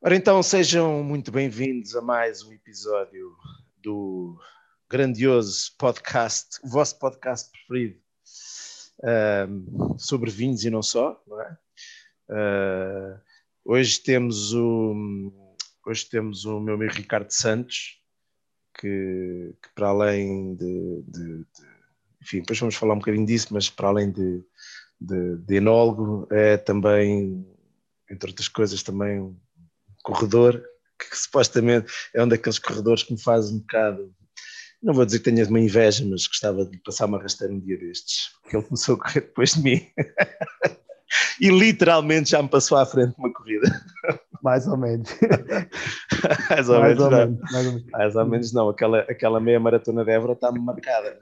Ora então, sejam muito bem-vindos a mais um episódio do grandioso podcast, o vosso podcast preferido uh, sobre vinhos e não só, não é? Uh, hoje temos o hoje temos o meu amigo Ricardo Santos, que, que para além de, de, de, enfim, depois vamos falar um bocadinho disso, mas para além de, de, de enólogo, é também, entre outras coisas, também corredor, que supostamente é um daqueles corredores que me faz um bocado. Não vou dizer que tenha uma inveja, mas gostava de passar uma rasteira um dia destes, porque ele começou a correr depois de mim. e literalmente já me passou à frente uma corrida. Mais ou menos. mais, ou, mais, menos, ou menos, mais, ou menos, mais ou menos. não. Aquela, aquela meia maratona de Évora está-me marcada.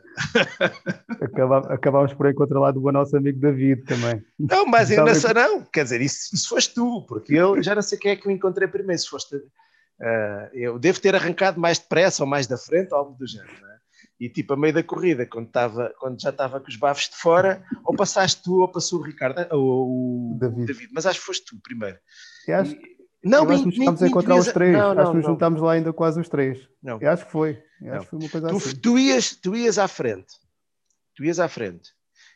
acabámos por encontrar lá do nosso amigo David também. Não, mas ainda nessa não. Quer dizer, isso, isso foste tu, porque eu já não sei quem é que eu encontrei primeiro. Se foste. Uh, eu devo ter arrancado mais depressa ou mais da frente, ou algo do género. É? E tipo, a meio da corrida, quando, tava, quando já estava com os bafos de fora, ou passaste tu ou passou o Ricardo, ou o David. David. Mas acho que foste tu primeiro. Eu acho, não, eu acho que nos juntámos a encontrar os três. Não, não, acho que nos juntámos lá ainda quase os três. Não. Eu acho que foi. Acho que foi uma coisa tu, assim. Tu ias, tu ias à frente. Tu ias à frente.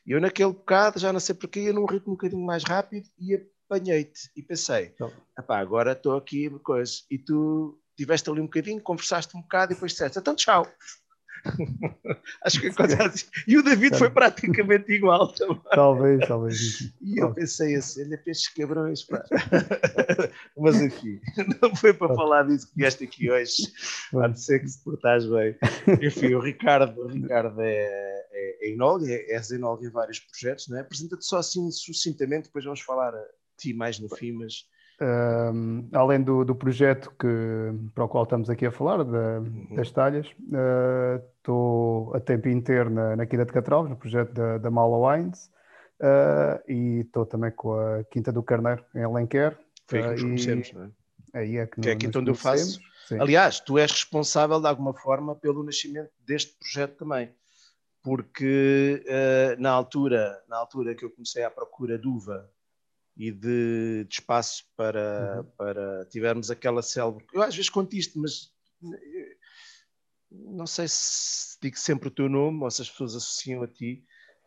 E eu naquele bocado, já não sei porque, ia num ritmo um bocadinho mais rápido e apanhei-te. E pensei, então. agora estou aqui, coisa. E tu estiveste ali um bocadinho, conversaste um bocado e depois disseste, então tchau. Acho que é coisa assim. E o David foi praticamente igual também. Talvez, talvez. E eu pensei assim: olha, estes cabrões, pá. Mas aqui, não foi para falar disso que vieste aqui hoje. Há de ser que se portás bem. Enfim, o Ricardo, o Ricardo é, é, é enólogo, é, é enólogo em vários projetos, não é? Apresenta-te só assim sucintamente, depois vamos falar a ti mais no fim, mas Uh, além do, do, projeto que, para o qual estamos aqui a falar, da, uhum. das talhas, uh, estou a tempo inteiro na, na Quinta de Catralves, no projeto da, da Mala Wines, uh, e estou também com a Quinta do Carneiro, em Alenquer. Foi aí que nos conhecemos, não é? Aí é que, que é a quinta onde eu faço. Sim. Aliás, tu és responsável de alguma forma pelo nascimento deste projeto também, porque na altura, na altura que eu comecei à procura de uva e de, de espaço para, uhum. para tivermos aquela célebre. Eu às vezes conto isto, mas eh, não sei se digo sempre o teu nome ou se as pessoas associam a ti,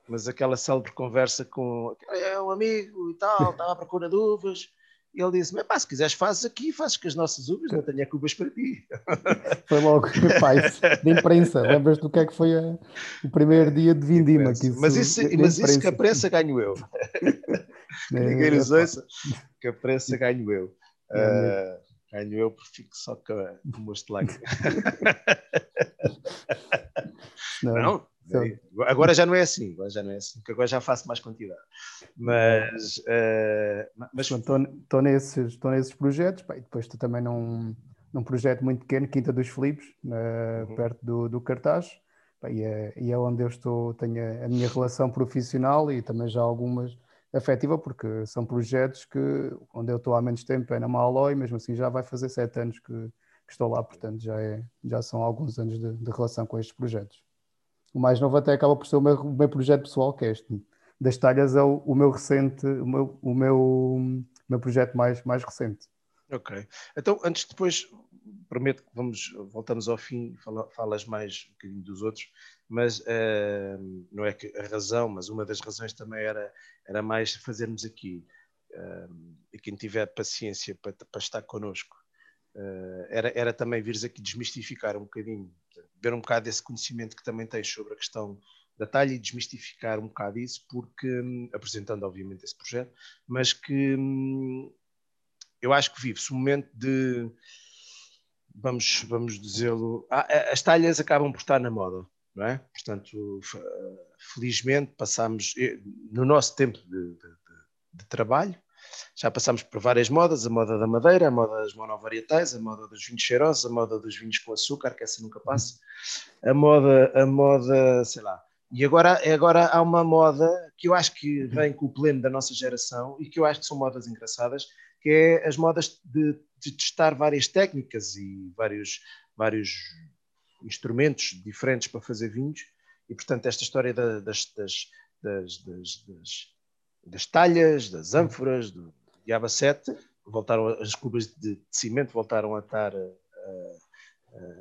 mas aquela célebre conversa com é um amigo e tal, estava à procura de uvas. E ele disse: Mas pá, se quiseres, fazes aqui, fazes com as nossas uvas, não tenho uvas para ti. Foi logo, pai, de imprensa. Lembras do que é que foi a, o primeiro dia de Vindima? Isso, mas isso, mas isso que a prensa ganho eu. que ninguém nos ouça, que a prensa ganho eu. Uh, ganho eu porque fico só com o mosto lá. Não, não agora já não é assim, agora já não é assim, porque agora já faço mais quantidade. Mas, uh, mas... estou nesses, nesses projetos, pá, e depois estou também num, num projeto muito pequeno, Quinta dos Filipos, uh, uhum. perto do, do cartaz, pá, e, é, e é onde eu estou, tenho a, a minha relação profissional e também já algumas afetiva, porque são projetos que, onde eu estou há menos tempo é na Malói, mesmo assim já vai fazer sete anos que, que estou lá, portanto já, é, já são alguns anos de, de, relação com estes projetos. O mais novo até acaba por ser o meu, o meu projeto pessoal, que é este. Das talhas é o, o meu recente, o meu, o meu, meu projeto mais, mais recente. Ok. Então, antes depois, prometo que vamos, voltamos ao fim, fala, falas mais um bocadinho dos outros, mas uh, não é que a razão, mas uma das razões também era, era mais fazermos aqui, uh, e quem tiver paciência para, para estar connosco, uh, era, era também vires aqui desmistificar um bocadinho, ver um bocado desse conhecimento que também tens sobre a questão da talha e desmistificar um bocado isso, porque, um, apresentando obviamente esse projeto, mas que um, eu acho que vive-se um momento de vamos, vamos dizê-lo, ah, as talhas acabam por estar na moda, não é? Portanto, felizmente passamos, eh, no nosso tempo de, de, de trabalho, já passamos por várias modas, a moda da madeira, a moda das monovarietais, a moda dos vinhos cheirosos, a moda dos vinhos com açúcar, que essa nunca passa, a moda, a moda, sei lá. E agora, agora há uma moda que eu acho que vem com o pleno da nossa geração e que eu acho que são modas engraçadas, que é as modas de, de testar várias técnicas e vários, vários instrumentos diferentes para fazer vinhos. E, portanto, esta história da, das, das, das, das, das talhas, das ânforas, do Diaba 7, voltaram as cubas de, cimento voltaram a estar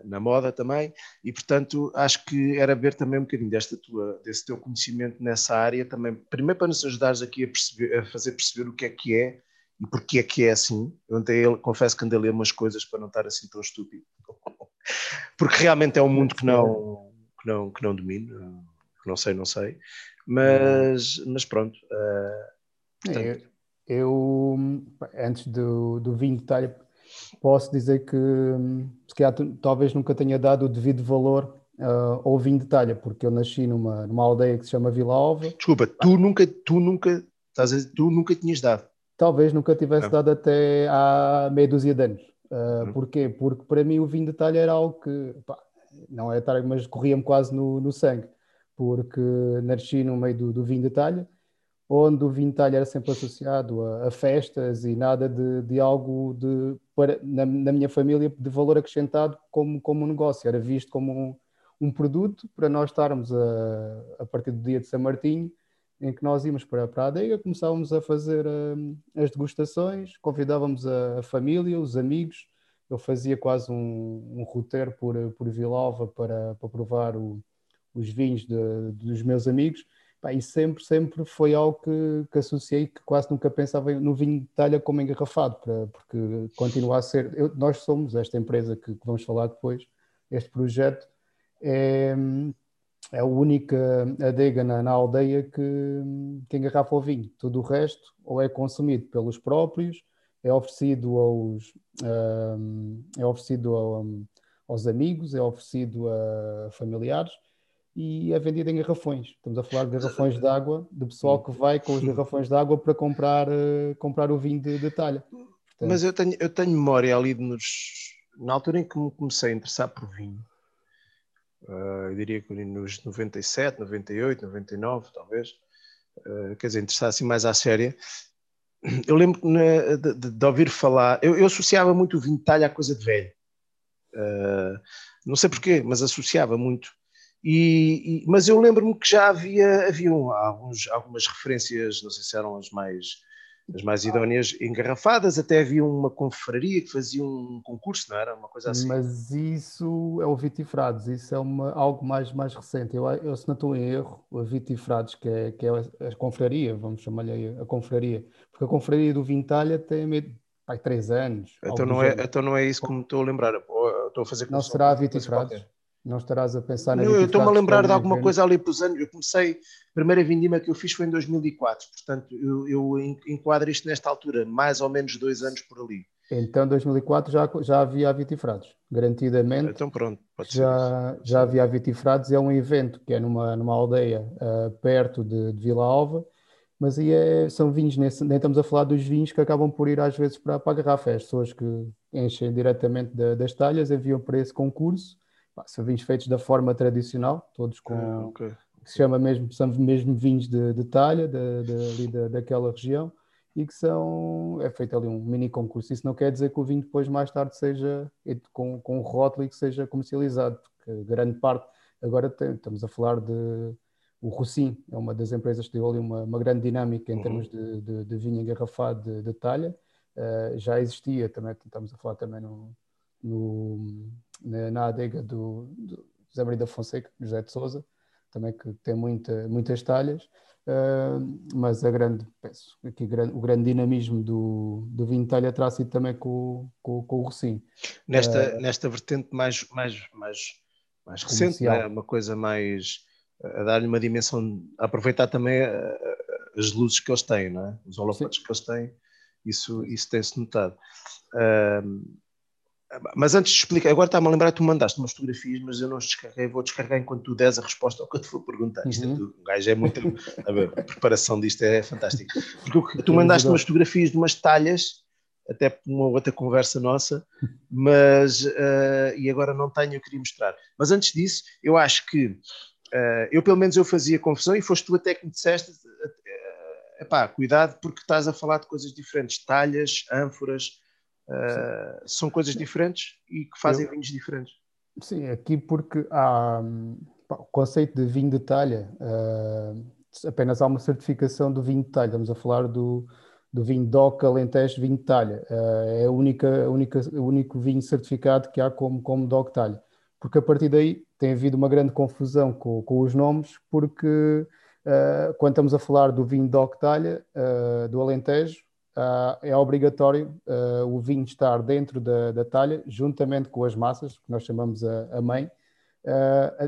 na moda também, e portanto acho que era ver também um bocadinho desta tua, desse teu conhecimento nessa área também, primeiro para nos ajudares aqui a, perceber, a fazer perceber o que é que é e porque é que é assim. Eu andei, confesso que andei a ler umas coisas para não estar assim tão estúpido, porque realmente é um mundo que não, que não, que não domino, que não sei, não sei, mas, mas pronto. Uh, portanto... eu, antes do, do vinho de talha, posso dizer que se calhar, talvez nunca tenha dado o devido valor uh, ao vinho de talha, porque eu nasci numa, numa aldeia que se chama Vila Alva. Desculpa, tu nunca, tu nunca, estás a dizer, tu nunca tinhas dado. Talvez nunca tivesse dado até há meia dúzia de anos. Uh. Porquê? Porque para mim o vinho de talha era algo que, pá, não é talha, mas corria-me quase no, no, sangue, porque nasci no meio do, do vinho de talha, onde o vinho de talha era sempre associado a, a festas e nada de, de algo de, para, na, na, minha família de valor acrescentado como, como um negócio, era visto como um, um produto para nós estarmos a, a partir do dia de São Martinho em que nós íamos para, para a adega, começávamos a fazer um, as degustações, convidávamos a, a, família, os amigos, eu fazia quase um, um roteiro por, por Vilova para, para provar o, os vinhos de, dos meus amigos, e sempre, sempre foi algo que, que associei, que quase nunca pensava no vinho de talha como engarrafado, para, porque continua a ser, eu, nós somos esta empresa que, que vamos falar depois, este projeto é, é a única adega na, na aldeia que, que engarrafa o vinho. Tudo o resto ou é consumido pelos próprios, é oferecido aos, um, é oferecido um, aos amigos, é oferecido a familiares e é vendido em garrafões. Estamos a falar de garrafões de água, de pessoal que vai com os garrafões de água para comprar, uh, comprar o vinho de, de talha. Portanto, Mas eu tenho, eu tenho memória ali nos, na altura em que me comecei a interessar por vinho Uh, eu diria que nos 97, 98, 99, talvez, uh, quer dizer, interessar assim mais à séria. Eu lembro de, de, de, ouvir falar, eu, eu, associava muito o vinho de talha à coisa de velho. Uh, não sei porquê, mas associava muito. E, e mas eu lembro-me que já havia, havia alguns, algumas referências, não sei se eram as mais as mais idóneas engarrafadas, até havia uma confraria que fazia um concurso, não era? Uma coisa assim. Mas isso é o Vitifrados, isso é uma, algo mais, mais recente. Eu, eu, se não estou em erro, o Vitifrados, que é, que é a confraria, vamos chamar-lhe a confraria, porque a confraria do Vintalha tem pai, três anos. Então não, é, então não é isso que me estou a lembrar. Estou a fazer Não será a Vitifrados? Não estarás a pensar Não, eu estou-me a lembrar de alguma coisa ali os anos. Eu comecei, a primeira vindima que eu fiz foi em 2004, portanto eu, eu enquadro isto nesta altura, mais ou menos dois anos por ali. Então, em 2004 já, já havia a Vitifrados, garantidamente. Então, pronto, já, já havia a Vitifrados. É um evento que é numa, numa aldeia uh, perto de, de, Vila Alva, mas aí é, são vinhos, nesse, nem estamos a falar dos vinhos que acabam por ir às vezes para, para a garrafa. É as pessoas que enchem diretamente da, das talhas enviam para esse concurso são vinhos feitos da forma tradicional, todos com. Ah, okay. que se chama mesmo, são mesmo vinhos de, de talha, de, de, de, daquela região, e que são. É feito ali um mini concurso. Isso não quer dizer que o vinho depois, mais tarde, seja com, com um rótulo e que seja comercializado, porque grande parte. Agora tem, estamos a falar de. O Rossim é uma das empresas que deu ali uma, uma grande dinâmica em uhum. termos de, de, de, vinho engarrafado de, de talha. Uh, já existia também, estamos a falar também no, no, na, na adega do, do José Maria da Fonseca, José de Souza, também que tem muita, muitas talhas, uh, mas a grande, aqui, o grande dinamismo do, do vinho de talha terá sido também com, com, com o Rocinho. Nesta, uh, nesta vertente mais, mais, mais, mais recente, é? uma coisa mais a dar-lhe uma dimensão, a aproveitar também a, as luzes que eles têm, não é? os holofotes que eles têm, isso, isso tem-se notado. Uh, mas antes de explicar, agora está-me a lembrar que tu mandaste umas fotografias, mas eu não as descarreguei, vou descarregar enquanto tu des a resposta ao que eu te vou perguntar. Isto é uhum. é tudo, um gajo é muito. A, ver, a preparação disto é fantástica. Porque tu mandaste umas fotografias de umas talhas, até por uma outra conversa nossa, mas. Uh, e agora não tenho, eu queria mostrar. Mas antes disso, eu acho que. Uh, eu, pelo menos, eu fazia confusão e foste tu até que me disseste. Uh, epá, cuidado, porque estás a falar de coisas diferentes, talhas, ânforas Uh, são coisas diferentes e que fazem Eu, vinhos diferentes. Sim, aqui porque há pá, o conceito de vinho de talha, uh, apenas há uma certificação do vinho de talha, estamos a falar do, do vinho DOC Alentejo Vinho de Talha. é a única, a única, o único vinho certificado que há como, como DOC Talha. Porque a partir daí tem havido uma grande confusão com, com os nomes, porque uh, quando estamos a falar do vinho DOC Talha, uh, do Alentejo, uh, é obrigatório o vinho estar dentro da, da, talha, juntamente com as massas, que nós chamamos a, a mãe,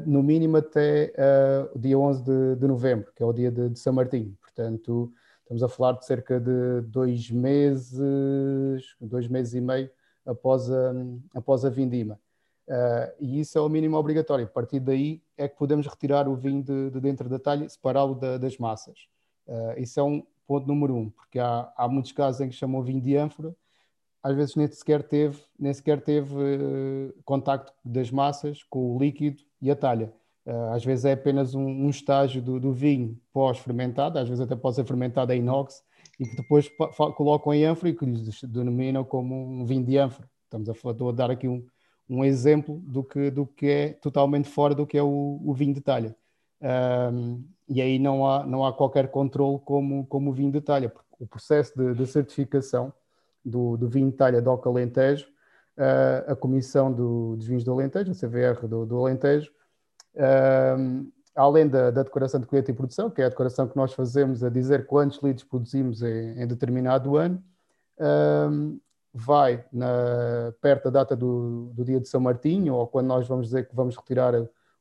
no mínimo até o dia 11 de, de, novembro, que é o dia de, de São Martinho. Portanto, Estamos a falar de cerca de dois meses, dois meses e meio após a, após a vindima. Uh, e isso é o mínimo obrigatório. A partir daí é que podemos retirar o vinho de, de dentro da talha, separá-lo da, das massas. Uh, isso é um ponto número um, porque há, há muitos casos em que chamam vinho de ânfora, às vezes nem sequer teve, nem sequer teve uh, contacto das massas com o líquido e a talha. Uh, às vezes é apenas um, um estágio do, do vinho pós-fermentado, às vezes até pode ser fermentado em inox, e que depois colocam em ânfora e que lhes denominam como um vinho de ânfora. Estamos a, a dar aqui um, um exemplo do que, do que é totalmente fora do que é o, o vinho de talha. Um, e aí não há, não há qualquer controle como, como o vinho de talha, porque o processo de, de certificação do, do vinho de talha do Alentejo, uh, a Comissão do, dos Vinhos do Alentejo, a CVR do, do Alentejo, além da, da, declaração de colheita e produção, que é a declaração que nós fazemos a dizer quantos litros produzimos em, em determinado ano, um, vai na, perto da data do, do, dia de São Martinho, ou quando nós vamos dizer que vamos retirar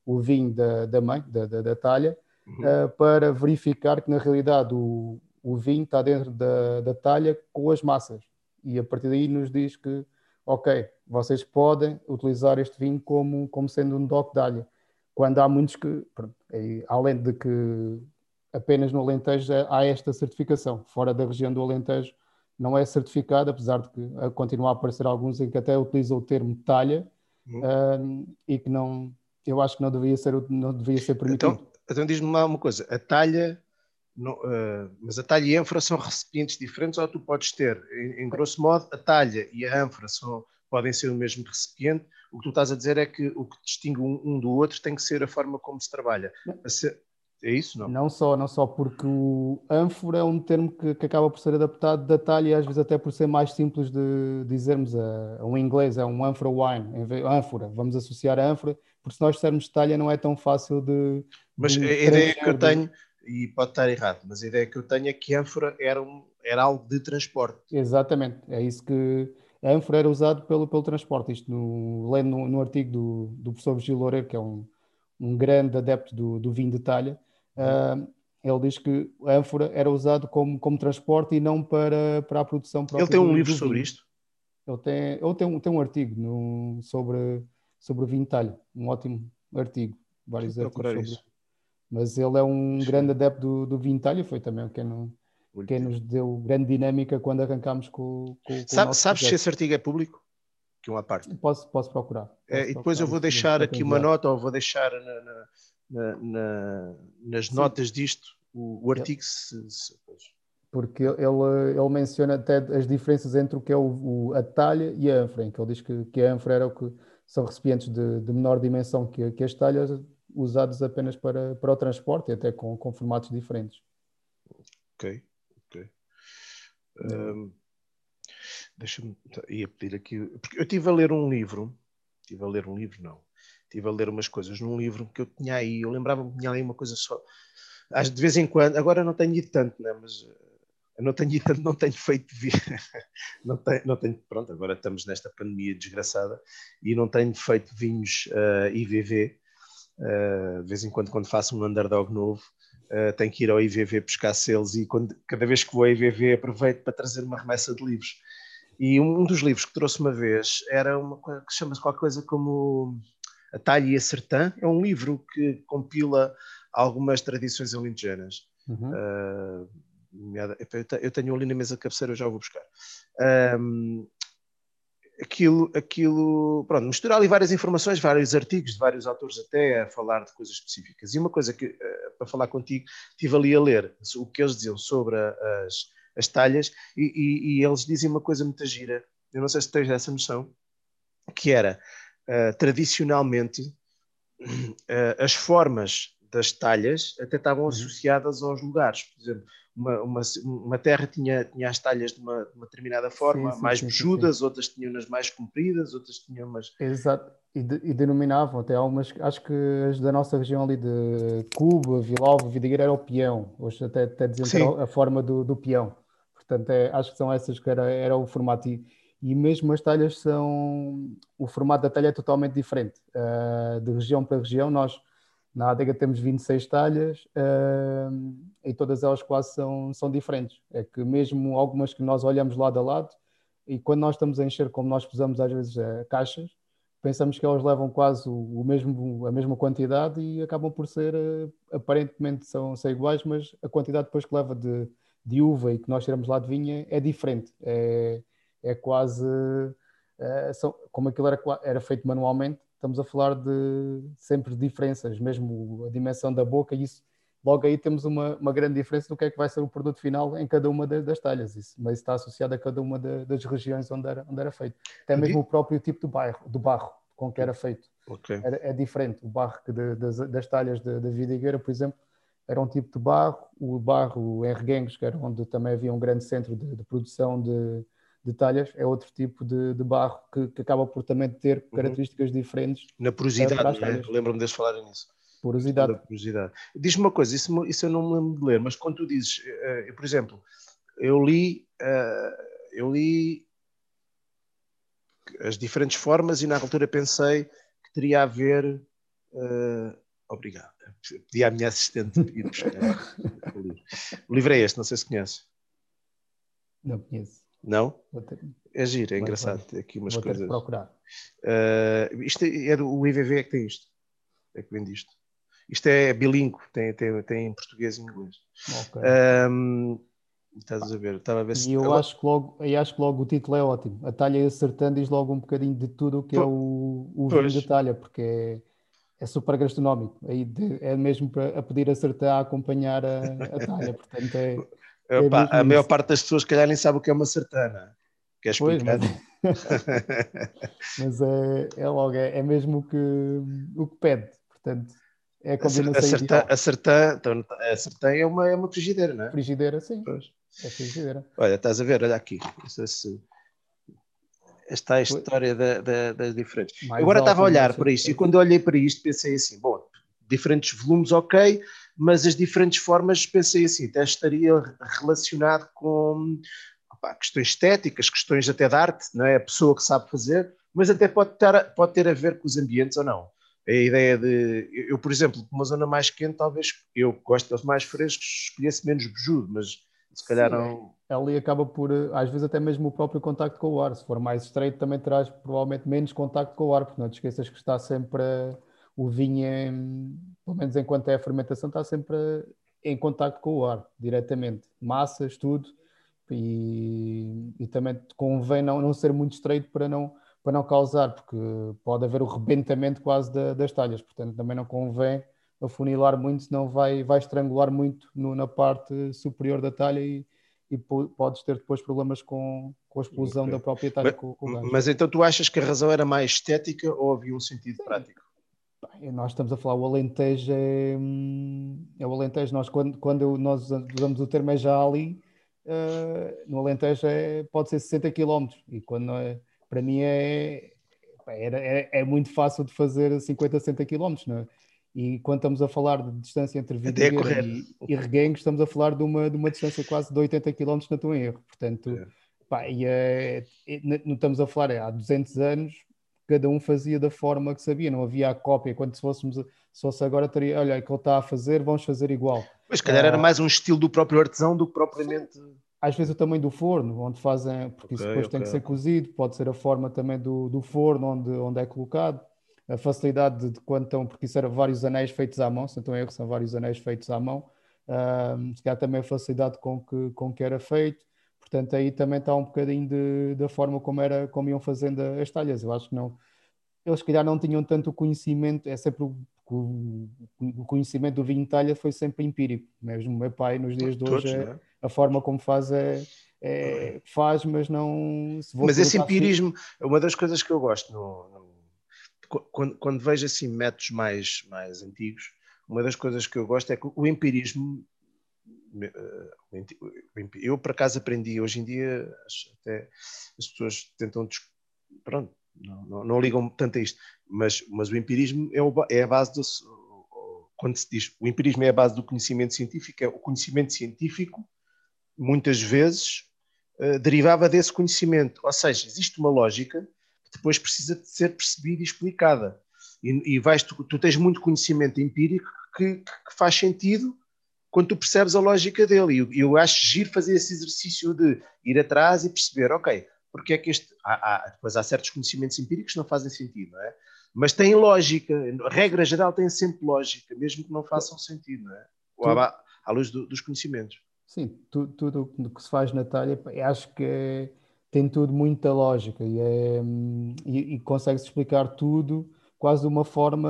o vinho da, da mãe, da, da, da talha, uhum. uh, para verificar que na realidade o, o vinho está dentro da, da talha com as massas. E a partir daí nos diz que, ok, vocês podem utilizar este vinho como, como sendo um DOC de alha quando há muitos que, pronto, é, além de que apenas no Alentejo há esta certificação, fora da região do Alentejo não é certificado, apesar de que continuar a aparecer alguns em que até utilizam o termo talha uhum. uh, e que não, eu acho que não devia ser, não devia ser permitido. Então, então diz-me lá uma coisa, a talha, não, uh, mas a talha e a ânfora são recipientes diferentes ou tu podes ter, em, em grosso modo, a talha e a ânfora são, podem ser o mesmo recipiente o que tu estás a dizer é que o que distingue um, um do outro tem que ser a forma como se trabalha. Ser... É isso, não? Não só, não só porque o ânfora é um termo que, que, acaba por ser adaptado da talha e às vezes até por ser mais simples de dizermos a, a um inglês, é um ânfora wine, ânfora, vamos associar a ânfora, porque se nós dissermos talha não é tão fácil de... Mas de a ideia que eu tenho, e pode estar errado, mas a ideia que eu tenho é que ânfora era, um, era algo de transporte. Exatamente, é isso que a ânfora era usado pelo, pelo transporte. Isto no, lendo no, no artigo do, do professor Virgílio Loureiro, que é um, um grande adepto do, do vinho de talha, uh, ele diz que a ânfora era usado como, como transporte e não para, para a produção própria. Ele tem um livro sobre isto? Ele tem, ele tem, um, tem um artigo no, sobre, sobre o talha, um ótimo artigo, vários artigos sobre isso. Mas ele é um Sim. grande adepto do, do talha, foi também quem não quem nos deu grande dinâmica quando arrancámos com, com, com Sabe, Sabes se esse artigo é público? Que uma parte. Posso, posso procurar. Posso é, e depois procurar eu vou deixar aqui uma nota, ou vou deixar na, na, na, nas Sim. notas disto o, o artigo. Se, se, porque ele, ele menciona até as diferenças entre o que é o, o a talha e a ânfora, que ele diz que, que a ânfora era o que são recipientes de, de menor dimensão que, que as talhas, usados apenas para, para o transporte e até com, com formatos diferentes. Ok. Um, Deixa-me. Ia pedir aqui. Porque eu estive a ler um livro. Estive a ler um livro, não. Estive a ler umas coisas num livro que eu tinha aí. Eu lembrava-me que tinha aí uma coisa só. De vez em quando, agora não tenho ido tanto, né? mas não tenho não tenho feito não, tenho, não tenho. Pronto, agora estamos nesta pandemia desgraçada e não tenho feito vinhos uh, IVV. Uh, de vez em quando, quando faço um underdog novo, uh, tenho que ir ao IVV buscar selos e quando, cada vez que vou ao IVV aproveito para trazer uma remessa de livros. E um, dos livros que trouxe uma vez era uma que chama-se qualquer coisa como A Talha e a Sertã. É um livro que compila algumas tradições alentejanas. Uhum. Uh, eu tenho ali na mesa de cabeceira, eu já vou buscar. Um, aquilo, aquilo, pronto, misturar ali várias informações, vários artigos de vários autores até a falar de coisas específicas. E uma coisa que, eh, para falar contigo, estive ali a ler o que eles diziam sobre as, as talhas e, e, e eles dizem uma coisa muito gira, eu não sei se tens essa noção, que era, uh, tradicionalmente, uh, as formas das talhas até estavam uhum. associadas aos lugares. Por exemplo, uma, uma, uma, terra tinha, tinha as talhas de uma, de uma determinada forma, sim, sim, mais bejudas, outras tinham nas mais compridas, outras tinham umas. Exato, e, de, e, denominavam até algumas, acho que as da nossa região ali de Cuba, Vilova, Vidigueira era o peão, hoje até, até diziam a forma do, do peão. Portanto, é, acho que são essas que era, era o formato. E, e mesmo as talhas são. O formato da talha é totalmente diferente. Uh, de região para região, nós na adega temos 26 talhas uh, e todas elas quase são, são diferentes. É que mesmo algumas que nós olhamos lado a lado, e quando nós estamos a encher, como nós pesamos às vezes uh, caixas, pensamos que elas levam quase o, mesmo, a mesma quantidade e acabam por ser, uh, aparentemente são, são iguais, mas a quantidade depois que leva de, de uva e que nós tiramos lá de vinha é diferente. É, é quase. Uh, são, como aquilo era, era feito manualmente, estamos a falar de sempre diferenças, mesmo a dimensão da boca, e isso logo aí temos uma, uma grande diferença do que é que vai ser o produto final em cada uma das, das talhas, isso, mas está associado a cada uma de, das regiões onde era, onde era feito. Até mesmo o próprio tipo do, bairro, do barro com que era feito. Okay. Era, é diferente. O barro de, das, das talhas da vidigueira, por exemplo, era um tipo de barro. O barro em Reguengos, que era onde também havia um grande centro de, de produção de, de talhas é outro tipo de, de barro que, que, acaba por também ter uhum. características uhum. diferentes. Na porosidade, né? lembro-me deles falarem nisso. Porosidade. porosidade. Diz-me uma coisa, isso, isso eu não me lembro de ler, mas quando tu dizes, uh, eu, por exemplo, eu li, uh, eu li as diferentes formas e na altura pensei que teria a ver. Uh, obrigado. Pedi à minha assistente ir buscar o livro. O livro é este, não sei se conhece. Não conheço. Não? É giro, é engraçado. Tem aqui umas Vou coisas. procurar. Uh, isto é, é, o IVV é que tem isto. É que vende isto. Isto é bilíngue, tem, tem, tem em português e inglês. Okay. Um, estás a ver? Estava a ver se... E eu Agora... acho, que logo, eu acho que logo o título é ótimo. A talha acertando diz logo um bocadinho de tudo o que é o, o vinho de talha, porque é, é super gastronómico. Aí de, é mesmo para a pedir acertar a acompanhar a, a talha. Portanto, é, Opa, é a maior parte das pessoas, calhar, nem sabe o que é uma sertana. Queres explicar? Pois, mas, mas é, é logo, é, é, mesmo o que, o que pede. Portanto, é a combinação a sertã, então, a sertã é uma, é uma frigideira, não é? Frigideira, sim. Pois. É frigideira. Olha, estás a ver, olha aqui. Se, esta é a história da, da, das diferentes. Mais Agora estava a olhar para isto e quando olhei para isto pensei assim, bom, diferentes volumes, ok, mas as diferentes formas, pensei assim, até estaria relacionado com opa, questões estéticas, questões até de arte, não é? A pessoa que sabe fazer, mas até pode ter, pode ter a ver com os ambientes ou não. A ideia de. Eu, por exemplo, uma zona mais quente, talvez eu gosto dos mais frescos, escolhesse menos bejudo, mas se calhar Sim, não. Ali acaba por, às vezes, até mesmo o próprio contacto com o ar. Se for mais estreito, também terás provavelmente menos contacto com o ar, porque não te esqueças que está sempre. A o vinho, é, pelo menos enquanto é a fermentação, está sempre em contato com o ar, diretamente. Massas, tudo. E, e também convém não, não ser muito estreito para não, para não causar, porque pode haver o rebentamento quase da, das talhas. Portanto, também não convém afunilar muito, senão vai, vai estrangular muito no, na parte superior da talha e, e podes ter depois problemas com, com a explosão okay. da própria talha mas, com, com mas então tu achas que a razão era mais estética ou havia um sentido Sim. prático? Nós estamos a falar, o Alentejo é, hum, é o Alentejo, nós quando, quando nós usamos o termo é já ali, uh, no Alentejo é, pode ser 60 km e quando é, para mim é, é, é, muito fácil de fazer 50, 60 km, não é? E quando estamos a falar de distância entre Videira e, e Reguengos, estamos a falar de uma, de uma distância quase de 80 km na tua erro. Portanto, é. pá, e é, não estamos a falar, é, há 200 anos, cada um fazia da forma que sabia, não havia a cópia. Quando se fôssemos, se fosse agora, teria, olha, o que ele está a fazer, vamos fazer igual. Mas se calhar era ah, mais um estilo do próprio artesão do que propriamente. Às vezes o tamanho do forno, onde fazem, porque okay, isso depois okay. tem que ser cozido, pode ser a forma também do, do forno onde, onde é colocado, a facilidade de, de quando estão, porque isso era vários anéis feitos à mão, se não estou erro, são vários anéis feitos à mão, uh, se calhar também a facilidade com que, com que era feito, Portanto, aí também está um bocadinho de, da forma como, era, como iam fazendo as talhas. Eu acho que não. Eles, se calhar, não tinham tanto conhecimento. É sempre o, o, o conhecimento do vinho de talha foi sempre empírico. Mesmo o meu pai, nos dias de hoje, é, a forma como faz é, é, faz, mas não. mas esse empirismo é uma das coisas que eu gosto. No, no, quando, quando, vejo assim métodos mais, mais antigos, uma das coisas que eu gosto é que o empirismo eu por acaso aprendi, hoje em dia até as pessoas tentam, pronto, não, não, não ligam tanto a isto, mas, mas o empirismo é, o, é a base do, quando se diz o empirismo é a base do conhecimento científico, é o conhecimento científico muitas vezes uh, derivava desse conhecimento, ou seja, existe uma lógica que depois precisa de ser percebida e explicada. E, e vais, tu, tu, tens muito conhecimento empírico que, que, faz sentido quando tu percebes a lógica dele. E eu, eu acho giro fazer esse exercício de ir atrás e perceber, ok, porque é que este. Há, há, depois há certos conhecimentos empíricos que não fazem sentido, não é? Mas têm lógica, a regra geral tem sempre lógica, mesmo que não façam sentido, não é? Ou à, à luz do, dos conhecimentos. Sim, tudo, tudo o que se faz na talha, acho que é, tem tudo muita lógica e, é, e, e consegue-se explicar tudo quase de uma forma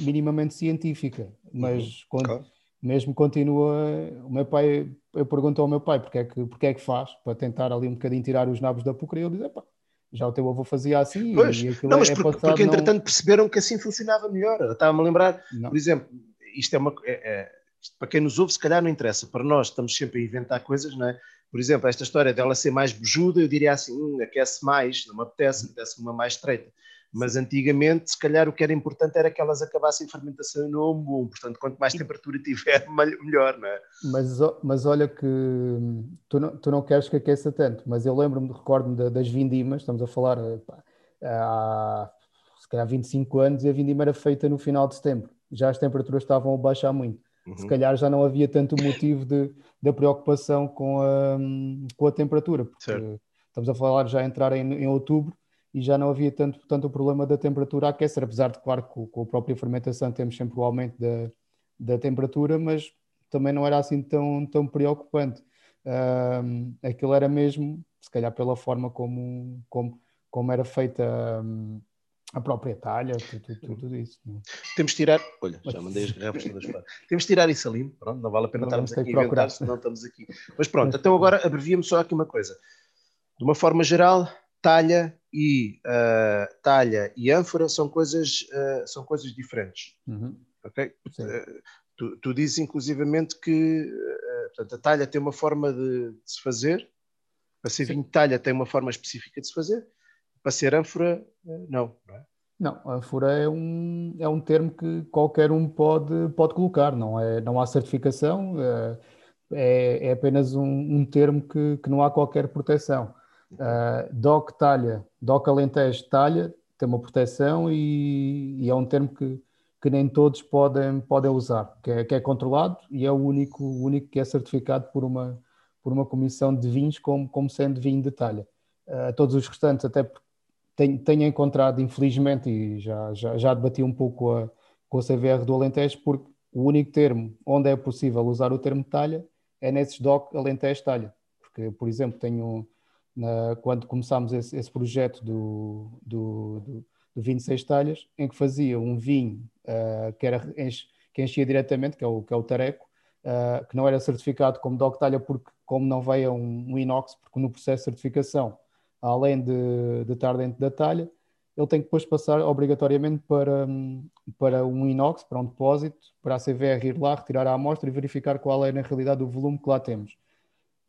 minimamente científica, mas uhum. claro. Mesmo continua. O meu pai, eu pergunto ao meu pai porque é que, porque é que faz, para tentar ali um bocadinho tirar os nabos da e ele diz: já o teu avô fazia assim. Pois, e não, mas é, porque, é porque entretanto não... perceberam que assim funcionava melhor. Estava-me a lembrar, não. por exemplo, isto é uma. É, é, isto, para quem nos ouve, se calhar não interessa. Para nós, estamos sempre a inventar coisas, não é? Por exemplo, esta história dela ser mais bejuda, eu diria assim: hum, aquece mais, não me apetece, me apetece uma mais estreita. Mas antigamente, se calhar, o que era importante era que elas acabassem fermentação no umbo. Portanto, quanto mais temperatura tiver, melhor, não é? Mas, mas olha que tu não, tu não queres que aqueça tanto, mas eu lembro-me, recordo-me das vindimas, estamos a falar pá, há se calhar 25 anos, e a vindima era feita no final de setembro. Já as temperaturas estavam a baixar muito. Uhum. Se calhar já não havia tanto motivo de, de preocupação com a, com a temperatura, porque certo. estamos a falar já entrar em, em outubro e já não havia tanto, tanto o problema da temperatura a aquecer, apesar de, claro, com, com a própria fermentação temos sempre o aumento da, da temperatura, mas também não era assim tão, tão preocupante. Um, aquilo era mesmo, se calhar pela forma como, como, como era feita um, a própria talha, tudo, tudo, tudo isso. Não? É? Temos de tirar, olha, já mandei as garrafas todas fora. Temos de tirar isso ali, pronto, não vale a pena não estarmos aqui a inventar, senão estamos aqui. Mas pronto, então agora abreviamos só aqui uma coisa. De uma forma geral, talha e uh, talha e ânfora são coisas, uh, são coisas diferentes. Uhum. Okay? Uh, tu, tu, dizes inclusivamente que portanto, a talha tem uma forma de, de se fazer, para ser vinho de talha tem uma forma específica de se fazer, para ser ânfora, não. Não, é? não ânfora é um, é um termo que qualquer um pode, pode colocar, não, é, não há certificação, é, é apenas um, um termo que, que não há qualquer proteção. Uh, DOC talha, DOC Alentejo talha, tem uma proteção e, e, é um termo que, que nem todos podem, podem usar, que é, que é controlado e é o único, o único que é certificado por uma, por uma comissão de vinhos como, como sendo vinho de talha. Uh, todos os restantes, até tenho, tenho encontrado, infelizmente, e já, já, já debati um pouco a, com o CVR do Alentejo, porque o único termo onde é possível usar o termo talha é nesses DOC Alentejo talha. Porque, por exemplo, tenho na, quando começámos esse, esse projeto do, do, do, do 26 talhas, em que fazia um vinho uh, que, era, enche, que enchia diretamente, que é o, que é o tareco, uh, que não era certificado como DOC talha, porque como não veio um, um, inox, porque no processo de certificação, além de, de estar dentro da talha, ele tem que depois passar obrigatoriamente para, para um inox, para um depósito, para a CVR ir lá, retirar a amostra e verificar qual é na realidade o volume que lá temos.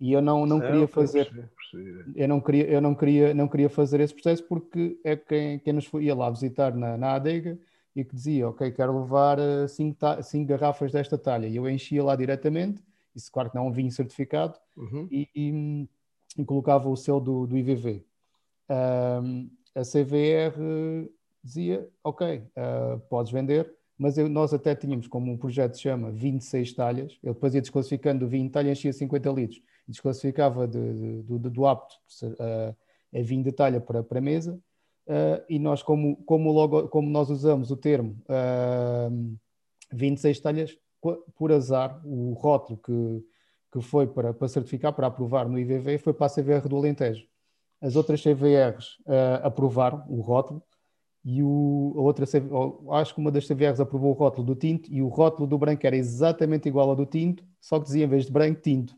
E eu não, não queria fazer, eu não queria, eu não queria, não queria fazer esse processo porque é quem, quem nos ia lá visitar na, na adega e que dizia, ok, quero levar eh, cinco, cinco garrafas desta talha. E eu enchia lá diretamente, isso claro que não é um vinho certificado, uhum. e, e, e, colocava o selo do, do IVV. Um, a CVR dizia, ok, uh, podes vender, mas eu, nós até tínhamos como um projeto se chama 26 talhas, ele depois ia desclassificando o vinho talha enchia 50 litros desclassificava de, de, de, do apto uh, a vinho de talha para, para mesa, uh, e nós, como, como, logo, como nós usamos o termo uh, 26 talhas, por azar, o rótulo que, que foi para, para certificar, para aprovar no IVV, foi para a CVR do Alentejo. As outras CVRs uh, aprovaram o rótulo, e o, a outra, acho que uma das CVRs aprovou o rótulo do tinto e o rótulo do branco era exatamente igual ao do tinto, só que dizia em vez de branco, tinto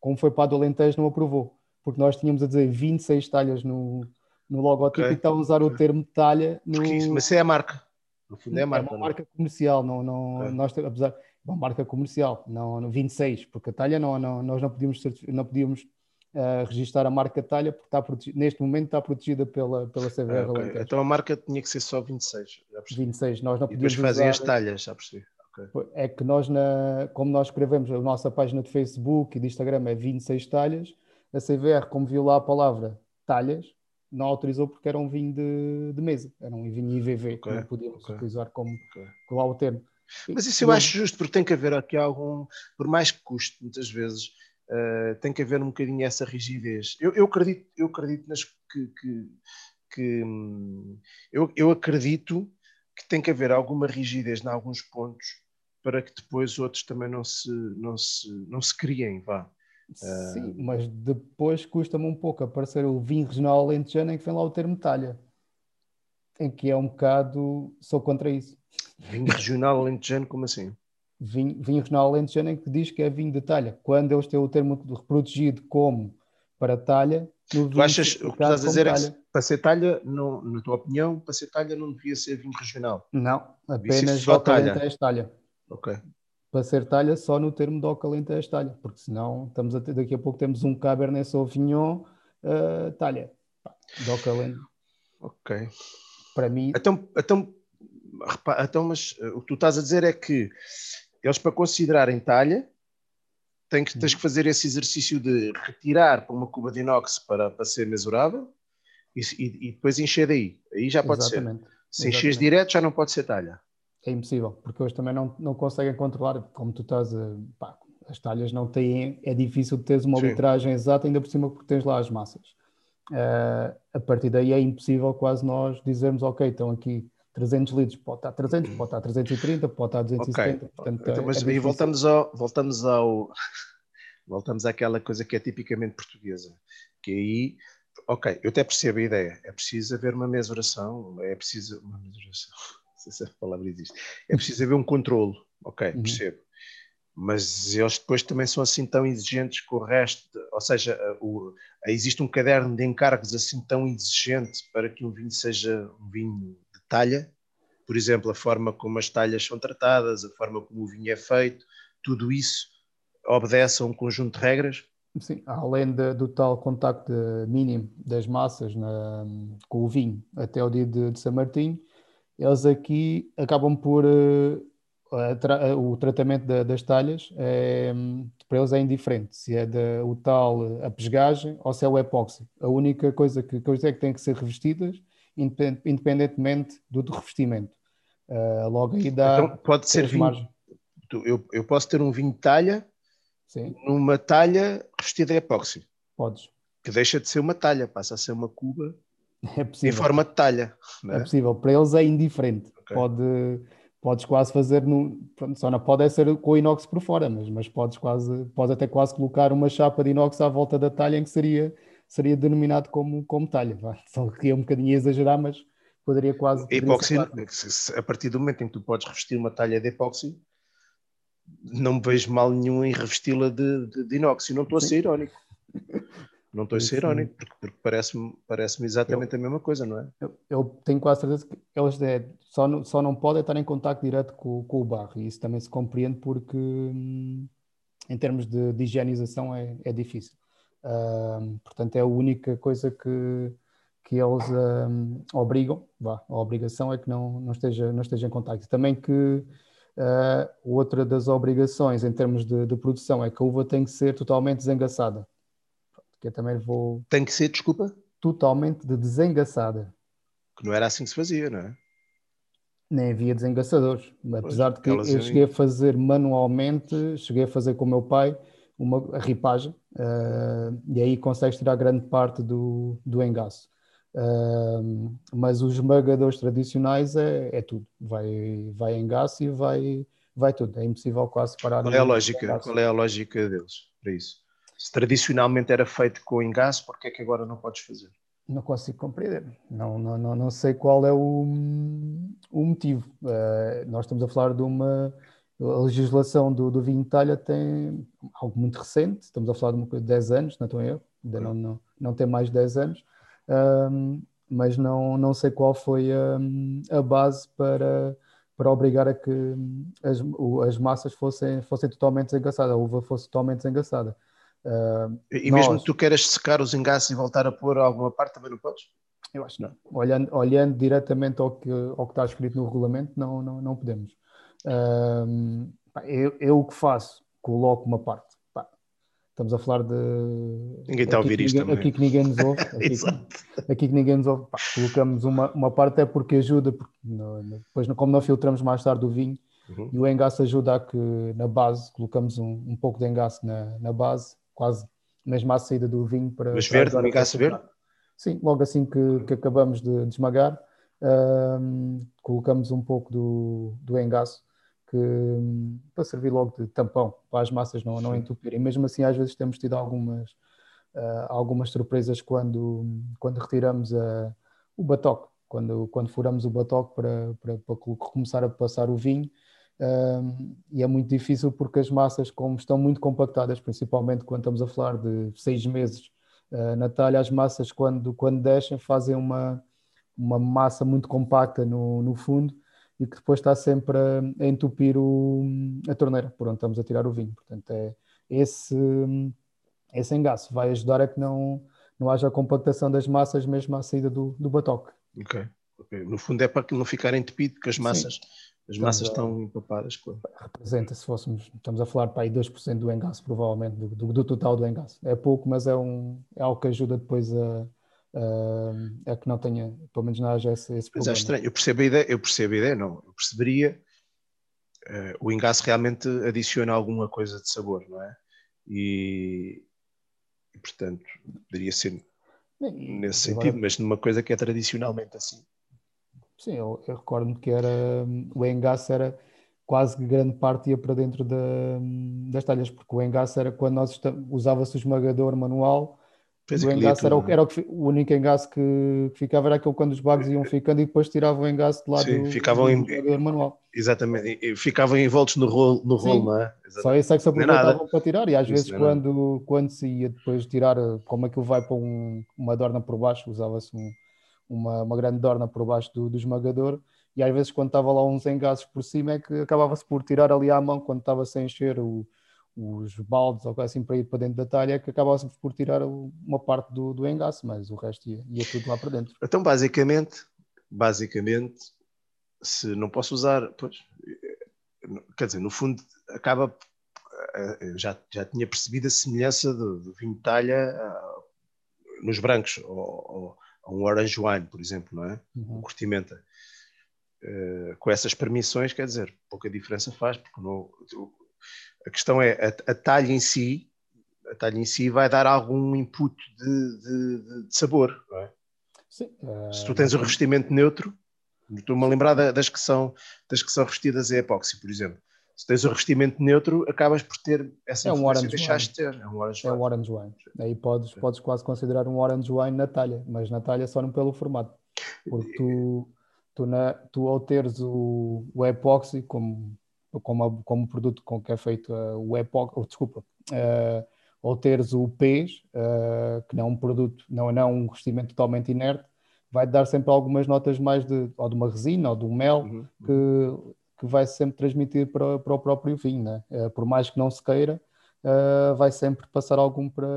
como foi para a do Alentejo, não aprovou, porque nós tínhamos a dizer 26 talhas no, no logotipo okay. e estava a usar o termo talha. No... Isso, mas isso é a marca. No fundo é a marca. É uma é? marca comercial, não, não, nós, apesar, uma marca comercial, não, no 26, porque a talha não, não, nós não podíamos, não podíamos uh, registrar a marca talha porque está neste momento está protegida pela, pela CVR. Ah, okay. Então a marca tinha que ser só 26. 26, nós não podíamos. E depois fazem usar... as talhas, já percebi. Okay. É que nós, na, como nós escrevemos a nossa página de Facebook e de Instagram é 26 talhas, a CVR, como viu lá a palavra talhas, não autorizou porque era um vinho de, de mesa, era um vinho IVV, okay. que não podíamos okay. utilizar como, okay. lá o termo. Mas isso eu acho justo, porque tem que haver aqui algum, por mais que custe, muitas vezes, uh, tem que haver um bocadinho essa rigidez. Eu, eu acredito, eu acredito nas que, que, que hum, eu, eu acredito que tem que haver alguma rigidez em alguns pontos para que depois outros também não se, não se, não se criem, vá. Sim, uh... mas depois custa-me um pouco aparecer o vinho regional alentejano em que vem lá o termo talha, em que é um bocado, sou contra isso. Vinho regional alentejano, como assim? Vinho, vinho regional alentejano em que diz que é vinho de talha. Quando eles têm o termo reproduzido como para talha, no tu achas, o que estás a dizer é que para ser talha, não, na tua opinião, para ser talha não devia ser vinho regional? Não, apenas só talha. talha. Ok. Para ser talha, só no termo do Alentejo talha, porque senão estamos a ter, daqui a pouco temos um Cabernet Sauvignon uh, talha. Do Ok. Para mim. Então, então repara, então, mas uh, o que tu estás a dizer é que eles, para considerarem talha, têm que, tens que fazer esse exercício de retirar para uma cuba de inox para, para ser mesurável e, e, e depois encher daí. Aí já pode Exatamente. ser. Se encheres direto, já não pode ser talha. É impossível, porque hoje também não, não conseguem controlar, como tu estás a. Pá, as talhas não têm. É difícil teres uma Sim. litragem exata, ainda por cima porque tens lá as massas. Uh, a partir daí é impossível quase nós dizermos, ok, estão aqui 300 litros, pode estar 300, pode estar 330, pode estar 270. Okay. Portanto, então, mas é aí voltamos ao, voltamos ao voltamos àquela coisa que é tipicamente portuguesa, que aí, ok, eu até percebo a ideia, é preciso haver uma mesuração, é preciso uma mesuração, sei se a palavra existe, é preciso haver um controlo, ok, uhum. percebo. Mas eles depois também são assim tão exigentes com o resto, de, ou seja, o, existe um caderno de encargos assim tão exigente para que um vinho seja um vinho talha, por exemplo, a forma como as talhas são tratadas, a forma como o vinho é feito, tudo isso obedece a um conjunto de regras? Sim, além de, do tal contacto mínimo das massas na, com o vinho até o dia de, de São Martinho, eles aqui acabam por. Uh, tra, o tratamento das talhas é, para eles é indiferente se é de, o tal a pesgagem ou se é o epóxi. A única coisa que, que é que têm que ser revestidas independentemente do, do revestimento. Uh, logo aí dá. Então pode ser vinho. Eu, eu posso ter um vinho de talha Sim. numa talha revestida em epóxi. Podes. Que deixa de ser uma talha, passa a ser uma cuba é em forma de talha. É? é? possível. Para eles é indiferente. Okay. Pode, podes quase fazer no. Só não pode é ser com o inox por fora, mas, mas podes quase, podes até quase colocar uma chapa de inox à volta da talha em que seria seria denominado como, como talha. Só que é um bocadinho a exagerar, mas poderia quase. Epóxi, a partir do momento em que tu podes revestir uma talha de epóxi, não vejo mal nenhum em revesti-la de, de, de inox. E não estou a ser irónico. Não estou a ser irónico, porque, porque parece-me parece exatamente eu, a mesma coisa, não é? Eu, eu, tenho quase certeza que eles é, só, não, só não podem estar em contato direto com, com o barro, e isso também se compreende porque, hum, em termos de, de higienização, é, é difícil. Portanto, é a única coisa que, que eles uh, obrigam, vá, a obrigação é que não, não, esteja, não esteja em contacto. Também que uh, outra das obrigações em termos de, de, produção é que a uva tem que ser totalmente desengaçada. Que eu também vou... Tem que ser, desculpa? Totalmente de desengaçada. Que não era assim que se fazia, não é? Nem havia desengaçadores. Apesar de que eu cheguei a fazer manualmente, cheguei a fazer com o meu pai, uma ripagem uh, e aí consegues tirar grande parte do, do engaço. Uh, mas os esmagadores tradicionais é, é tudo, vai, vai engaço e vai, vai tudo, é impossível quase parar. Qual é a lógica? Qual é a lógica deles para isso? Se tradicionalmente era feito com engaço, porque é que agora não podes fazer? Não consigo compreender. Não, não, não, não sei qual é o, o motivo. Uh, nós estamos a falar de uma a legislação do, do vinho de talha tem algo muito recente, estamos a falar de uma coisa de 10 anos, não estou eu, ainda não, não, não tem mais de 10 anos, um, mas não, não sei qual foi a, a base para, para obrigar a que as, as massas fossem, fossem totalmente desengaçadas, a uva fosse totalmente desengaçada. Uh, e nós, mesmo que tu queiras secar os engaços e voltar a pôr alguma parte, também não podes? Eu acho que não. Olhando, olhando diretamente ao que, ao que está escrito no regulamento, não, não, não podemos. Uh, eu, eu o que faço, coloco uma parte. Pá, estamos a falar de. Ninguém está a ouvir isto ninguém, Aqui que ninguém nos ouve. Aqui, aqui que ninguém nos ouve. Pá, colocamos uma, uma parte é porque ajuda, porque no, depois, como não filtramos mais tarde o vinho, uhum. e o engaço ajuda a que na base, colocamos um, um pouco de engaço na, na base, quase mesmo à saída do vinho. Para, Mas verde, um engaço verde? Sim, logo assim que, que acabamos de, de esmagar, colocamos um pouco do, do engaço que, para servir logo de tampão, para as massas não, não entupirem. Mesmo assim, às vezes temos tido algumas, uh, algumas surpresas quando, quando retiramos a, o batoque, quando, quando furamos o batoque para, para, para começar a passar o vinho. Uh, e é muito difícil porque as massas, como estão muito compactadas, principalmente quando estamos a falar de seis meses uh, na talha, as massas, quando, quando descem, fazem uma, uma massa muito compacta no, no fundo e que depois está sempre a, a entupir o, a torneira por onde estamos a tirar o vinho. Portanto, é esse, esse engaço vai ajudar a que não, não haja compactação das massas mesmo à saída do, do batoque. Ok. okay. No fundo é para que não ficar entupido, porque as massas, Sim. As massas estão empapadas. Com... Representa, se fôssemos, estamos a falar para aí 2% do engaço, provavelmente, do, do, do, total do engaço. É pouco, mas é, um, é algo que ajuda depois a, uh, é que não tenha, pelo menos não haja esse, esse problema. Mas é estranho, eu percebo a ideia, eu percebo a ideia, não, eu perceberia uh, o engaço realmente adiciona alguma coisa de sabor, não é? E, e portanto, poderia ser e, nesse agora, sentido, mas numa coisa que é tradicionalmente assim. Sim, eu, eu recordo-me que era o engaço era quase que grande parte ia para dentro da, das talhas, porque o engaço era quando nós usava-se o esmagador manual o engaço era, o, era o, que, o único engaço que, ficava era aquele quando os bagos iam ficando e depois tiravam o engaço de lado Sim, do, ficavam do, em, manual. Exatamente, e ficavam envoltos no rolo, no rolo não é? Exatamente. Só isso é que se aproveitavam para tirar e às vezes é quando, quando se ia depois tirar, como aquilo vai para um, uma dorna por baixo, usava-se um, uma, uma grande dorna por baixo do, do esmagador e às vezes quando estava lá uns engaços por cima é que acabava-se por tirar ali à mão quando estava sem encher o os baldes ou assim para ir para dentro da talha que acabavam por tirar uma parte do, do mas o resto ia, ia, tudo lá para dentro. Então, basicamente, basicamente, se não posso usar, pois, quer dizer, no fundo, acaba. Eh, já, já tinha percebido a semelhança do, do vinho de talha ah, nos brancos, ou, ou, um orange wine, por exemplo, não é? Uhum. Um curtimenta. Uh, com essas permissões, quer dizer, pouca diferença faz, porque não, a questão é, a, a talha em si, a talha em si vai dar algum input de, de, de sabor, não é? Sim. Uh, Se tu tens o um revestimento neutro, estou-me a lembrar das que, são, das que são revestidas em epóxi, por exemplo. Se tens o revestimento neutro, acabas por ter essa é um orange deixaste de ter. É um orange é. Um orange wine. Aí podes, podes quase considerar um orange wine na talha, mas na talha só não pelo formato. Porque tu, tu, na, tu ao teres o, o epóxi, como como, como produto com que é feito uh, o EPOC, ou, desculpa, uh, ou teres o PES, uh, que não é um produto, não, não é um revestimento totalmente inerte, vai dar sempre algumas notas mais de, ou de uma resina ou de um mel uhum. que, que vai sempre transmitir para, para o próprio vinho, né? Uh, por mais que não se queira, Uh, vai sempre passar algum para,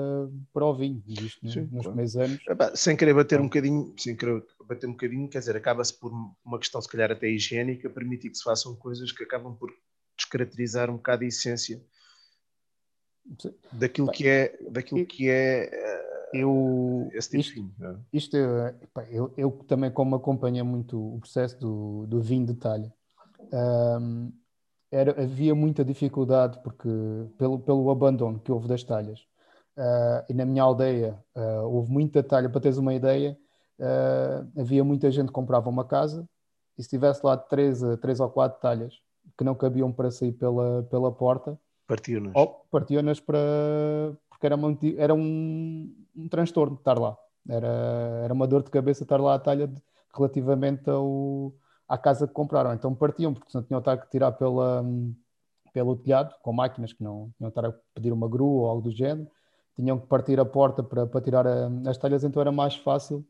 para o vinho, isto Sim, nos claro. primeiros anos. Sem querer bater um bocadinho, sem querer bater um bocadinho, quer dizer, acaba-se por uma questão se calhar até higiênica, permitir que se façam coisas que acabam por descaracterizar um bocado a essência daquilo que é daquilo que é eh, eu esse tipo isto, de vinho. É? Isto eu, eu também como acompanho muito o processo do, do vinho de talha um, era, havia muita dificuldade porque pelo, pelo abandono que houve das talhas uh, e na minha aldeia uh, houve muita talha para teres uma ideia uh, havia muita gente que comprava uma casa e se tivesse lá três, três ou quatro talhas que não cabiam para sair pela, pela porta. Partiu-nas. Partiu-nas para. porque era, uma, era um, um transtorno estar lá. Era, era uma dor de cabeça estar lá à talha de, relativamente ao, à casa que compraram. Então partiam, porque senão tinham que tirar pela, pelo telhado, com máquinas que não tinham estar a pedir uma grua ou algo do género. Tinham que partir a porta para, para tirar a, as talhas, então era mais fácil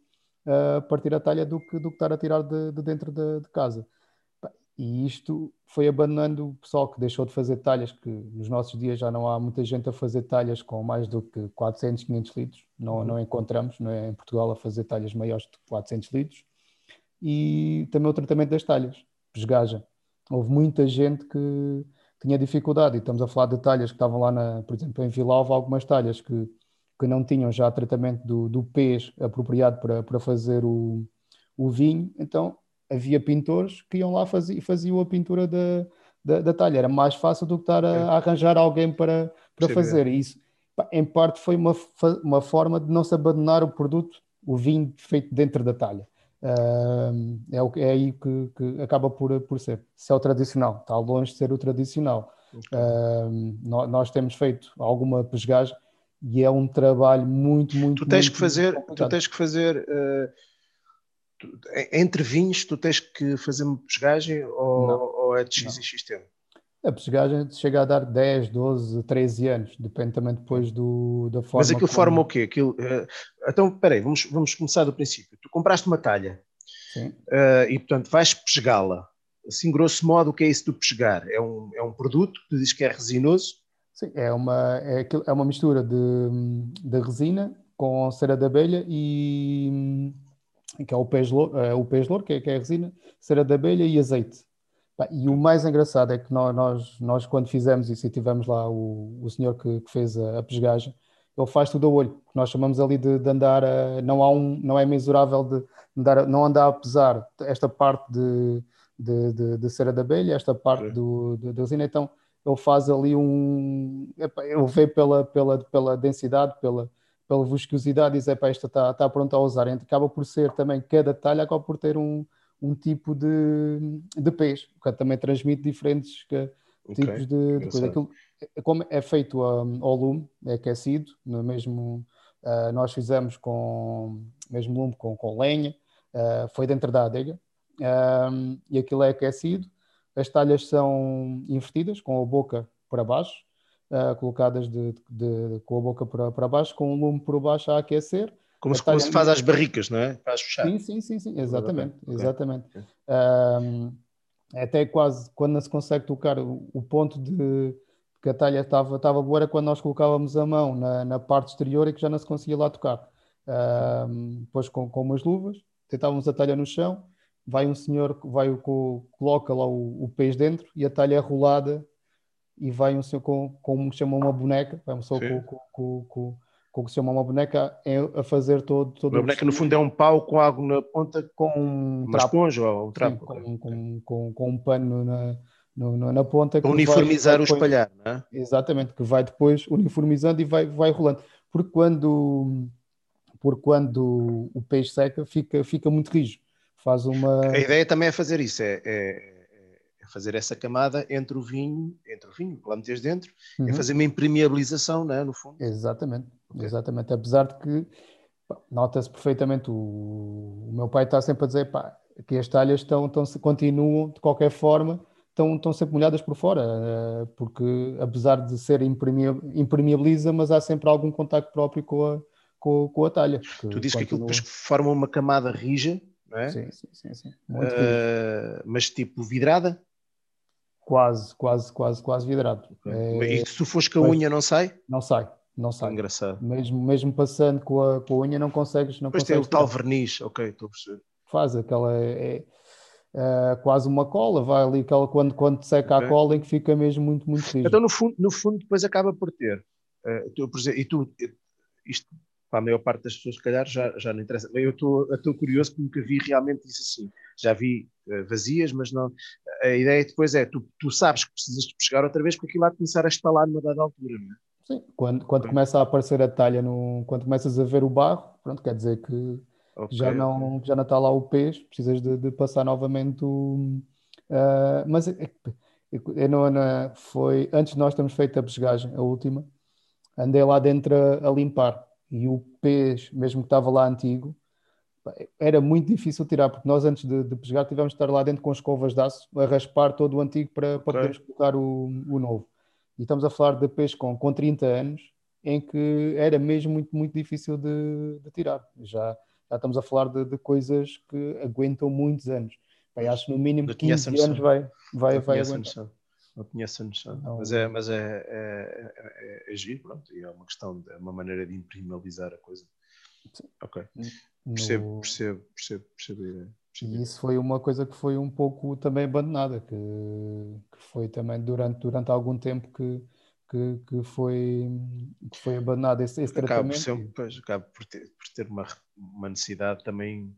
uh, partir a talha do que, do que estar a tirar de, de dentro de, de casa e isto foi abandonando o pessoal que deixou de fazer talhas, que nos nossos dias já não há muita gente a fazer talhas com mais do que 400, 500 litros. Não, uhum. não encontramos não é, em Portugal a fazer talhas maiores de 400 litros. E também o tratamento das talhas, pesgagem. Houve muita gente que tinha dificuldade, e estamos a falar de talhas que estavam lá, na, por exemplo, em Vilalva, algumas talhas que, que não tinham já tratamento do, do pez apropriado para, para fazer o, o vinho, então havia pintores que iam lá e faziam a pintura da, da, da, talha. Era mais fácil do que estar a, a arranjar alguém para, para fazer. Isso, em parte, foi uma, uma forma de não se abandonar o produto, o vinho feito dentro da talha. Uh, é, o, é aí que, que, acaba por, por ser. Se é o tradicional, está longe de ser o tradicional. Okay. Uh, nós, nós, temos feito alguma pesgagem e é um trabalho muito, muito. Tu tens muito, que fazer, tu tens que fazer uh, entre vinhos tu tens que fazer uma pesgagem ou, ou é de X não. e X tempo? A pesgagem chega a dar 10, 12, 13 anos, depende também depois do, da forma. Mas aquilo como... forma o quê? Aquilo, uh, então, espera aí, vamos, vamos começar do princípio. Tu compraste uma talha uh, e, portanto, vais pesgá-la. Assim, grosso modo, o que é isso do pesgar? É um, é um produto que tu dizes que é resinoso? Sim, é uma, é, é uma mistura de, de resina com cera de abelha e que é o peixe louro, é o louro que, é, que é a resina, cera de abelha e azeite. E o mais engraçado é que nós, nós quando fizemos isso e tivemos lá o, o senhor que, que fez a, a pesgagem, ele faz tudo a olho, nós chamamos ali de, de andar, a, não, há um, não é mensurável de andar, não andar a pesar esta parte de, de, de, de cera de abelha, esta parte do, de, de resina, então ele faz ali um, ele vê pela, pela, pela densidade, pela, pela viscosidade, diz, esta está tá pronta a usar. Então, acaba por ser também, cada talha acaba por ter um, um tipo de, de peixe, que também transmite diferentes que, okay. tipos de, de coisa. Aquilo, como é feito um, ao lume, é aquecido, no mesmo, uh, nós fizemos com mesmo lume com, com lenha, uh, foi dentro da adega, um, e aquilo é aquecido. As talhas são invertidas, com a boca para baixo, uh, colocadas de, de, com a boca para, para baixo, com o lume por baixo a aquecer. Como, se, como se faz às barricas, não é? Para fechar. Sim, sim, sim, sim. exatamente. Okay. exatamente. Okay. Um, até quase quando não se consegue tocar o, o ponto de que a talha estava, estava boa era quando nós colocávamos a mão na, na parte exterior e que já não se conseguia lá tocar. Um, depois com, com umas luvas, tentávamos a talha no chão, vai um senhor, vai o, coloca lá o, o peixe dentro e a talha é rolada e vai um senhor com, como chama uma boneca, vai um senhor com, com, com, com, o que se chama uma boneca a fazer todo. todo uma boneca, no fundo, é um pau com algo na ponta, com um uma trapo. esponja ou um trapo. Sim, com, com, com, com, um pano na, no, na ponta. Para uniformizar vai, o espalhar, não é? Exatamente, que vai depois uniformizando e vai, vai rolando. Porque quando, porque quando o peixe seca, fica, fica muito rijo. Faz uma... A ideia também é fazer isso, é, é fazer essa camada entre o vinho, entre o vinho que lá metes dentro, é uhum. é fazer uma impermeabilização, não é, no fundo. Exatamente, okay. exatamente. Apesar de que nota-se perfeitamente, o, o, meu pai está sempre a dizer pá, que as talhas estão, estão, continuam de qualquer forma, estão, estão sempre molhadas por fora, eh, porque apesar de ser impermeabiliza, mas há sempre algum contacto próprio com a, com, com a talha. Tu dizes que aquilo depois forma uma camada rija, não é? Sim, sim, sim. sim. Uh, mas tipo vidrada? Quase, quase, quase, quase vidrado. É, e se tu fores com a unha não sai? Não sai, não sai. Engraçado. Mesmo, mesmo passando com a, com a unha não consegues. Não Depois consegues tem o tal verniz, ok, estou a perceber. Faz aquela. É, é, quase uma cola, vai ali aquela, quando, quando seca okay. a cola em que fica mesmo muito, muito rígido. Então, no fundo, no fundo, depois acaba por ter. Uh, tu, por exemplo, e tu, isto para a maior parte das pessoas, se calhar, já, já não interessa. Eu estou curioso porque nunca vi realmente isso assim. Já vi uh, vazias, mas não. A ideia depois é: tu, tu sabes que precisas de pescar outra vez porque aquilo há de começar a estalar numa dada altura, não é? Sim, quando, quando começa a aparecer a talha, no, quando começas a ver o barro, pronto, quer dizer que okay, já, não, okay. já não está lá o peixe, precisas de, de passar novamente o. Uh, mas eu não, não, foi antes de nós termos feito a pescagem, a última, andei lá dentro a, a limpar e o peixe, mesmo que estava lá antigo, era muito difícil tirar, porque nós antes de, de pescar tivemos de estar lá dentro com escovas de aço a raspar todo o antigo para, para podermos colocar o, o novo. E estamos a falar de peixe com, com 30 anos, em que era mesmo muito, muito difícil de, de tirar. Já, já estamos a falar de, de, coisas que aguentam muitos anos. Bem, acho que no mínimo 15 anos vai, vai, vai aguentar. Não tinha essa noção. Não. Mas, é, mas é, é, é, é, giro, pronto, e é uma questão, é uma maneira de imprimalizar a coisa. Sim. Ok. No... Percebo, percebo, percebo, percebo, percebo. E isso foi uma coisa que foi um pouco também abandonada, que, que foi também durante, durante algum tempo que, que, que, foi, que foi abandonado esse, esse acaba tratamento. Por ser, pois, acaba por ter, por ter uma, uma necessidade também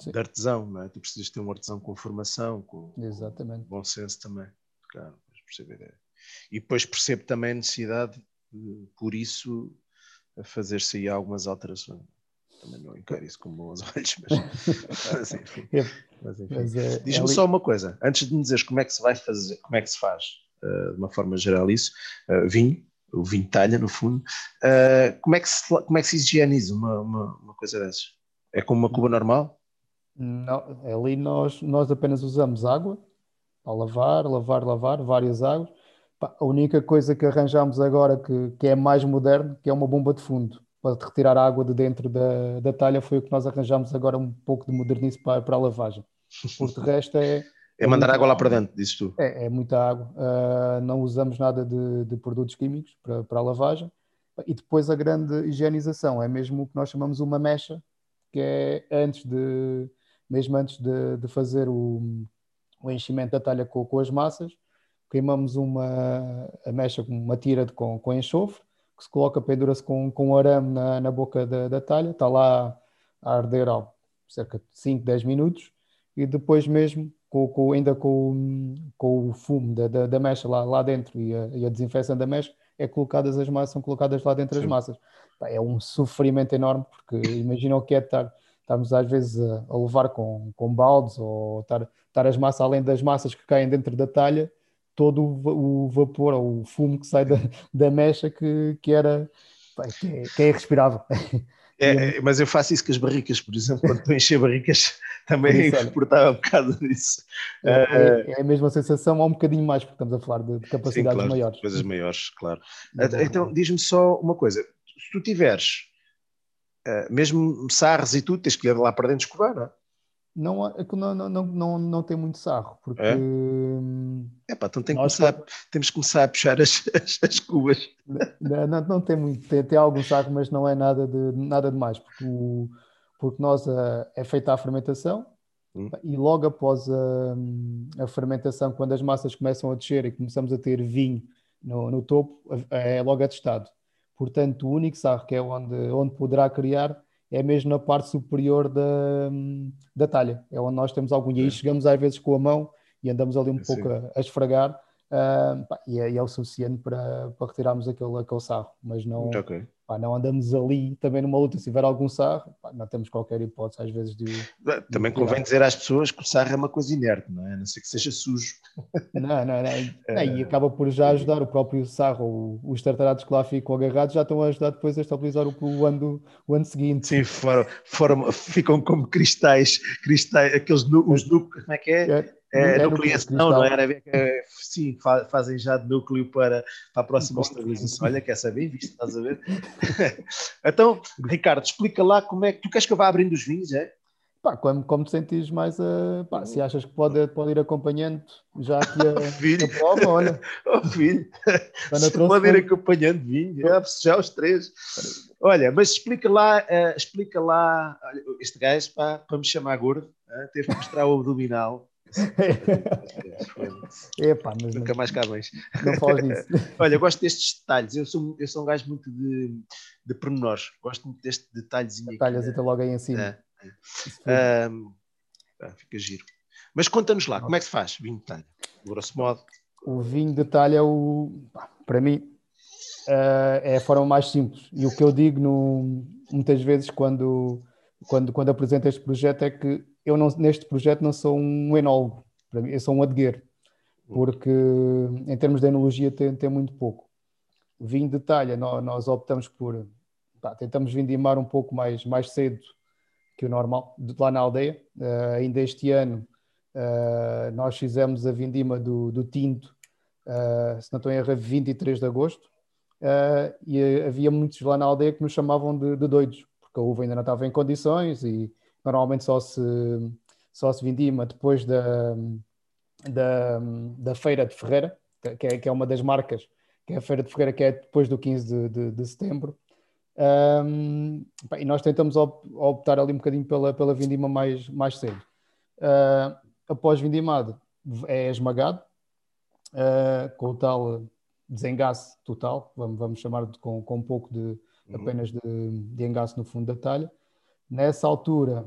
Sim. de artesão, não é? Tu precisas ter um artesão com formação, com, Exatamente. Com bom senso também. Claro, percebo a ideia. E depois percebo também a necessidade, de, por isso, a fazer-se aí algumas alterações também não encaro isso com bons olhos, mas, mas enfim. É, mas, enfim. É, Diz-me é só uma coisa, antes de me dizeres como é que se vai fazer, como é que se faz, uh, de uma forma geral, isso, uh, vinho, o vinho talha, no fundo, uh, como, é que se, como é que se higieniza uma, uma, uma coisa dessas? É como uma cuba normal? Não, ali nós, nós apenas usamos água para lavar, lavar, lavar, várias águas. A única coisa que arranjamos agora que, que é mais moderno, que é uma bomba de fundo para retirar a água de dentro da, da talha, foi o que nós arranjamos agora um pouco de modernice para, para a lavagem. Porque o resto é. É, mandar água lá para dentro, dizes tu? É, é muita água. Uh, não usamos nada de, de, produtos químicos para, para a lavagem. E depois a grande higienização é mesmo o que nós chamamos uma mecha, que é antes de, mesmo antes de, de fazer o, o enchimento da talha com, com as massas, queimamos uma a mecha com uma tira de, com, com enxofre, que se coloca, pendura-se com, com arame na, na boca da, da talha, está lá a arder há cerca de 5, 10 minutos, e depois mesmo, com, com, ainda com, com o fumo da, da, da mecha lá, lá dentro e a, e a, desinfecção da mecha, é colocadas as massas, são colocadas lá dentro Sim. as massas. É um sofrimento enorme, porque imaginam o que é estar, estarmos às vezes a, a levar com, com baldes ou estar, estar as massas além das massas que caem dentro da talha, todo o, vapor ou o fumo que sai da, da mecha que, que era que é, que é irrespirável. É, é, mas eu faço isso com as barricas, por exemplo, quando estou a encher barricas, também reportava um bocado disso. É, é, é, a mesma sensação, ou um bocadinho mais, porque estamos a falar de, de capacidades Sim, claro, maiores. Coisas maiores, claro. Então, diz-me só uma coisa: se tu tiveres, uh, mesmo sarres e tudo, tens que ir lá para dentro escovar, não é? Não, não, não, não, não, não tem muito sarro, porque. É, é pá, então tem começar, temos que começar a puxar as, as, as cubas. Não, não, não, tem muito, tem, tem algum sarro, mas não é nada de, nada de mais, porque, o, porque nós a, é feita a fermentação hum. e logo após a, a fermentação, quando as massas começam a descer e começamos a ter vinho no, no topo, é logo atestado. Portanto, o único sarro que é onde, onde poderá criar é mesmo na parte superior da, da talha, é onde nós temos algum. E aí chegamos às vezes com a mão e andamos ali um Sim. pouco a, a esfregar, uh, pá, e, é, e, é, o suficiente para, para retirarmos aquele, aquele sarro, mas não, okay pá, não andamos ali também numa luta. Se tiver algum sarro, pá, não temos qualquer hipótese às vezes de. Também de convém dizer às pessoas que o sarro é uma coisa inerte, não é? A não ser que seja sujo. Não, não, não. É, e acaba por já ajudar o próprio sarro, os tartarados que lá ficam agarrados já estão a ajudar depois a estabilizar o, o, ano, o ano seguinte. Sim, foram, ficam como cristais, cristais aqueles os núcleos, como é que é? é é, é nucleação, não era? É, sim, fazem já de núcleo para, para a próxima estabilização. Olha, quer saber? Visto, estás a ver? então, Ricardo, explica lá como é que tu queres que eu vá abrindo os vinhos, é? Pá, como, como te sentires mais a. Pá, se achas que pode, pode ir acompanhando já aqui a, filho. a prova, olha. Oh, filho, pode ir acompanhando vinho, já os três. Olha, mas explica lá, uh, explica lá, este gajo, pá, para me chamar gordo, uh, teve que mostrar o abdominal. Epá, mas Nunca mais cabens. Não falas disso. Olha, eu gosto destes detalhes. Eu sou, eu sou um gajo muito de, de pormenores. Gosto muito deste detalhezinho. Detalhes e logo aí em cima. É, é. Um, fica giro. Mas conta-nos lá, como é que se faz vinho de talha? Grosso modo. O vinho de talha, é o, para mim, uh, é a forma mais simples. E o que eu digo no, muitas vezes quando, quando, quando apresento este projeto é que eu não, neste projeto não sou um enólogo, eu sou um adegueiro, porque em termos de enologia tem, tem muito pouco. Vinho de talha, nós, nós optamos por, pá, tentamos vindimar um pouco mais, mais cedo que o normal, lá na aldeia. Uh, ainda este ano uh, nós fizemos a vindima do, do tinto, uh, se não estou em erro, 23 de agosto, e havia muitos lá na aldeia que nos chamavam de, de doidos, porque a uva ainda não estava em condições e normalmente só se, só se vindima depois da, da, da Feira de Ferreira, que é, que é uma das marcas, que é a Feira de Ferreira, que é depois do 15 de, de, de setembro. Um, e nós tentamos optar ali um bocadinho pela, pela vindima mais, mais cedo. Uh, após vindimado, é esmagado, uh, com o tal desengasse total, vamos, vamos chamar de, com, com um pouco de uhum. apenas de, de engasse no fundo da talha. Nessa altura,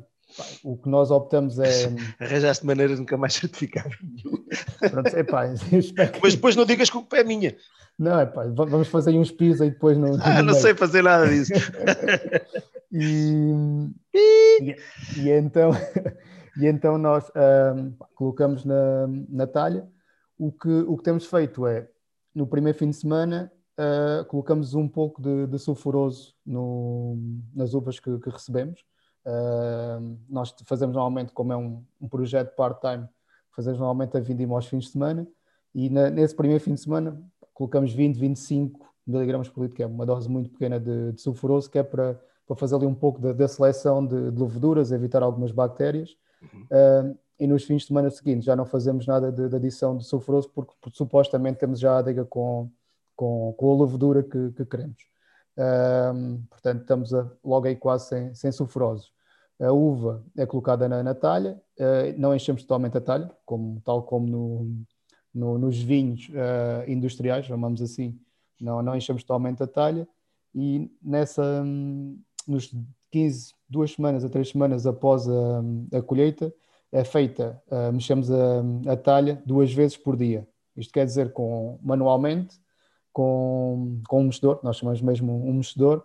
o que nós optamos é. Arranjaste maneira de nunca mais certificar Pronto, epá, que... Mas depois não digas que o pé é minha. Não, é pá, vamos fazer uns pis e depois não. Ah, não sei fazer nada disso. e, e, e, então, e então nós um, colocamos na, na talha. O que, o que temos feito é, no primeiro fim de semana, uh, colocamos um pouco de, de sulfuroso no, nas uvas que, que recebemos. Uh, nós fazemos normalmente, como é um, um projeto part-time, fazemos normalmente a vindima aos fins de semana e na, nesse primeiro fim de semana colocamos 20, 25 miligramas por litro, que é uma dose muito pequena de, de sulfuroso, que é para, para fazer ali um pouco da seleção de, de, leveduras, evitar algumas bactérias. Uhum. Uh, e nos fins de semana seguintes já não fazemos nada de, de adição de sulfuroso, porque, porque, supostamente temos já a adega com, com, com a levedura que, que queremos. Portanto, estamos a, logo aí quase sem, sem sulfurosos. A uva é colocada na, na talha, uh, não enchemos totalmente a talha, como, tal como no, no, nos vinhos uh, industriais, chamamos assim, não, não enchemos totalmente a talha e nessa, um, nos 15, duas semanas a três semanas após a, a colheita, é feita, uh, mexemos a, a, talha duas vezes por dia. Isto quer dizer com, manualmente, com, com um mexedor, nós chamamos mesmo um mexedor,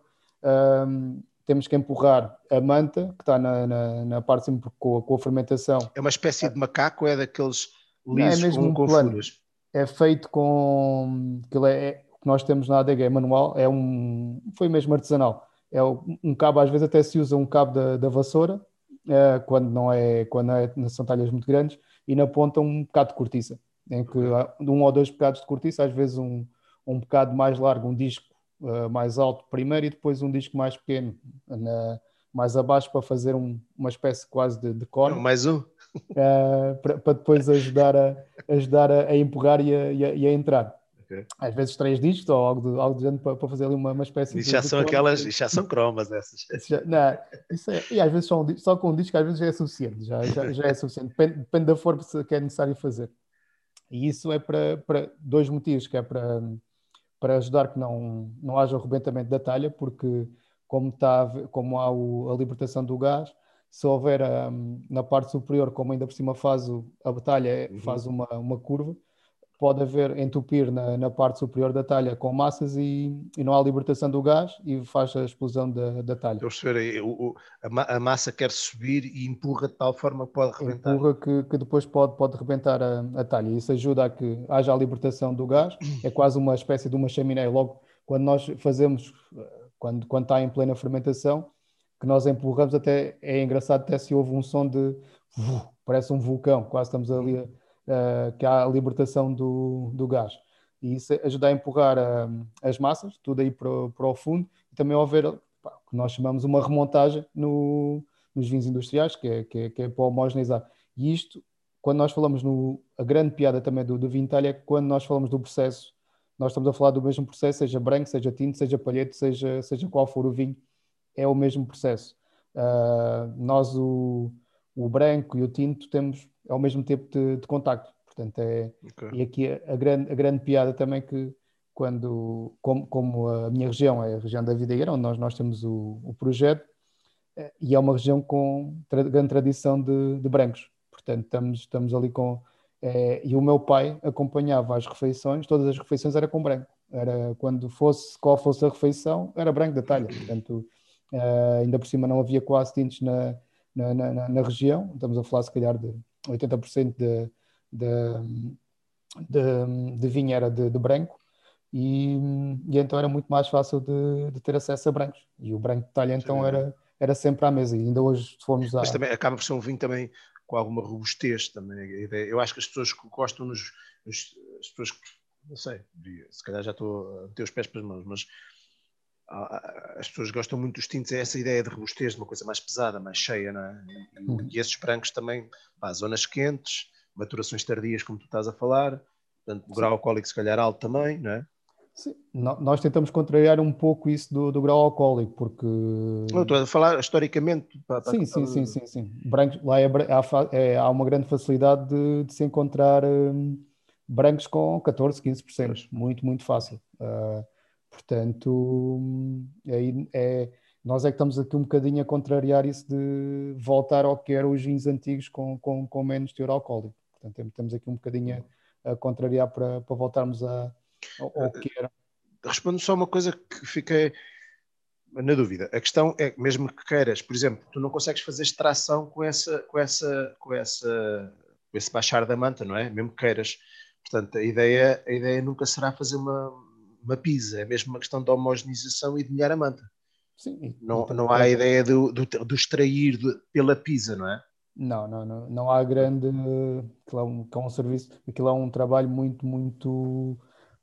um, temos que empurrar a manta, que está na, na, na parte sempre com, com a fermentação. É uma espécie de macaco, é daqueles lisos é mesmo com, com furos. É feito com. Aquilo é, é, o que nós temos na ADG é manual, é um. Foi mesmo artesanal. É um cabo, às vezes até se usa um cabo da, da vassoura, é, quando não é, quando é, são talhas muito grandes, e na ponta um bocado de cortiça, em que um ou dois bocados de cortiça, às vezes um, um bocado mais largo, um disco uh, mais alto primeiro e depois um disco mais pequeno, na, mais abaixo para fazer um, uma espécie quase de, de cone. mais um? uh, para, depois ajudar a, ajudar a, a empurrar e a, e a, e a entrar. Okay. Às vezes três discos ou algo do, algo do género para, para fazer ali uma, uma espécie e já de. são de aquelas, já são cromas essas. Já, não, isso é, e às vezes só, um, só com um disco, às vezes já é suficiente, já, já, já é suficiente, depende, depende da forma que é necessário fazer. E isso é para, para dois motivos, que é para, para ajudar que não, não haja o arrebentamento da talha, porque como, está, como há o, a libertação do gás, se houver um, na parte superior, como ainda por cima faz o, a talha, uhum. faz uma, uma curva, pode haver entupir na, na parte superior da talha com massas e, e, não há libertação do gás e faz a explosão da, da talha. Estou a a, a, massa quer subir e empurra de tal forma que pode rebentar. Empurra que, que depois pode, pode rebentar a, a talha. Isso ajuda a que haja a libertação do gás, é quase uma espécie de uma chaminé. Logo, quando nós fazemos, quando, quando está em plena fermentação, que nós empurramos, até é engraçado, até se houve um som de parece um vulcão, quase estamos ali, uh, que há a libertação do, do gás. E isso ajuda a empurrar uh, as massas, tudo aí para, para o fundo, e também haver o que nós chamamos uma remontagem no, nos vinhos industriais, que é, que, é, que é para homogeneizar. E isto, quando nós falamos no. A grande piada também do, do vinho talha é que quando nós falamos do processo, nós estamos a falar do mesmo processo, seja branco, seja tinto, seja palhete, seja, seja qual for o vinho é o mesmo processo. Uh, nós, o, o, branco e o tinto, temos ao mesmo tempo de, de contacto. Portanto, é, okay. e aqui a, a, grande, a grande piada também que quando, como, como, a minha região é a região da Videira, onde nós, nós temos o, o projeto, é, e é uma região com tra grande tradição de, de, brancos. Portanto, estamos, estamos ali com. É, e o meu pai acompanhava as refeições, todas as refeições era com branco. Era quando fosse, qual fosse a refeição, era branco da talha. Portanto, Uh, ainda por cima não havia quase tintos na, na, na, na, região, estamos a falar se calhar de 80% de, de, de, de vinho era de, de branco, e, e, então era muito mais fácil de, de, ter acesso a brancos. E o branco de talha então era, era sempre à mesa, e ainda hoje se formos a... Mas também acaba por ser um vinho também com alguma robustez também. Eu acho que as pessoas que gostam nos, nos as pessoas que, não sei, se calhar já estou a ter os pés para as mãos, mas as pessoas gostam muito dos tintos, é essa ideia de robustez, de uma coisa mais pesada, mais cheia, não é? E, uhum. esses brancos também, pá, zonas quentes, maturações tardias, como tu estás a falar, portanto, o grau alcoólico se calhar alto também, não é? Sim, nós tentamos contrariar um pouco isso do, do grau alcoólico, porque. Não, estou a falar historicamente. Para, para sim, sim, sim, sim, sim. Brancos, lá é, há, é, há, uma grande facilidade de, de se encontrar um, brancos com 14, 15%. Muito, muito fácil. Uh, portanto, aí é, nós é que estamos aqui um bocadinho a contrariar isso de voltar ao que eram os vinhos antigos com, com, com menos teor alcoólico. Portanto, estamos aqui um bocadinho a, a contrariar para, para voltarmos a ou, ou que era? Respondo só uma coisa que fiquei na dúvida. A questão é mesmo que queiras, por exemplo, tu não consegues fazer extração com essa, com essa, com essa, com esse baixar da manta, não é? Mesmo que queiras. Portanto, a ideia, a ideia nunca será fazer uma, uma pizza, é mesmo uma questão de homogeneização e de molhar a manta. Sim, não, não há a ideia do, do, do extrair pela pizza, não é? Não, não, não, não há grande. Aquilo é um, é um serviço, aquilo é um trabalho muito, muito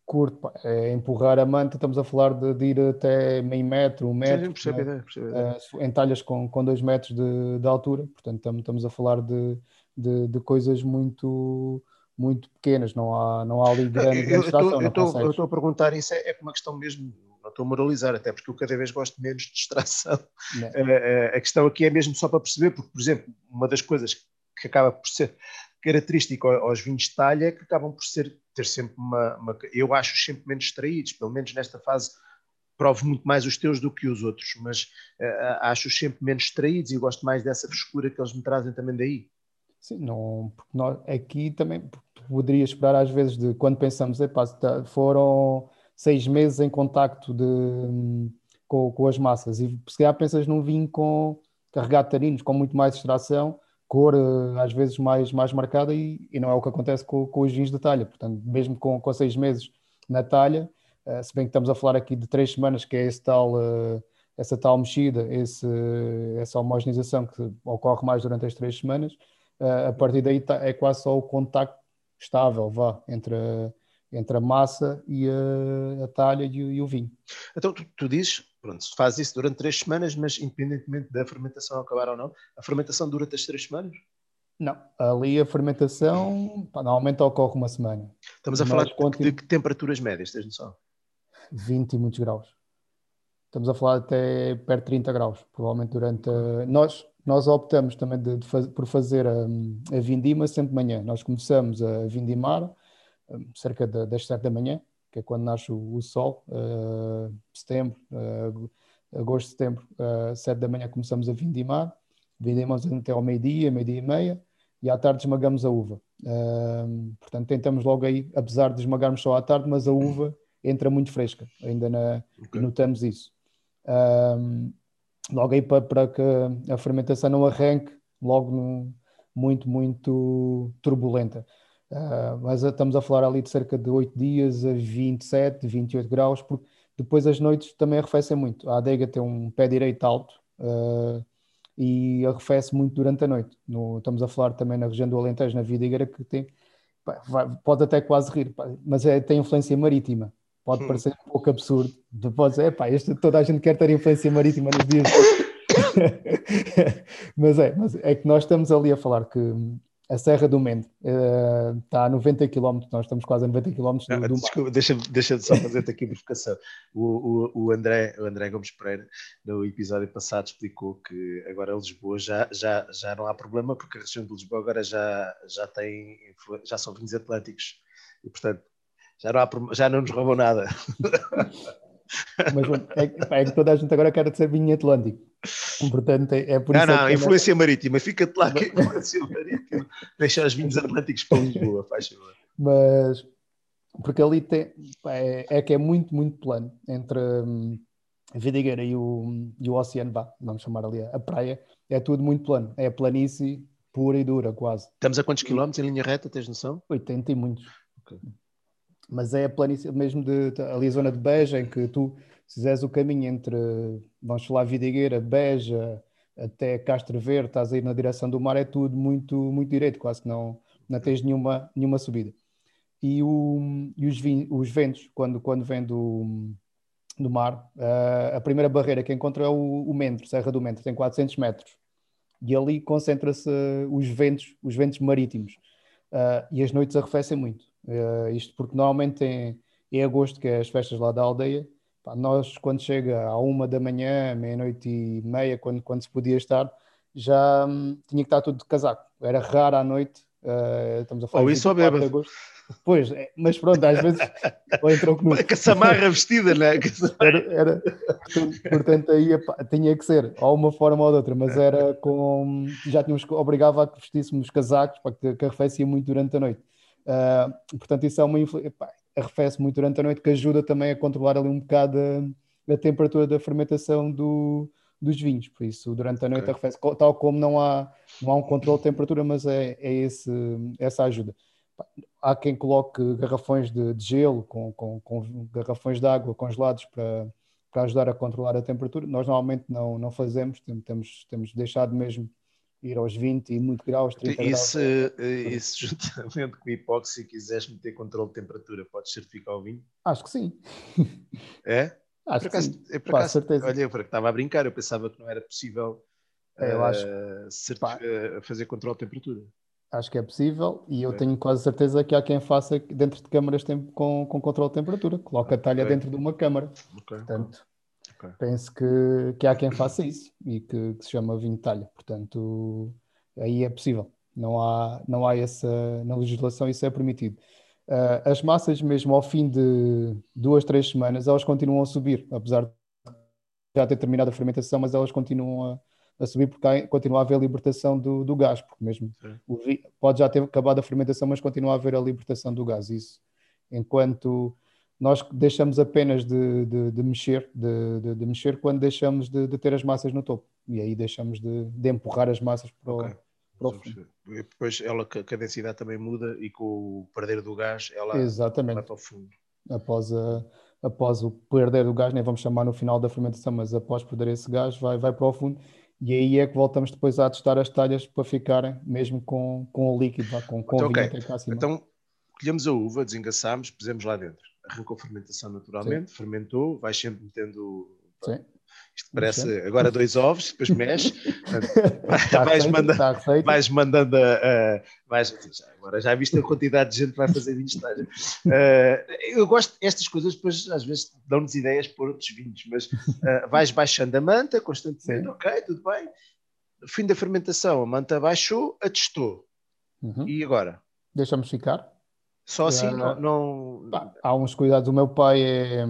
curto, é empurrar a manta, estamos a falar de, de ir até meio metro, um metro, sim, sim, né? uh, em talhas com, com dois metros de, de altura, portanto estamos, estamos a falar de, de, de, coisas muito muito pequenas, não há, não há ali grande, grande extração. Eu estou a perguntar isso, é, é uma questão mesmo, não estou a moralizar, até porque eu cada vez gosto menos de extração. Uh, a questão aqui é mesmo só para perceber, porque, por exemplo, uma das coisas que acaba por ser característico aos vinhos de talha que acabam por ser, ter sempre uma, uma, Eu acho sempre menos extraídos, pelo menos nesta fase provo muito mais os teus do que os outros, mas uh, acho sempre menos extraídos e gosto mais dessa frescura que eles me trazem também daí. Sim, não, porque nós, aqui também poderia esperar às vezes de quando pensamos, epá, tá, foram seis meses em contacto de, com, com as massas e se calhar pensas num vinho com carregado de com muito mais extração, cor eh, às vezes mais, mais marcada e, e não é o que acontece com, com os jeans de talha. Portanto, mesmo com, com seis meses na talha, uh, se bem que estamos a falar aqui de três semanas, que é esse tal, uh, essa tal mexida, esse, essa homogeneização que ocorre mais durante as três semanas, a partir daí tá, é quase só o contacto estável, vá, entre a, entre a massa e a, a talha e o, e o, vinho. Então, tu, tu dizes, pronto, faz isso durante três semanas, mas independentemente da fermentação acabar ou não, a fermentação dura as três semanas? Não, ali a fermentação pá, normalmente ocorre uma semana. Estamos a falar de, continu... de que temperaturas médias, tens noção? 20 e muitos graus. Estamos a falar até perto de 30 graus, provavelmente durante. A... Nós, nós optamos também de, de faz... por fazer a, a vindima sempre de manhã. Nós começamos a vindimar cerca de, das 7 da manhã, que é quando nasce o, o sol, uh, setembro, uh, agosto, setembro, uh, 7 da manhã começamos a vindimar, vindimamos até ao meio-dia, meio-dia e meia, e à tarde esmagamos a uva. Uh, portanto, tentamos logo aí, apesar de esmagarmos só à tarde, mas a uva entra muito fresca, ainda na, okay. notamos isso. Uh, logo aí para, para, que a fermentação não arranque logo no, muito, muito turbulenta. Uh, mas estamos a falar ali de cerca de 8 dias a 27, 28 graus, porque depois as noites também arrefecem muito. A adega tem um pé direito alto uh, e arrefece muito durante a noite. No, estamos a falar também na região do Alentejo, na Vidigueira, que tem, pá, vai, pode até quase rir, pá, mas é, tem influência marítima. Pode hum. parecer um pouco absurdo. Pode é pá, este, toda a gente quer ter influência marítima nos dias. mas é, mas é que nós estamos ali a falar que a Serra do Mende uh, está a 90 km, nós estamos quase a 90 km do, do Desculpa, deixa-me deixa só fazer-te aqui a verificação. O, o, o, André, o André Gomes Pereira, no episódio passado, explicou que agora Lisboa já, já, já não há problema, porque a região de Lisboa agora já, já tem, já são vinhos atlânticos e, portanto, já não, há, já não nos roubam nada. Mas é, é, que toda a gente agora quer ser vinho atlântico. Portanto, é, é por não, isso. Não, não, influência marítima, fica-te lá que influência marítima. Deixa os vinhos atlânticos para Lisboa, faz favor. Mas, porque ali tem, é, é, que é muito, muito plano entre hum, a Vidigueira e o, e o oceano, vá, vamos chamar ali a, a praia, é tudo muito plano, é planície pura e dura, quase. Estamos a quantos quilómetros em linha reta, tens noção? 80 e muitos. Okay. Mas é a planície mesmo de, ali a zona de Beja, em que tu se fizeres o caminho entre, vamos falar, Vidigueira, Beja, até Castro Verde, estás a ir na direção do mar, é tudo muito, muito direito, quase que não, não tens nenhuma, nenhuma subida. E, o, e os, os ventos, quando, quando vêm do, do mar. Uh, a primeira barreira que encontro é o, o Mendro, Serra do Mendro, tem 400 metros. E ali concentra-se os ventos, os ventos marítimos. Uh, e as noites arrefecem muito. Uh, isto porque normalmente em, em agosto, que é as festas lá da aldeia, pá, nós quando chega à uma da manhã, meia-noite e meia, quando, quando se podia estar, já hum, tinha que estar tudo de casaco. Era raro à noite. Uh, estamos a falar Ou isso ou. Pois, é, mas pronto, às vezes ou entrou com a samarra vestida, não é? Era, era, portanto, aí tinha que ser, ou uma forma ou de outra, mas era com. Já tínhamos obrigava a que vestíssemos casacos, para que arrefecia muito durante a noite. Uh, portanto, isso é uma arrefece muito durante a noite, que ajuda também a controlar ali um bocado a, a temperatura da fermentação do, dos vinhos. Por isso, durante a noite okay. arrefece, tal como não há, não há um controle de temperatura, mas é, é esse, essa ajuda há quem coloque garrafões de, de gelo com, com, com, garrafões de água congelados para, para ajudar a controlar a temperatura. Nós normalmente não, não fazemos, temos, temos deixado mesmo ir aos 20 e muito graus, 30 e graus. Se, e se juntamente com a hipóxia quiseres meter controle de temperatura, podes certificar o vinho? Acho que sim. É? Acho por acaso, que sim. Por acaso, certeza. Olha, eu estava a brincar, eu pensava que não era possível é, eu acho, uh, fazer controle de temperatura. Acho que é possível e eu tenho quase certeza que há quem faça dentro de câmaras com, com controle de temperatura, coloca a talha okay. dentro de uma câmara. Okay. Portanto, okay. penso que, que há quem faça isso e que, que, se chama vinho de talha. Portanto, aí é possível. Não há, não há essa, na legislação isso é permitido. Uh, as massas, mesmo ao fim de duas, três semanas, elas continuam a subir, apesar de já ter terminado a fermentação, mas elas continuam a, a subir porque continua a haver a libertação do, do gás, porque mesmo vi, pode já ter acabado a fermentação, mas continua a haver a libertação do gás. Isso, enquanto nós deixamos apenas de, de, de mexer, de, de, mexer quando deixamos de, ter as massas no topo, e aí deixamos de, empurrar as massas para o, okay. para o fundo. E depois ela, que a densidade também muda e com o perder do gás ela Exatamente. vai para o fundo. Após a, após o perder do gás, nem vamos chamar no final da fermentação, mas após perder esse gás, vai, vai para o fundo e aí é que voltamos depois a testar as talhas para ficarem mesmo com, com o líquido, com, com então, o vinho okay. até cá acima. Então, colhemos a uva, desengaçamos, pusemos lá dentro. Arrancou a fermentação naturalmente, Sim. fermentou, vais sempre metendo Sim. Isto parece agora dois ovos, depois mexe, tá vais, mandando, tá vais mandando a, a vais, agora já viste a quantidade de gente que vai fazer vinhos uh, Eu gosto destas coisas, depois às vezes dão-nos ideias por outros vinhos, mas uh, vais baixando a manta constantemente, Sim. ok, tudo bem. No fim da fermentação, a manta baixou, atestou. Uhum. E agora? Deixamos ficar. Só assim uh, não. não... Pá, há uns cuidados. O meu pai é,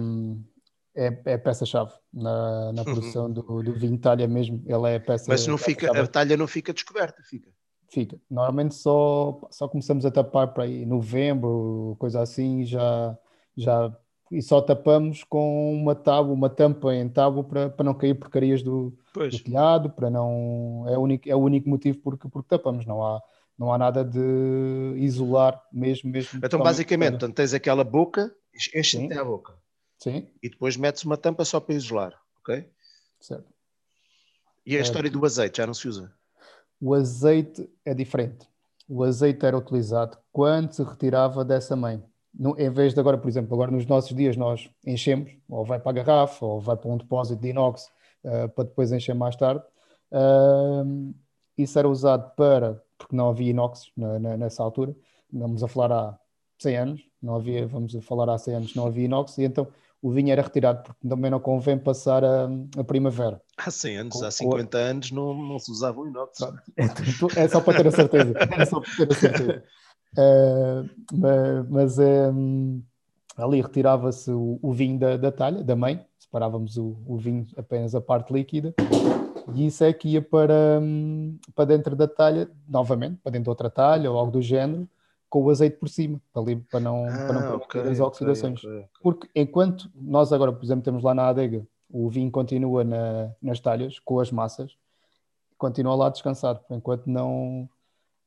é, é peça-chave na, na uhum. produção do, do vinho talha mesmo. Ele é peça. Mas não peça fica, a talha não fica descoberta, fica. Fica. Normalmente só, só começamos a tapar para aí novembro, coisa assim, já, já e só tapamos com uma tábua, uma tampa em tábua para, para não cair porcarias do, do telhado, para não é o único, é o único motivo porque, porque tapamos, não há, não há nada de isolar mesmo mesmo. Então basicamente, tens aquela boca, enche até a boca. Sim. E depois metes uma tampa só para isolar, ok? Certo. E a história do azeite já não se usa? O azeite é diferente. O azeite era utilizado quando se retirava dessa mãe. No, em vez de agora, por exemplo, agora nos nossos dias nós enchemos, ou vai para a garrafa, ou vai para um depósito de inox uh, para depois encher mais tarde. Uh, isso era usado para, porque não havia inox na, na, nessa altura, vamos a falar há 100 anos, não havia, vamos a falar há 100 anos, não havia inox, e então o vinho era retirado, porque também não convém passar a, a primavera. Há 100 anos, com, há 50 com... anos não, não se usava o inox. É, é, só para ter a certeza. É só para ter a certeza. Uh, mas, mas um, ali retirava-se o, o, vinho da, da, talha, da mãe, separávamos o, o, vinho apenas a parte líquida, e isso é que ia para, um, para dentro da talha, novamente, para dentro de outra talha ou algo do género, com o azeite por cima, para, para não, ah, para não okay, as oxidações. Okay, okay. Porque enquanto nós agora, por exemplo, temos lá na adega, o vinho continua na, nas talhas, com as massas, continua lá descansado, enquanto não,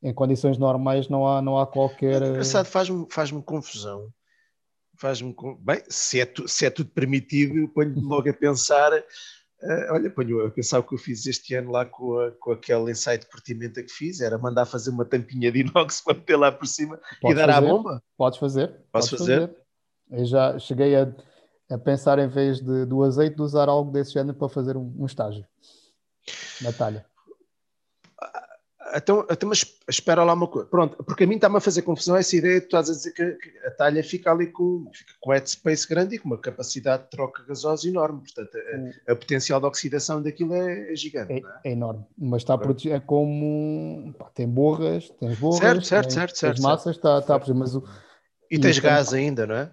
em condições normais não há, não há qualquer... É engraçado, faz-me faz confusão. Faz-me... Bem, se é, tu, se é tudo permitido, ponho-me logo a pensar Uh, olha, ponho a pensar o que eu fiz este ano lá com, a, com aquele ensaio de curtimento que fiz, era mandar fazer uma tampinha de inox para meter lá por cima Podes e dar fazer. à bomba. Podes fazer. Posso fazer? fazer? Eu já cheguei a, a pensar em vez de, do azeite de usar algo desse género para fazer um, um estágio na talha. Então, então, mas espera lá uma coisa. Pronto, porque a mim está-me a fazer confusão essa ideia de tu estás a dizer que, que a talha fica ali com, fica com headspace grande e com uma capacidade de troca gasosa enorme. Portanto, a, a potencial de oxidação daquilo é, é gigante. É, é? é, enorme, mas está protegido. É como. Pá, tem borras, tens borras, certo, certo, tens, certo, certo, massas, está, está protegido. Mas o, e, e tens gás ainda, não é?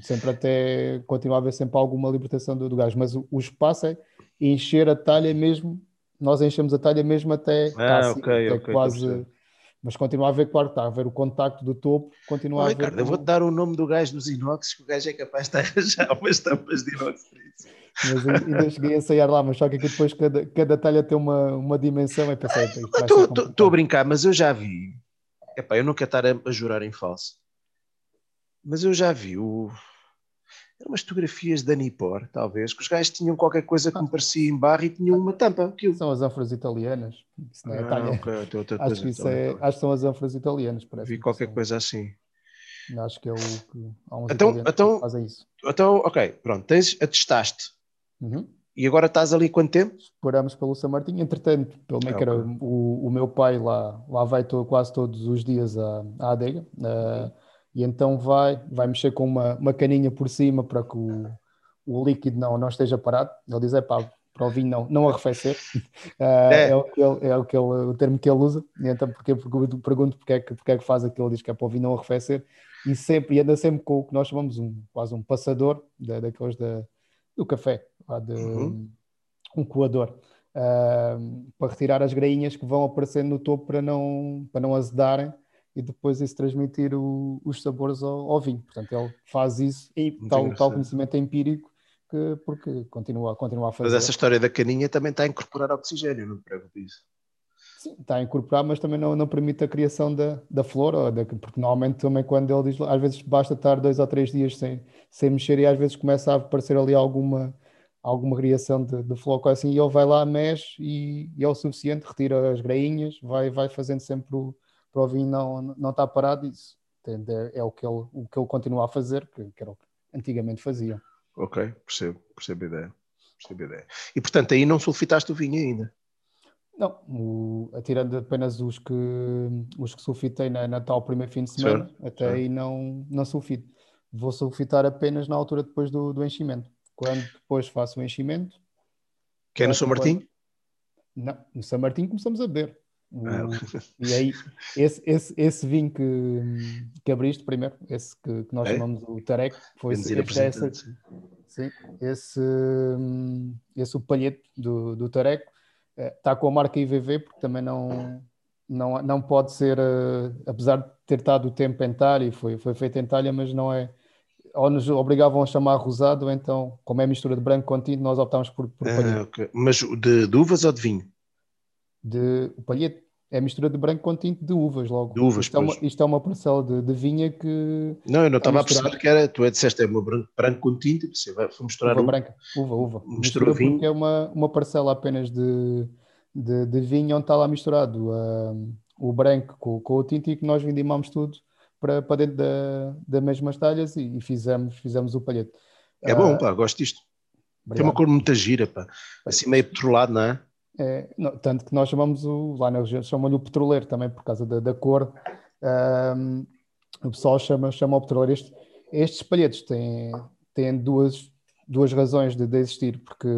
Sempre até continua a haver sempre alguma libertação do, do gás, mas o, o espaço é encher a talha mesmo nós enchemos a talha mesmo até ah, cá, okay, até okay, quase. Mas continua a ver, claro, está a ver o contacto do topo, continua oh, a ver. Ricardo, eu vou-te dar o nome do gajo dos inox, que o gajo é capaz de arranjar umas tampas de inox. Mas ainda cheguei a ensaiar lá, mas só que aqui depois cada, cada talha tem uma, uma dimensão e pensei. Estou a brincar, mas eu já vi. Epá, eu não quero estar a, a jurar em falso, mas eu já vi o, eram umas fotografias da Nipor, talvez, que os gajos tinham qualquer coisa que me parecia em barra e tinham uma tampa. Aquilo. São as ânforas italianas. Isso não é ah, okay. tô, tô, tô, acho, que isso é, acho que são as ânforas italianas. Parece Vi qualquer são. coisa assim. Acho que é o que há uns então, então, fazem isso. Então, ok, pronto, tens, atestaste. Uhum. E agora estás ali quanto tempo? Esperamos pelo São Martinho. Entretanto, pelo menos ah, okay. o, o meu pai lá, lá vai to, quase todos os dias à, à adega. Uh, e então vai, vai mexer com uma, uma caninha por cima para que o, o líquido não, não esteja parado. Ele diz, é pá, para o vinho não, não arrefecer. Uh, é. é. o, que ele, é o, que ele, o termo que ele usa. E então, porque, porque pergunto porque é, que, porque é que faz aquilo, ele diz que é para o vinho não arrefecer. E, sempre, e anda sempre com o que nós chamamos um, quase um passador, da, daqueles da, do café, de, uhum. um coador. Uh, para retirar as grainhas que vão aparecendo no topo para não, para não azedarem e depois isso transmitir o, os sabores ao, ao, vinho. Portanto, ele faz isso e tal, tal conhecimento empírico que, porque continua, continua a fazer. Mas essa história da caninha também está a incorporar oxigênio, não me preocupe isso. Sim, está a incorporar, mas também não, não permite a criação da, da flor, da, porque normalmente também quando ele diz, às vezes basta estar dois ou três dias sem, sem mexer e às vezes começa a aparecer ali alguma, alguma criação de, de flor, assim, e ele vai lá, mexe e, e é o suficiente, retira as grainhas, vai, vai fazendo sempre o, para o vinho não, não está parado, isso é o que ele, o que a fazer, que, que era o que antigamente fazia. Ok, percebo, percebo a ideia. Percebo a ideia. E portanto aí não sulfitaste o vinho ainda? Não, o, atirando apenas os que, os que sulfitei na, na tal primeiro fim de semana, certo, até certo. aí não, não sulfito. Vou sulfitar apenas na altura depois do, do enchimento. Quando depois faço o enchimento. Que é no São Martinho? Não, no São Martinho começamos a beber. Ah, e aí, esse, esse, esse vinho que, que abriste primeiro, esse que, que nós é? chamamos o Tarek, foi esse, esse, sim, esse, esse o palhete do, do Tarek, está eh, com a marca IVV, porque também não, não, não pode ser, uh, apesar de ter estado o tempo em e foi, foi feito em talha, mas não é. Ou nos obrigavam a chamar rosado, então, como é mistura de branco com tinto, nós optámos por, por ah, palhete. Okay. Mas de, de uvas ou de vinho? De, o palhete é mistura de branco com tinto de uvas logo. De uvas, isto, é uma, isto é uma parcela de, de, vinha que. Não, eu não estava a perceber que era. Tu é disseste é uma branco, branco com tinto, você vai misturar. Uva uva. branca, uva, uva. Mistura, vinho. É uma, uma parcela apenas de, de, de vinho onde está lá misturado uh, o branco com, com o tinto e que nós vindimamos tudo para, para dentro da, das mesmas talhas e, e fizemos, fizemos o palhete. É uh, bom, pá, gosto disto. Obrigado. Tem uma cor muito gira, pá. Assim meio petrolado, não é? É, não, tanto que nós chamamos o, lá na região, chamam-lhe o petroleiro também por causa da, da cor. Um, o pessoal chama, chama o petroleiro. Este, estes palhetes têm, têm duas, duas razões de, de, existir, porque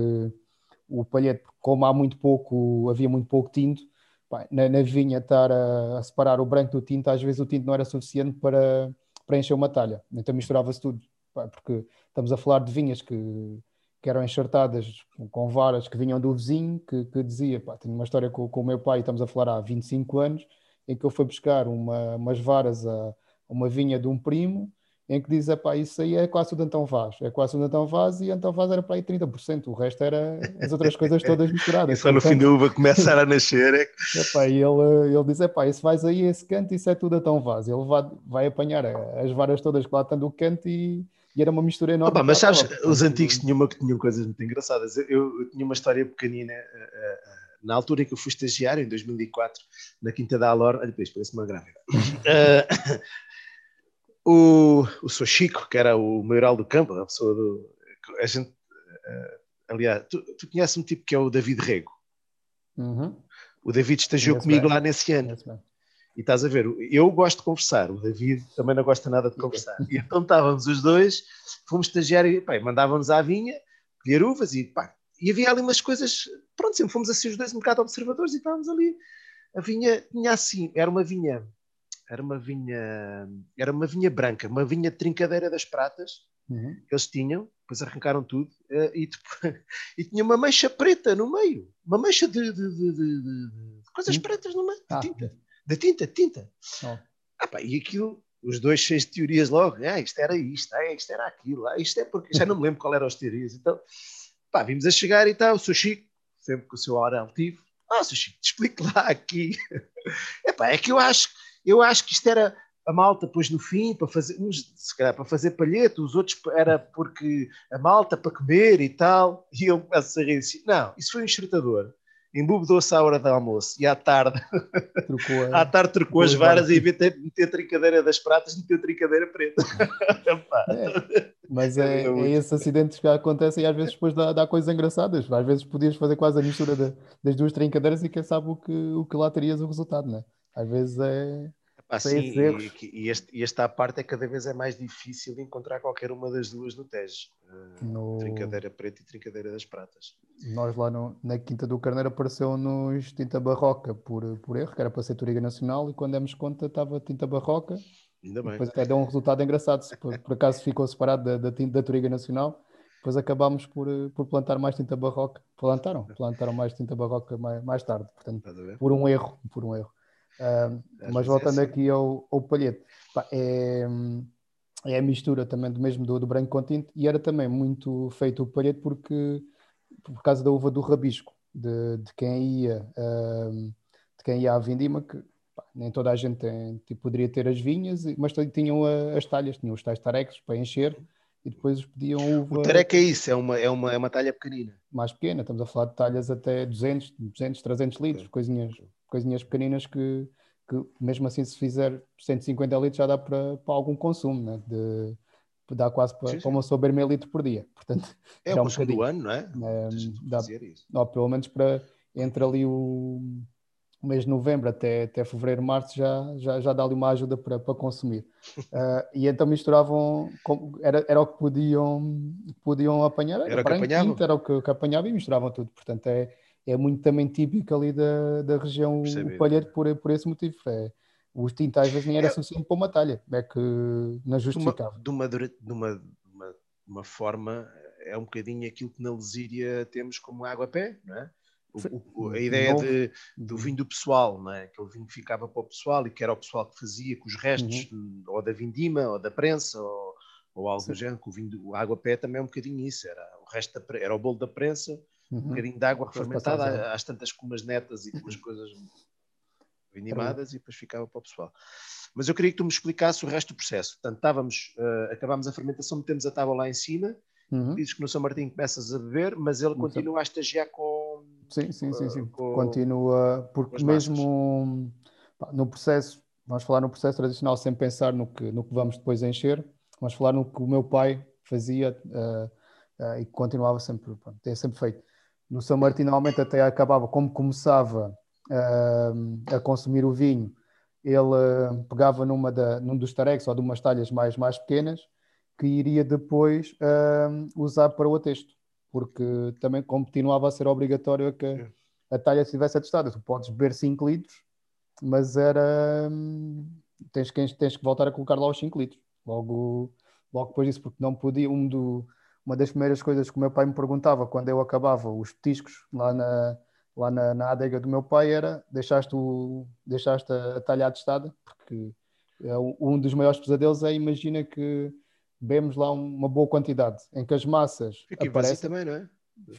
o palhete, como há muito pouco, havia muito pouco tinto, pá, na, na, vinha estar a, a, separar o branco do tinto, às vezes o tinto não era suficiente para, para encher uma talha, então misturava-se tudo, pá, porque estamos a falar de vinhas que que eram enxertadas com varas que vinham do vizinho, que, que dizia, pá, tenho uma história com, com, o meu pai, estamos a falar há 25 anos, em que eu fui buscar uma, umas varas a, uma vinha de um primo, em que diz, pá, isso aí é quase o Antão Vaz, é quase o Antão Vaz e Antão Vaz era para aí 30%, o resto era as outras coisas todas misturadas. Isso é no fim da uva começar a nascer. É... Epá, e ele, ele diz, pá, se vais aí esse canto, isso é tudo Antão Vaz, ele vai, vai apanhar as varas todas que lá estão do canto e e era uma mistura enorme. Opa, mas sabes, os antigos tinham, uma, tinham coisas muito engraçadas. Eu, eu, tinha uma história pequenina, uh, uh, na altura em que eu fui estagiário, em 2004, na Quinta da Alor, olha, parece uma grávida. Uh, o, o Sr. Chico, que era o maioral do campo, a pessoa do, a gente. Aliás, tu, tu conheces um tipo que é o David Rego. Uhum. O David estagiou comigo bem. lá nesse ano. E estás a ver, eu gosto de conversar, o David também não gosta nada de conversar. E então estávamos os dois, fomos estagiar e mandávamos à vinha, colher uvas e pá, e havia ali umas coisas, pronto, sempre fomos assim os dois um bocado observadores e estávamos ali. A vinha tinha assim, era uma vinha, era uma vinha, era uma vinha branca, uma vinha de trincadeira das pratas, uhum. que eles tinham, depois arrancaram tudo, uh, e, depois, e tinha uma mancha preta no meio, uma mancha de, de, de, de coisas pretas no meio, de ah. De tinta, de tinta. Oh. Ah, pá, e aquilo, os dois cheios de teorias logo, ah, isto era isto, ah, isto era aquilo, ah, isto é porque, já não me lembro qual eram as teorias. Então, pá, vimos a chegar e tal, o seu Chico, sempre com o seu hora altivo, ah, seu Chico, explique lá aqui. é pá, é que eu acho, eu acho que isto era a malta depois no fim para fazer uns se calhar para fazer palheta, os outros era porque a malta para comer e tal, e eu começo a rir assim, não, isso foi um enxertador embubedou-se à hora do almoço e à tarde. Trocou, à tarde trocou as varas. e meteu, a trincadeira das pratas meteu a trincadeira preta. É, mas é, é, é esses acidentes que acontecem e às vezes depois dá, dá coisas engraçadas. Às vezes podias fazer quase a mistura de, das duas trincadeiras e quem sabe o que, o que lá terias o resultado, né? às vezes é ah, sim, e, e, este, e esta parte é cada vez é mais difícil encontrar qualquer uma das duas no Tejo. Uh, no... Trincadeira preta e trincadeira das pratas. Nós lá no, na Quinta do Carneiro apareceu-nos tinta barroca por, por erro, que era para ser Toriga Nacional, e quando demos conta estava tinta barroca. Ainda bem. Depois até deu um resultado engraçado, se por, por acaso ficou separado da, da, tinta, da Toriga Nacional. Depois acabámos por, por plantar mais tinta barroca. Plantaram, plantaram mais tinta barroca mais, mais tarde, portanto, por um erro, por um erro. Uh, mas voltando assim. aqui ao, ao palhete, pá, é, é a mistura também do mesmo do, do branco com tinto e era também muito feito o palhete porque por causa da uva do rabisco de, de quem ia uh, de quem ia à vindima que pá, nem toda a gente tem, tipo, poderia ter as vinhas mas tinham as talhas, tinham os tais tarecos para encher e depois pediam uva. O tareca é isso, é uma, é, uma, é uma talha pequenina. Mais pequena, estamos a falar de talhas até 200, 200 300 litros, coisinhas coisinhas pequeninas que, que, mesmo assim, se fizer 150 litros, já dá para, para algum consumo, né? de, dá quase para, sim, sim. para uma sober meio litro por dia. Portanto, é o consumo um do ano, não é? é dá, não, pelo menos para entre ali o, o, mês de novembro até, até fevereiro, março, já, já, já dá ali uma ajuda para, para consumir. uh, e então misturavam, era, era o que podiam, podiam apanhar, era, era, branco, quinto, era o que, que apanhavam e misturavam tudo. Portanto, é é muito também típico ali da, da região o palheiro por, por esse motivo. É, os tintais às vezes nem era é, suficiente para uma talha, é que não justificava. De uma, de uma, de uma, uma, uma forma, é um bocadinho aquilo que na Lesíria temos como água-pé, não é? O, o, a ideia de, do vinho do pessoal, não é? aquele vinho que ficava para o pessoal e que era o pessoal que fazia com os restos, uhum. ou da vindima, ou da prensa, ou, ou algo do género. O vinho do água-pé também é um bocadinho isso, era o resto da, era o bolo da prensa uhum. um bocadinho de água fermentada, às tantas com umas netas e com umas coisas animadas e depois ficava para o pessoal. Mas eu queria que tu me explicasse o resto do processo. Portanto, estávamos, uh, acabámos a fermentação, metemos a tábua lá em cima, uhum. dizes que no São Martinho começas a beber, mas ele continua a estagiar com... Sim, sim, sim, sim. Com, continua, porque mesmo pá, no processo, vamos falar no processo tradicional sem pensar no que, no que vamos depois encher, vamos falar no que o meu pai fazia uh, uh, e continuava sempre, pronto, tem sempre feito no São Martinho normalmente até acabava, como começava uh, a consumir o vinho, ele uh, pegava numa da, num dos tarex ou de umas talhas mais, mais pequenas que iria depois uh, usar para o atesto, porque também continuava a ser obrigatório que a talha estivesse atestada. Tu podes beber 5 litros, mas era tens que, tens que voltar a colocar lá os 5 litros, logo, logo depois disso, porque não podia, um do uma das primeiras coisas que o meu pai me perguntava quando eu acabava os petiscos lá na, lá na, na adega do meu pai era deixaste, o, deixaste a, a talha atestada, porque é um dos maiores pesadelos é imagina que bebemos lá uma boa quantidade, em que as massas Fiquem aparecem também, não é?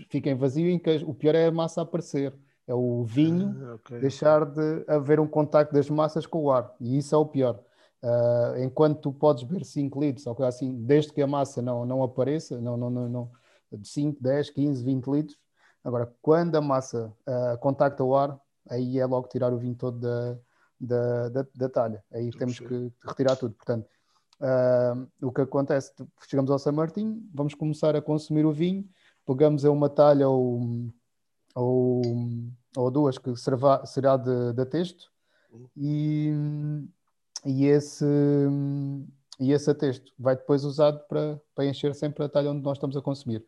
Fiquem vazio em que o pior é a massa aparecer. É o vinho ah, okay. deixar de haver um contacto das massas com o ar. E isso é o pior. Uh, enquanto tu podes beber 5 litros ou coisa assim, desde que a massa não, não apareça, não, não, não, não, de 5, 10, 15, 20 litros. Agora, quando a massa uh, contacta o ar, aí é logo tirar o vinho todo da, da, da, da talha. Aí temos que retirar tudo. Portanto, uh, o que acontece? Chegamos ao São Martinho, vamos começar a consumir o vinho, pegamos a uma talha ou, ou, ou duas que será, será de, de texto e, e, esse, e esse atexto vai depois usado para, para encher sempre a talha onde nós estamos a consumir.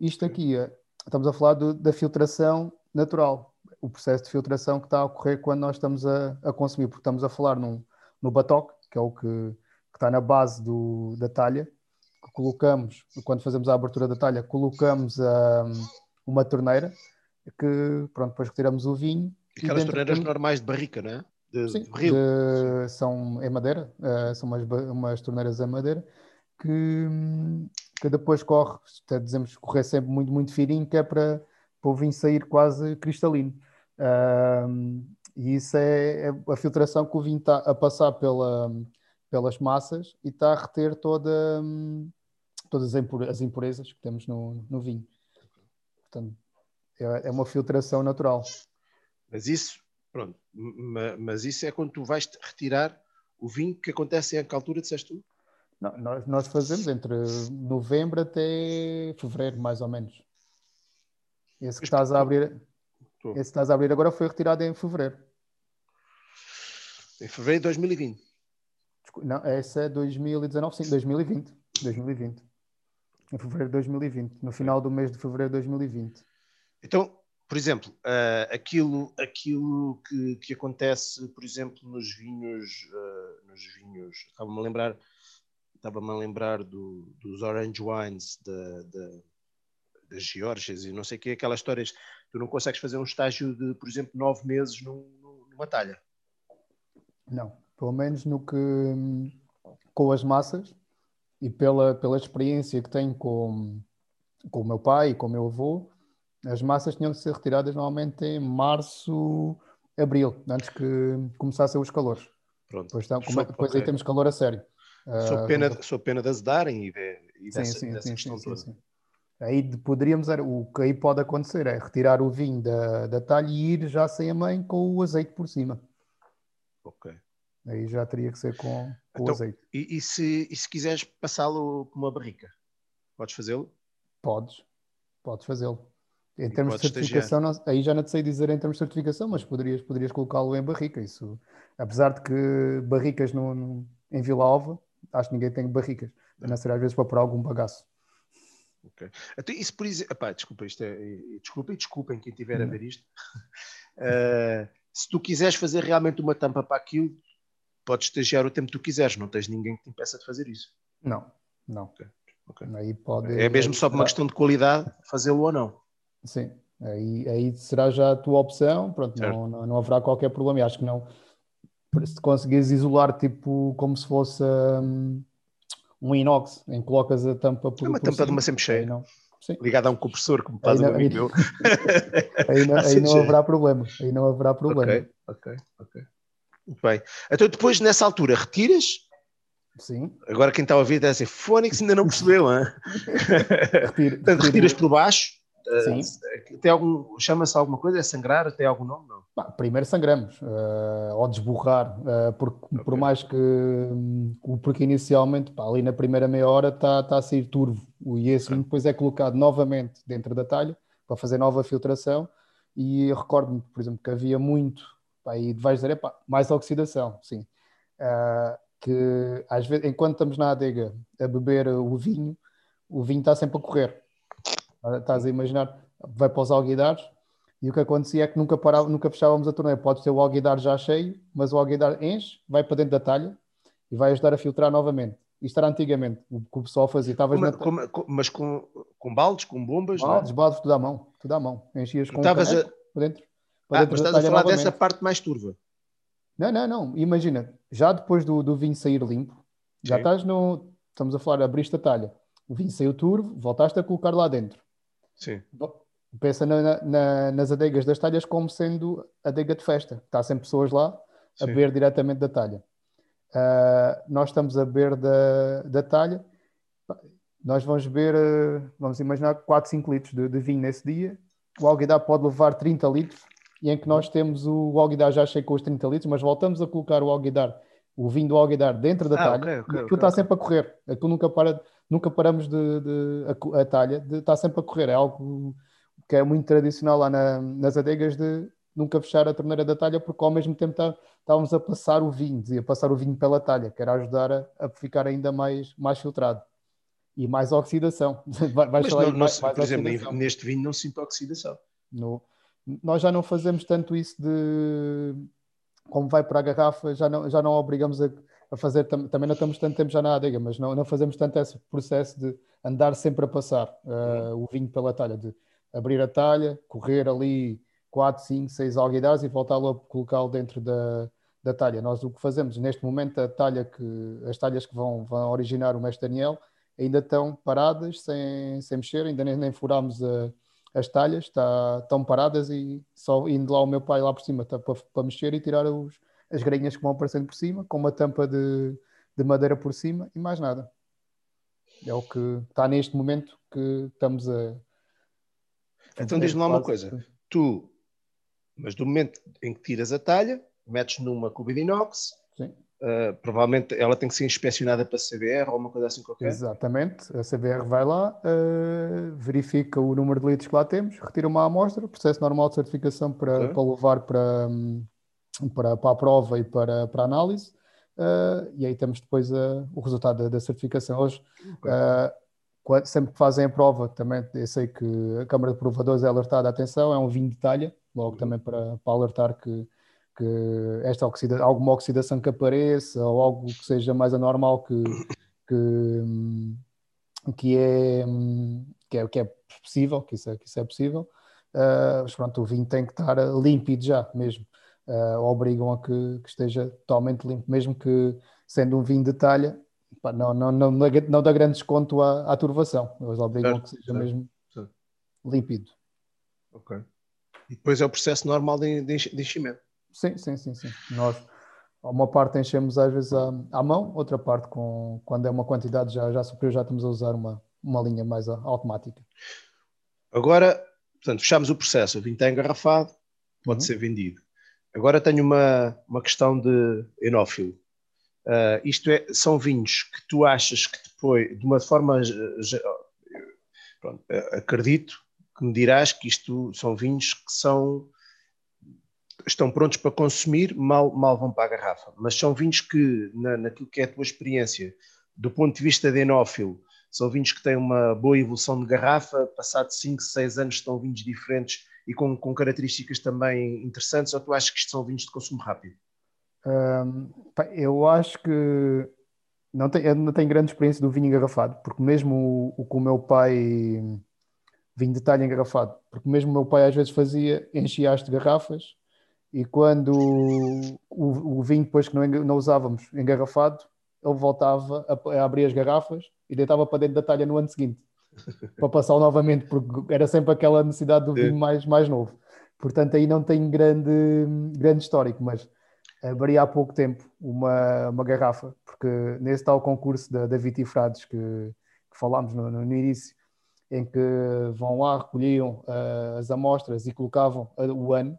Isto aqui, é, estamos a falar do, da filtração natural, o processo de filtração que está a ocorrer quando nós estamos a, a consumir, porque estamos a falar num, no batoque, que é o que, que está na base do, da talha, que colocamos, quando fazemos a abertura da talha, colocamos um, uma torneira, que pronto, depois retiramos o vinho. Aquelas torneiras normais de barrica, não é? De, Sim, de, são em madeira, uh, são umas, umas torneiras em madeira que, que depois corre, até dizemos correr sempre muito, muito fininho, que é para, para o vinho sair quase cristalino. Uh, e isso é, é, a filtração que o vinho está a passar pela, pelas massas e está a reter toda, todas as impurezas que temos no, no vinho. Portanto, é, é uma filtração natural. Mas isso, pronto, mas isso é quando tu vais retirar o vinho que acontece em que altura disseste tu? Não, nós, nós fazemos entre novembro até fevereiro, mais ou menos. Esse que estás a abrir, esse que estás a abrir agora foi retirado em fevereiro. Em fevereiro de 2020. Não, essa é 2019, sim, 2020. 2020. Em fevereiro de 2020. No final do mês de fevereiro de 2020. Então, por exemplo, uh, aquilo, aquilo que, que acontece, por exemplo, nos vinhos, uh, nos vinhos, estava-me a lembrar, estava-me a lembrar do, dos orange wines da, da, das Geórgias e não sei o que, aquelas histórias, tu não consegues fazer um estágio de, por exemplo, nove meses num, numa talha. Não, pelo menos no que com as massas e pela, pela experiência que tenho com, com o meu pai e com o meu avô, as massas tinham que ser retiradas normalmente em março, abril, antes que começassem os calores. Pronto. Depois, então, como, depois okay. aí temos calor a sério. Sou pena, uh, sou pena de azedarem e, de, e sim, dessa, sim, dessa sim, questão toda. Sim, Aí poderíamos, o que aí pode acontecer é retirar o vinho da, da talha e ir já sem a mãe com o azeite por cima. Ok. Aí já teria que ser com, com então, azeite. E, e, se, e se quiseres passá-lo com uma barrica, podes fazê-lo? Podes, podes fazê-lo. Em termos de certificação, não, aí já não te sei dizer em termos de certificação, mas poderias, poderias colocá-lo em barrica. Isso, apesar de que barricas no, no, em Vila Alva, acho que ninguém tem barricas. Não, não será às vezes para pôr algum bagaço. Ok. Então, isso por exemplo, epá, desculpa, isto é, desculpa e desculpem quem estiver a ver isto. uh, se tu quiseres fazer realmente uma tampa para aquilo, podes estagiar o tempo que tu quiseres, não tens ninguém que te impeça de fazer isso. Não, não. Okay. Okay. Aí pode, é mesmo só por uma questão de qualidade fazê-lo ou não. Sim, aí, aí será já a tua opção, pronto, não, não, não, haverá qualquer problema. E acho que não, se conseguires isolar, tipo, como se fosse um, um inox, em que colocas a tampa por. É uma por tampa cima, de uma sempre cheia. Não, ligada a um compressor, como faz aí um amigo meu. aí não, aí não haverá problema. Aí não haverá problema. Ok, ok, ok. Muito bem. Então depois, nessa altura, retiras? Sim. Agora quem está a ouvir deve dizer, Fónix ainda não percebeu, hein? Retiro, Portanto, retiras por baixo, Sim. Uh, tem algum, chama-se alguma coisa? É sangrar? Tem algum nome? Não? Bah, primeiro sangramos, uh, ou desborrar, uh, porque, okay. por mais que, um, porque inicialmente, pá, ali na primeira meia hora está tá a sair turvo, e esse okay. depois é colocado novamente dentro da talha para fazer nova filtração. E recordo-me, por exemplo, que havia muito, pá, e vais dizer, epá, mais oxidação, sim. Que às vezes, enquanto estamos na adega a beber o vinho, o vinho está sempre a correr Estás a imaginar, vai para os alguidares e o que acontecia é que nunca, parava, nunca fechávamos a torneira. Pode ter o alguidar já cheio, mas o alguidar enche, vai para dentro da talha e vai ajudar a filtrar novamente. Isto era antigamente, o que o pessoal fazia. Estavas na... mas com, com baldes, com bombas? Baldes, não? baldes, tudo à mão, tudo à mão. Enchias com Estavas a... para dentro. Para ah, dentro mas estás a falar novamente. dessa parte mais turva. Não, não, não. Imagina, já depois do, do vinho sair limpo, já Sim. estás no. Estamos a falar, abriste a talha, o vinho saiu turvo, voltaste a colocar lá dentro. Sim. Pensa na, na, nas adegas das talhas como sendo adega de festa. Está sempre pessoas lá a Sim. beber diretamente da talha. Uh, nós estamos a beber da, da talha. Nós vamos beber, uh, vamos imaginar, 4, 5 litros de, de, vinho nesse dia. O alguidar pode levar 30 litros e em que nós temos o alguidar já cheio com os 30 litros, mas voltamos a colocar o alguidar o vinho do alguidar dentro da ah, talha, okay, okay, aquilo está okay, sempre a correr. Aquilo nunca, para, nunca paramos de, de a, a, talha, de, está sempre a correr. É algo que é muito tradicional lá na, nas adegas de nunca fechar a torneira da talha, porque ao mesmo tempo está, estávamos a passar o vinho, dizia passar o vinho pela talha, que era ajudar a, a ficar ainda mais, mais filtrado. E mais oxidação. Vai, Mas não, não, mais, mais por exemplo, neste vinho não sinto oxidação. No, nós já não fazemos tanto isso de como vai para a garrafa, já não, já não obrigamos a, a fazer, tam, também não estamos tanto tempo já na adega, mas não, não fazemos tanto esse processo de andar sempre a passar uh, o vinho pela talha, de abrir a talha, correr ali 4, 5, 6 alguidares e voltá-lo a colocá-lo dentro da, da talha. Nós o que fazemos neste momento, a talha que, as talhas que vão, vão originar o mestre Daniel ainda estão paradas, sem, sem mexer, ainda nem, nem furámos a, as talhas, está, estão paradas e só indo lá o meu pai lá por cima está para, para mexer e tirar os, as grainhas que vão aparecendo por cima, com uma tampa de, de madeira por cima e mais nada. É o que está neste momento que estamos a. Então diz-me lá uma coisa. Tu mas do momento em que tiras a talha, metes numa cuba de inox, uh, provavelmente ela tem que ser inspecionada para CBR ou uma coisa assim qualquer. Exatamente, a CBR vai lá, uh, verifica o número de litros que lá temos, retira uma amostra, processo normal de certificação para, okay. para levar para, para, para a prova e para, para a análise. Uh, e aí temos depois o resultado da, da certificação. Hoje, okay. sempre que fazem a prova, também eu sei que a Câmara de Provadores é alertada, atenção, é um vinho de talha, logo também para, para alertar que, que esta oxida, alguma oxidação que apareça ou algo que seja mais anormal que, que, que, é, que, é, que é possível, que isso é, que isso é possível, uh, mas pronto, o vinho tem que estar límpido já mesmo. Uh, obrigam a que, que, esteja totalmente limpo, mesmo que sendo um vinho de talha, pá, não, não, não, não dá grande desconto à, à turvação, eles obrigam certo, a que seja certo, mesmo certo. límpido. Ok. E depois é o processo normal de, de enchimento. Sim, sim, sim, sim. Nós, uma parte enchemos às vezes à, à, mão, outra parte com, quando é uma quantidade já, já superior, já estamos a usar uma, uma linha mais automática. Agora, portanto, fechamos o processo, o vinho está engarrafado, pode uhum. ser vendido. Agora tenho uma, uma questão de enófilo. Uh, isto é, são vinhos que tu achas que depois, de uma forma, pronto, acredito que me dirás que isto são vinhos que são estão prontos para consumir, mal, mal vão para a garrafa. Mas são vinhos que, na, naquilo que é a tua experiência, do ponto de vista de enófilo, são vinhos que têm uma boa evolução de garrafa, passado 5, 6 anos estão vinhos diferentes e com, com, características também interessantes, ou tu achas que isto são vinhos de consumo rápido? eu acho que não tenho, não tenho grande experiência do vinho engarrafado, porque mesmo o, o que o meu pai vinho de talha engarrafado, porque mesmo o meu pai às vezes fazia, enchia as de garrafas e quando o, o, vinho depois que não, não usávamos engarrafado, ele voltava a, a, abrir as garrafas e deitava para dentro da talha no ano seguinte para passar novamente, porque era sempre aquela necessidade do vinho mais, mais novo. Portanto, aí não tem grande, grande histórico, mas abri há pouco tempo uma, uma garrafa, porque nesse tal concurso da, da Vitifrades que, que falámos no, no início, em que vão lá, recolhiam uh, as amostras e colocavam uh, o ano.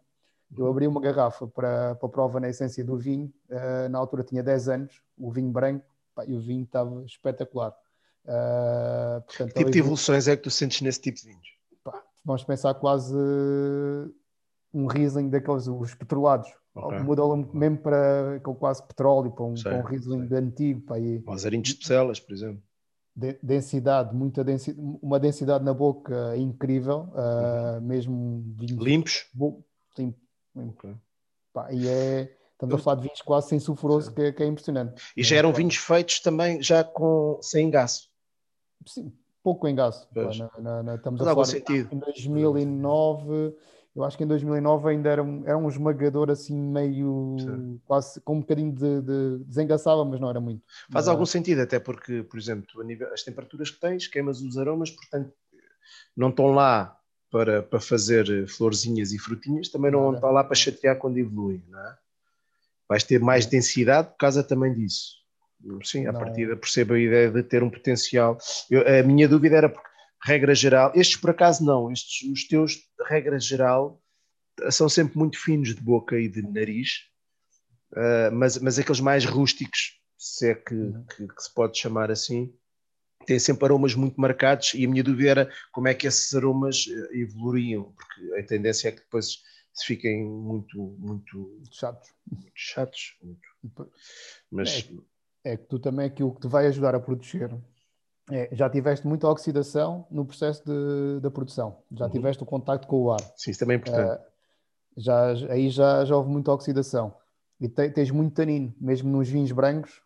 Eu abri uma garrafa para, para a prova na essência do vinho, uh, na altura tinha 10 anos, o vinho branco, pá, e o vinho estava espetacular. Portanto, que tipo de evoluções é que tu sentes nesse tipo de vinhos? Pá, vamos pensar quase um Riesling daqueles, os petrolados. Okay. Mudou mesmo para quase petróleo, para um, para um Riesling antigo. Pá, e, Os arinhos de celas, por exemplo densidade, muita densidade, uma densidade na boca incrível, uh, mesmo vinhos limpos. limpo, limpo. Okay. Pá, e é, estamos a falar de vinhos quase sem sulfuroso, que, que, é impressionante. E já eram vinhos feitos também já com sem engaço? Sim, pouco engaço. Estamos a falar em 2009 eu acho que em 2009 ainda era um, era um esmagador assim meio Sim. quase com um bocadinho de, de desengaçava, mas não era muito. Faz algum sentido, até porque, por exemplo, nível, as temperaturas que tens, queimas os aromas, portanto, não estão lá para, para fazer florzinhas e frutinhas, também não estão lá para chatear quando evoluem, não é? Vais ter mais densidade por causa também disso. Sim, a partida percebo a ideia de ter um potencial. Eu, a minha dúvida era porque regra geral. Estes, por acaso, não. Estes, os teus, regra geral, são sempre muito finos de boca e de nariz. uh, mas, mas aqueles mais rústicos, se é que, uhum. que, que, se pode chamar assim, têm sempre aromas muito marcados e a minha dúvida era como é que esses aromas eh, evoluiriam, porque a tendência é que depois se fiquem muito, muito chatos. Muito chatos. Muito. Mas... É, é, que tu também aquilo que te vai ajudar a proteger. É, já tiveste muita oxidação no processo de, da produção, já uhum. tiveste o contacto com o ar. Sim, isso também é importante. Uh, já, aí já, já houve muita oxidação. E te, tens muito tanino, mesmo nos vinhos brancos,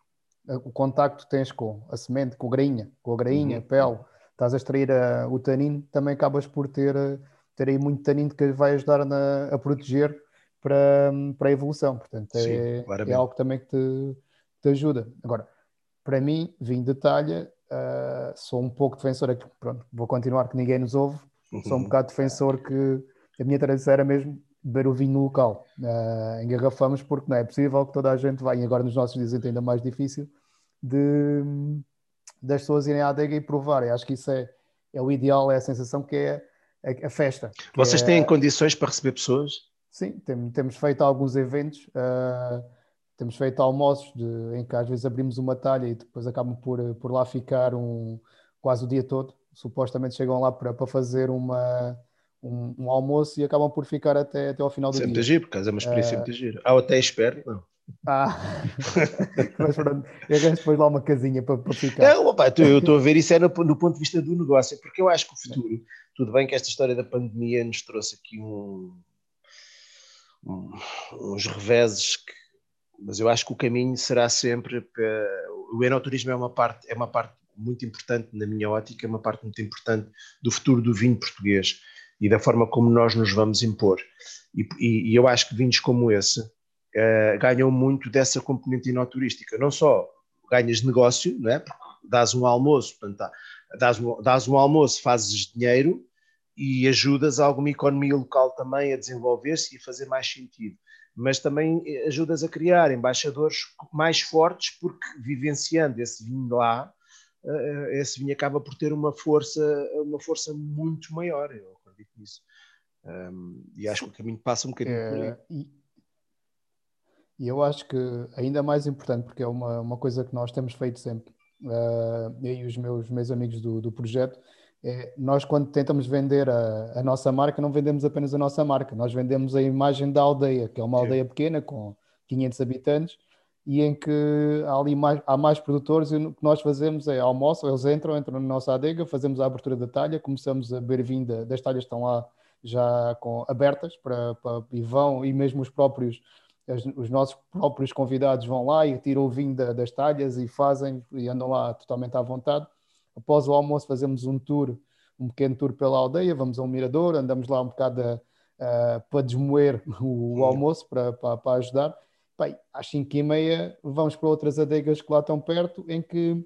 o contacto tens com a semente, com a grainha, com a grainha, uhum. pele, estás a extrair a, o tanino, também acabas por ter, ter aí muito tanino que vai ajudar na, a proteger para, para a evolução. Portanto, Sim, é, é, algo também que te, te ajuda. Agora, para mim, vinho de talha, uh, sou um pouco defensor aqui, pronto, vou continuar que ninguém nos ouve, uhum. sou um bocado defensor que a minha tradição era mesmo beber o vinho no local. Uh, engarrafamos porque não é possível que toda a gente vá, e agora nos nossos dias é ainda mais difícil, de, das pessoas irem à adega e provarem. Acho que isso é, é o ideal, é a sensação que é a, a festa. Vocês é, têm condições para receber pessoas? Sim, tem, temos feito alguns eventos, uh, temos feito almoços de, em que às vezes abrimos uma talha e depois acabam por, por lá ficar um, quase o dia todo. Supostamente chegam lá para, para fazer uma, um, um, almoço e acabam por ficar até, até ao final do sempre dia. Sempre giro, porque é uma experiência uh, muito giro. Ah, até espero, não. Ah, mas pronto, eu depois lá uma casinha para, para ficar. Não, opa, eu estou a ver isso é no, no, ponto de vista do negócio, porque eu acho que o futuro, tudo bem que esta história da pandemia nos trouxe aqui um, um, uns reveses, que, mas eu acho que o caminho será sempre. Para, o enoturismo é uma parte, é uma parte muito importante na minha ótica, é uma parte muito importante do futuro do vinho português e da forma como nós nos vamos impor. E, e, e eu acho que vinhos como esse uh, ganham muito dessa componente inoturística. Não só ganhas negócio, não é? Porque dás um almoço, portanto, dás um, dás um almoço, fazes dinheiro e ajudas alguma economia local também a desenvolver-se e a fazer mais sentido. Mas também eh, ajudas a criar embaixadores mais fortes, porque vivenciando esse vinho lá, esse vinho acaba por ter uma força, uma força muito maior. Eu acredito nisso. E acho que o caminho passa um bocadinho é, por aí. E, e, eu acho que ainda mais importante, porque é uma, uma coisa que nós temos feito sempre, uh, eu e os meus, meus amigos do, do projeto, é, nós quando tentamos vender a, a, nossa marca, não vendemos apenas a nossa marca, nós vendemos a imagem da aldeia, que é uma aldeia pequena com 500 habitantes, e em que há ali mais, há mais produtores e o que nós fazemos é almoço, eles entram, entram na nossa adega, fazemos a abertura da talha, começamos a beber vinho das talhas estão lá já com, abertas para, para, e vão, e mesmo os próprios, os, os nossos próprios convidados vão lá e tiram o vinho da, das talhas e fazem e andam lá totalmente à vontade. Após o almoço fazemos um tour, um pequeno tour pela aldeia, vamos a um mirador, andamos lá um bocado a, a, para desmoer o, o almoço para, para, para ajudar. Bem, às 5 e meia vamos para outras adegas que lá estão perto, em que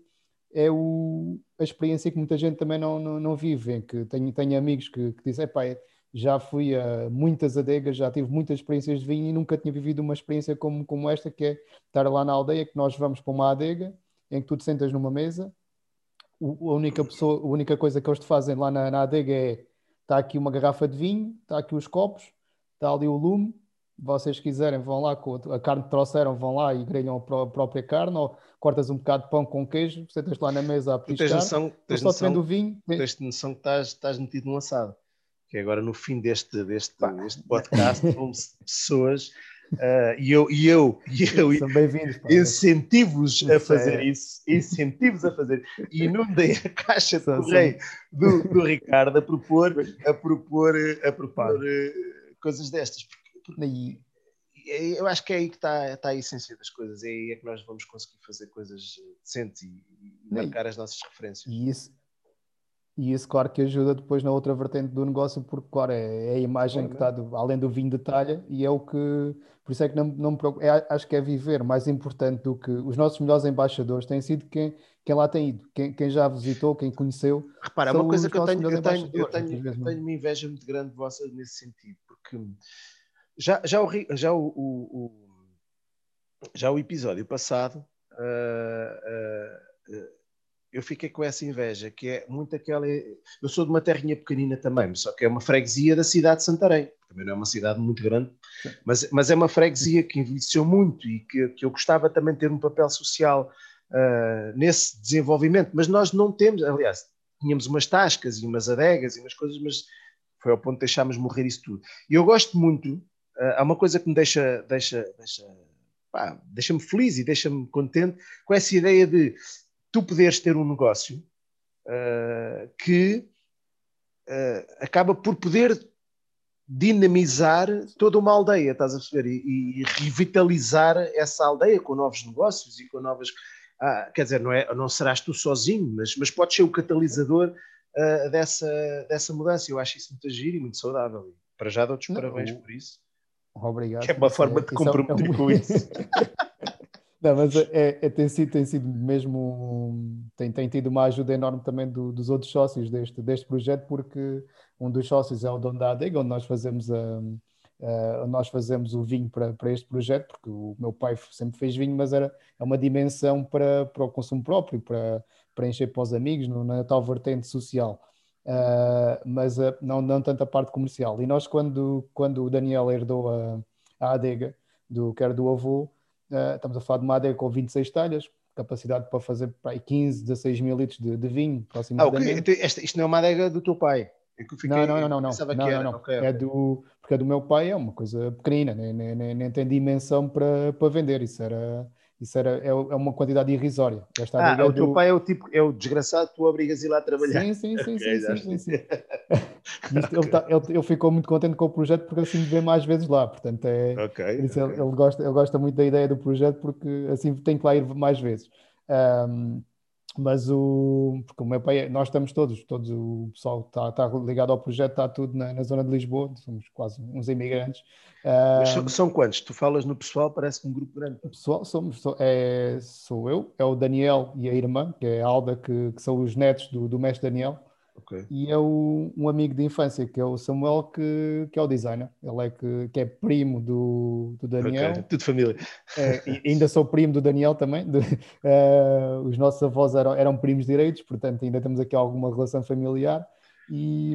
é o, a experiência que muita gente também não, não, não vive, em que tenho, tenho amigos que, que dizem, pai, já fui a muitas adegas, já tive muitas experiências de vinho e nunca tinha vivido uma experiência como, como esta, que é estar lá na aldeia, que nós vamos para uma adega, em que tu te sentas numa mesa, o, a, única pessoa, a única coisa que eles te fazem lá na, na adega é, está aqui uma garrafa de vinho, está aqui os copos, está ali o lume, vocês quiserem, vão lá, com a carne que trouxeram, vão lá e grelham a própria carne, ou cortas um bocado de pão com queijo, sentas lá na mesa a petiscar, tens noção, tens só noção, o vinho. Tens noção que estás, estás metido num assado que agora no fim deste, deste, deste podcast vão pessoas uh, e eu, e eu, e eu incentivo-os a fazer é. isso, incentivo-os a fazer e não dei a caixa de correio do, do Ricardo a propor, a propor, a propor uh, coisas destas. Porque, eu acho que é aí que está, está a essência das coisas, é aí é que nós vamos conseguir fazer coisas decentes e, e marcar as nossas referências. E isso, e isso, claro, que ajuda depois na outra vertente do negócio, porque, claro, é, é a imagem que está, do, além do vinho de talha, e é o que. Por isso é que não, não me preocupo. É, acho que é viver mais importante do que. Os nossos melhores embaixadores têm sido quem, quem lá tem ido, quem, quem já visitou, quem conheceu. Repara, uma coisa que eu tenho, eu tenho, eu tenho, eu tenho uma inveja muito grande vossa nesse sentido, porque já, já, o, já o, o, o já o episódio passado. Uh, uh, uh, eu fiquei com essa inveja, que é muito aquela. Eu sou de uma terrinha pequenina também, só que é uma freguesia da cidade de Santarém. Também não é uma cidade muito grande, mas, mas é uma freguesia que envelheceu muito e que, que eu gostava também de ter um papel social uh, nesse desenvolvimento. Mas nós não temos, aliás, tínhamos umas tascas e umas adegas e umas coisas, mas foi ao ponto de deixarmos morrer isso tudo. E eu gosto muito, uh, há uma coisa que me deixa, deixa, deixa, deixa-me feliz e deixa-me contente com essa ideia de tu poderes ter um negócio uh, que uh, acaba por poder dinamizar toda uma aldeia, estás a perceber? E, e revitalizar essa aldeia com novos negócios e com novas. Ah, quer dizer, não, é, não serás tu sozinho, mas, mas podes ser o catalisador uh, dessa, dessa mudança. Eu acho isso muito agir e muito saudável. Para já dou-te os parabéns por isso. Obrigado. Que é uma forma de comprometer é, com isso. Não, mas é, é, tem, sido, tem sido mesmo. Tem, tem tido uma ajuda enorme também do, dos outros sócios deste, deste projeto, porque um dos sócios é o dono da adega, onde nós fazemos, a, a, nós fazemos o vinho para, para este projeto, porque o meu pai sempre fez vinho, mas era é uma dimensão para, para o consumo próprio, para, para encher para os amigos, no, na tal vertente social. Uh, mas uh, não, não tanto a parte comercial. E nós, quando, quando o Daniel herdou a, a adega, do, que era do avô, Uh, estamos a falar de uma adega com 26 talhas, capacidade para fazer para 15, 16 mil litros de, de vinho. Ah, okay. Então, isto não é uma adega do teu pai? É fiquei, não, não, não, não, não. não, não, Okay, é do, porque é do meu pai, é uma coisa pequenina, nem, nem, nem, nem tem dimensão para, para vender. Isso era isso era, é, é uma quantidade irrisória. Esta ah, é o teu pai é o tipo, é o desgraçado que tu obrigas a ir lá trabalhar. Sim, sim, sim, okay, sim, sim, sim. Isto, ele, tá, ele, ele, ficou muito contente com o projeto porque assim me vê mais vezes lá. Portanto, é, okay, okay. Ele, ele, gosta, ele gosta muito da ideia do projeto porque assim tem que lá ir mais vezes. Um, mas o porque o meu pai, nós estamos todos, todos o pessoal está, está ligado ao projeto, está tudo na, na, zona de Lisboa, somos quase uns imigrantes. Mas são, são quantos? Tu falas no pessoal, parece um grupo grande. Pessoal, somos, sou, é, sou eu, é o Daniel e a irmã, que é a Alda, que, que são os netos do, do mestre Daniel. Okay. E é o, um amigo de infância, que é o Samuel, que, que é o designer. Ele é que, que é primo do, do Daniel. Okay. Tudo família. É, ainda sou primo do Daniel também. De, uh, os nossos avós eram, eram primos direitos, portanto ainda temos aqui alguma relação familiar. E,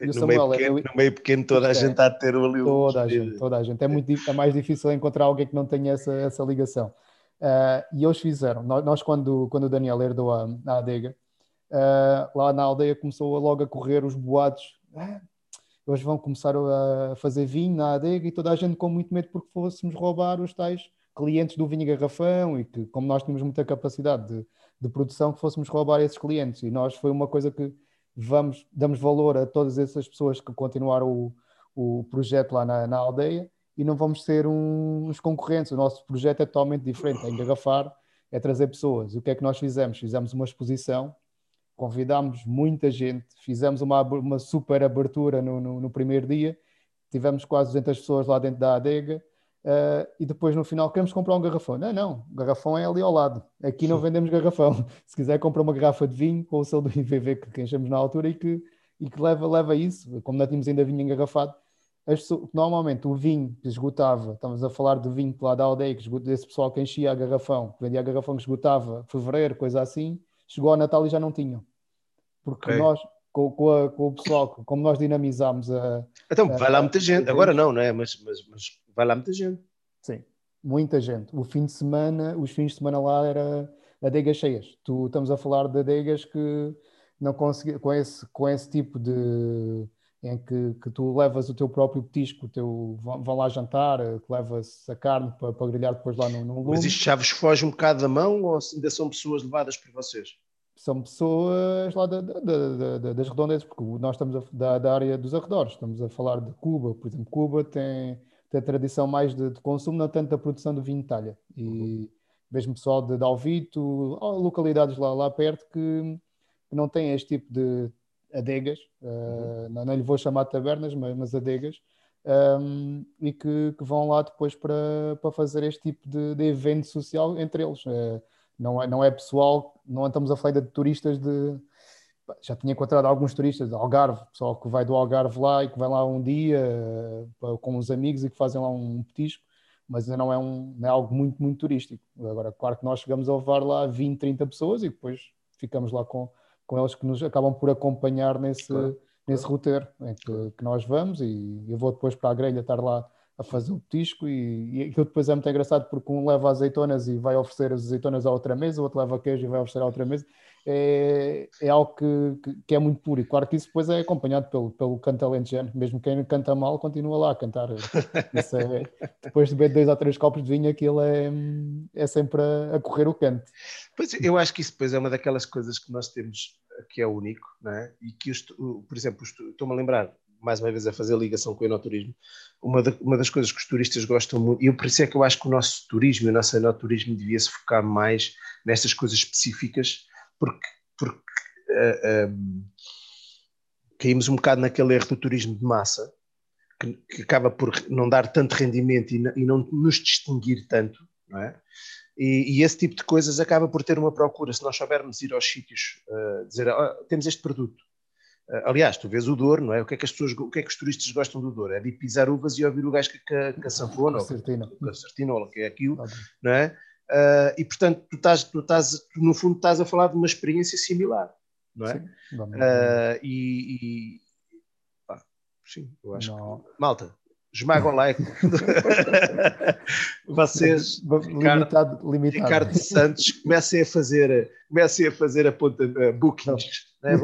e o Samuel meio pequeno, é, no meio pequeno toda a é, gente está a ter ali toda a gente, toda a gente. É, muito, é mais difícil encontrar alguém que não tenha essa, essa ligação. Uh, e eles fizeram. Nós, nós, quando, quando o Daniel herdou a, a adega, uh, lá na aldeia começou logo a correr os boatos. Ah, eles vão começar a fazer vinho na adega e toda a gente com muito medo porque fôssemos roubar os tais clientes do vinho garrafão e que, como nós tínhamos muita capacidade de, de produção, que fôssemos roubar esses clientes. E nós foi uma coisa que vamos, damos valor a todas essas pessoas que continuaram o, o projeto lá na, na aldeia e não vamos ser uns concorrentes. O nosso projeto é totalmente diferente, é engarrafar, é trazer pessoas. O que é que nós fizemos? Fizemos uma exposição convidámos muita gente, fizemos uma, uma super abertura no, no, no, primeiro dia, tivemos quase 200 pessoas lá dentro da adega uh, e depois no final queremos comprar um garrafão. Não, não, o garrafão é ali ao lado, aqui não vendemos garrafão. Se quiser comprar uma garrafa de vinho com o selo do IVV que enchemos na altura e que, e que leva, leva isso, como não tínhamos ainda vinho engarrafado, normalmente o vinho que esgotava, estamos a falar do vinho lá da aldeia, que esgota, desse pessoal que enchia a garrafão, que vendia a garrafão que esgotava fevereiro, coisa assim, chegou ao Natal e já não tinham. Porque okay. nós, com, com, a, com, o pessoal, como nós dinamizámos a. Então, vai lá muita gente, agora não, não é? Mas, mas, mas vai lá muita gente. Sim, muita gente. O fim de semana, os fins de semana lá era adegas cheias. Tu estamos a falar de adegas que não consegui, com esse, com esse tipo de em que, que tu levas o teu próprio petisco, o teu, vão, lá jantar, que levas a carne para, para grelhar depois lá no, no lume. Mas isto já vos foge um bocado da mão ou ainda são pessoas levadas por vocês? São pessoas lá da, da, da, das redondezas, porque nós estamos a, da, área dos arredores, estamos a falar de Cuba, por exemplo, Cuba tem, tem a tradição mais de, de consumo, não tanto da produção do vinho de talha, e uhum. mesmo pessoal de Dalvito, localidades lá, lá perto que, que não têm este tipo de adegas, uhum. uh, não, não lhe vou chamar tabernas, mas, mas adegas, um, e que, que, vão lá depois para, para fazer este tipo de, de evento social entre eles. Uh, não é, não é pessoal, não estamos a falar de turistas de. Já tinha encontrado alguns turistas de Algarve, pessoal que vai do Algarve lá e que vai lá um dia uh, com os amigos e que fazem lá um petisco, mas não é, um, não é algo muito, muito turístico. Agora, claro que nós chegamos a levar lá 20, 30 pessoas e depois ficamos lá com, com eles que nos acabam por acompanhar nesse, claro. nesse roteiro em que, que, nós vamos e eu vou depois para a grelha estar lá a fazer o petisco e, e aquilo depois é muito engraçado porque um leva azeitonas e vai oferecer as azeitonas à outra mesa, o outro leva queijo e vai oferecer à outra mesa é, é algo que, que, é muito puro. E claro que isso depois é acompanhado pelo, pelo canto alentejano. Mesmo quem canta mal continua lá a cantar. É, depois de beber dois ou três copos de vinho, aquilo é, é sempre a, a, correr o canto. Pois eu acho que isso depois é uma daquelas coisas que nós temos que é único, não é? E que, por exemplo, estou-me a lembrar, mais uma vez a fazer ligação com o enoturismo, uma, uma das coisas que os turistas gostam muito, e por isso é que eu acho que o nosso turismo, o nosso enoturismo devia se focar mais nestas coisas específicas porque, porque uh, eh, um, ehm, caímos um bocado naquele erro do turismo de massa, que, que acaba por não dar tanto rendimento e, não, e não nos distinguir tanto, não é? E, e, esse tipo de coisas acaba por ter uma procura. Se nós soubermos ir aos sítios, uh, dizer, oh, temos este produto. Uh, aliás, tu vês o Douro, não é? O que é que as pessoas, o que é que os turistas gostam do Douro? É de pisar uvas e ouvir o gajo que, que, que a sanfona, ou que a certina, ou que é aquilo, não é? Uh, e portanto, tu estás, tu estás, tu, no fundo, estás a falar de uma experiência similar, não é? Sim, uh, e, e pá, sim, eu acho que. Malta, esmagam like. Vocês, limitado, Ricardo, limitado. Ricardo Santos, comecem a fazer, comecem a fazer a ponta uh, bookings, né?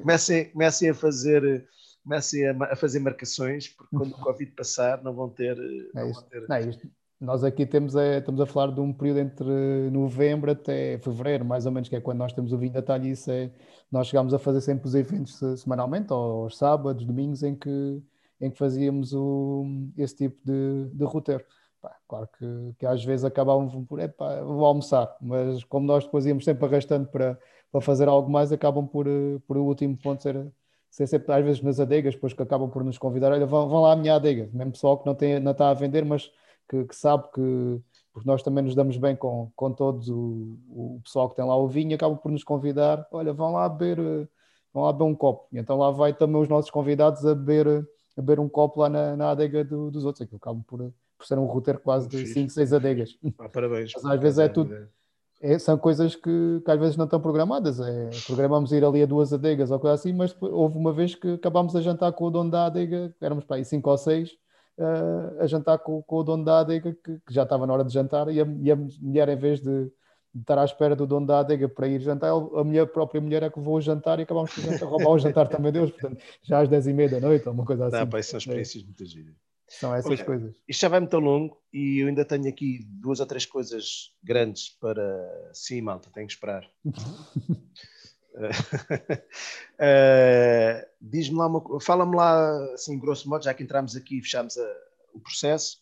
comecem, comecem a fazer comecem a, a, fazer marcações, porque quando o Covid passar não vão ter. É não vão ter... Não, isto, nós aqui temos é, estamos a falar de um período entre novembro até fevereiro, mais ou menos, que é quando nós temos o vinho da talha. Isso é, nós chegámos a fazer sempre os eventos semanalmente, aos sábados, domingos, em que, em que fazíamos o, esse tipo de, de roteiro. Pá, claro que, que às vezes acabavam por, epá, vou almoçar, mas como nós depois íamos sempre arrastando para, para fazer algo mais, acabam por, por o último ponto ser, ser sempre, às vezes nas adegas, depois que acabam por nos convidar, olha, vão, vão lá à minha adega, mesmo pessoal que não, tem, não está a vender, mas que, que, sabe que, porque nós também nos damos bem com, com todos o, o pessoal que tem lá o vinho, acabam por nos convidar, olha, vão lá beber, vão lá beber um copo. E então lá vai também os nossos convidados a beber, a beber um copo lá na, na adega do, dos outros, aquilo acabam por, por ser um roteiro quase de 5, 6 adegas. Ah, parabéns. Mas às vezes é tudo. É, são coisas que, que, às vezes não estão programadas. É, programamos ir ali a duas adegas ou coisa assim, mas houve uma vez que acabámos a jantar com o dono da adega, éramos para aí cinco ou seis, uh, a jantar com, com, o dono da adega, que, que, já estava na hora de jantar, e a, e a mulher, em vez de, estar à espera do dono da adega para ir jantar, a mulher, a própria mulher é que levou o jantar e acabámos por jantar, roubar o jantar também deus, portanto, já às 10 e meia da noite, ou uma coisa assim. Não, pá, são experiências é. muito giras. São essas Olha, coisas. Isto já vai muito longo e eu ainda tenho aqui duas ou três coisas grandes para. Sim, malta, tenho que esperar. uh, Diz-me lá, uma, fala-me lá, assim, grosso modo, já que entramos aqui e fechamos a, o processo,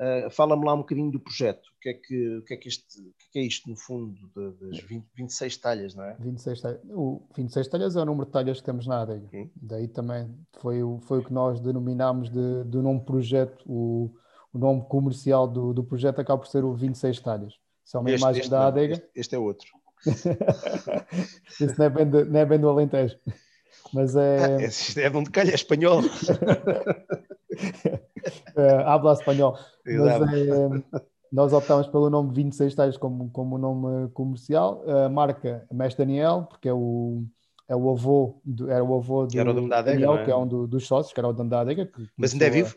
uh, fala-me lá um bocadinho do projeto. O que é que, o que, é, que este, o que é, isto, no fundo, de, das 20, 26 talhas, não é? 26 talhas. O 26 talhas é o número de talhas que temos na adega. Daí também foi o, foi o que nós denominámos de, de nome projeto, o, o nome comercial do, do projeto acaba por ser o 26 talhas. Isso é uma este, imagem este da adega. Este, este é outro. Isso não é, bem do, não é bem do Alentejo. Mas é. Ah, é de onde calha, é espanhol. uh, habla espanhol. Mas, é, nós optámos pelo nome 26 Tais como, como nome comercial. A marca Mestre Daniel, porque é o, é o avô, do, era o avô do era o dono da adega, Daniel, é? que é um do, dos sócios, que era o dono da adega. Mas ainda é vivo?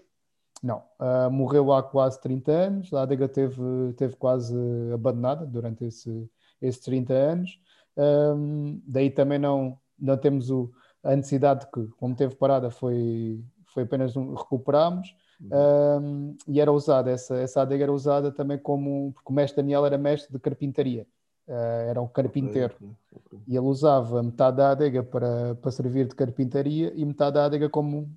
Não, uh, morreu há quase 30 anos. A adega teve, teve quase abandonada durante esse, esses 30 anos. Um, daí também não, não temos o, a necessidade de que, como teve parada, foi, foi apenas um, recuperámos. Um, e era usada, essa, essa adega era usada também como, porque o mestre Daniel era mestre de carpintaria, uh, era um carpinteiro, okay, okay. e ele usava metade da adega para, para servir de carpintaria e metade da adega como,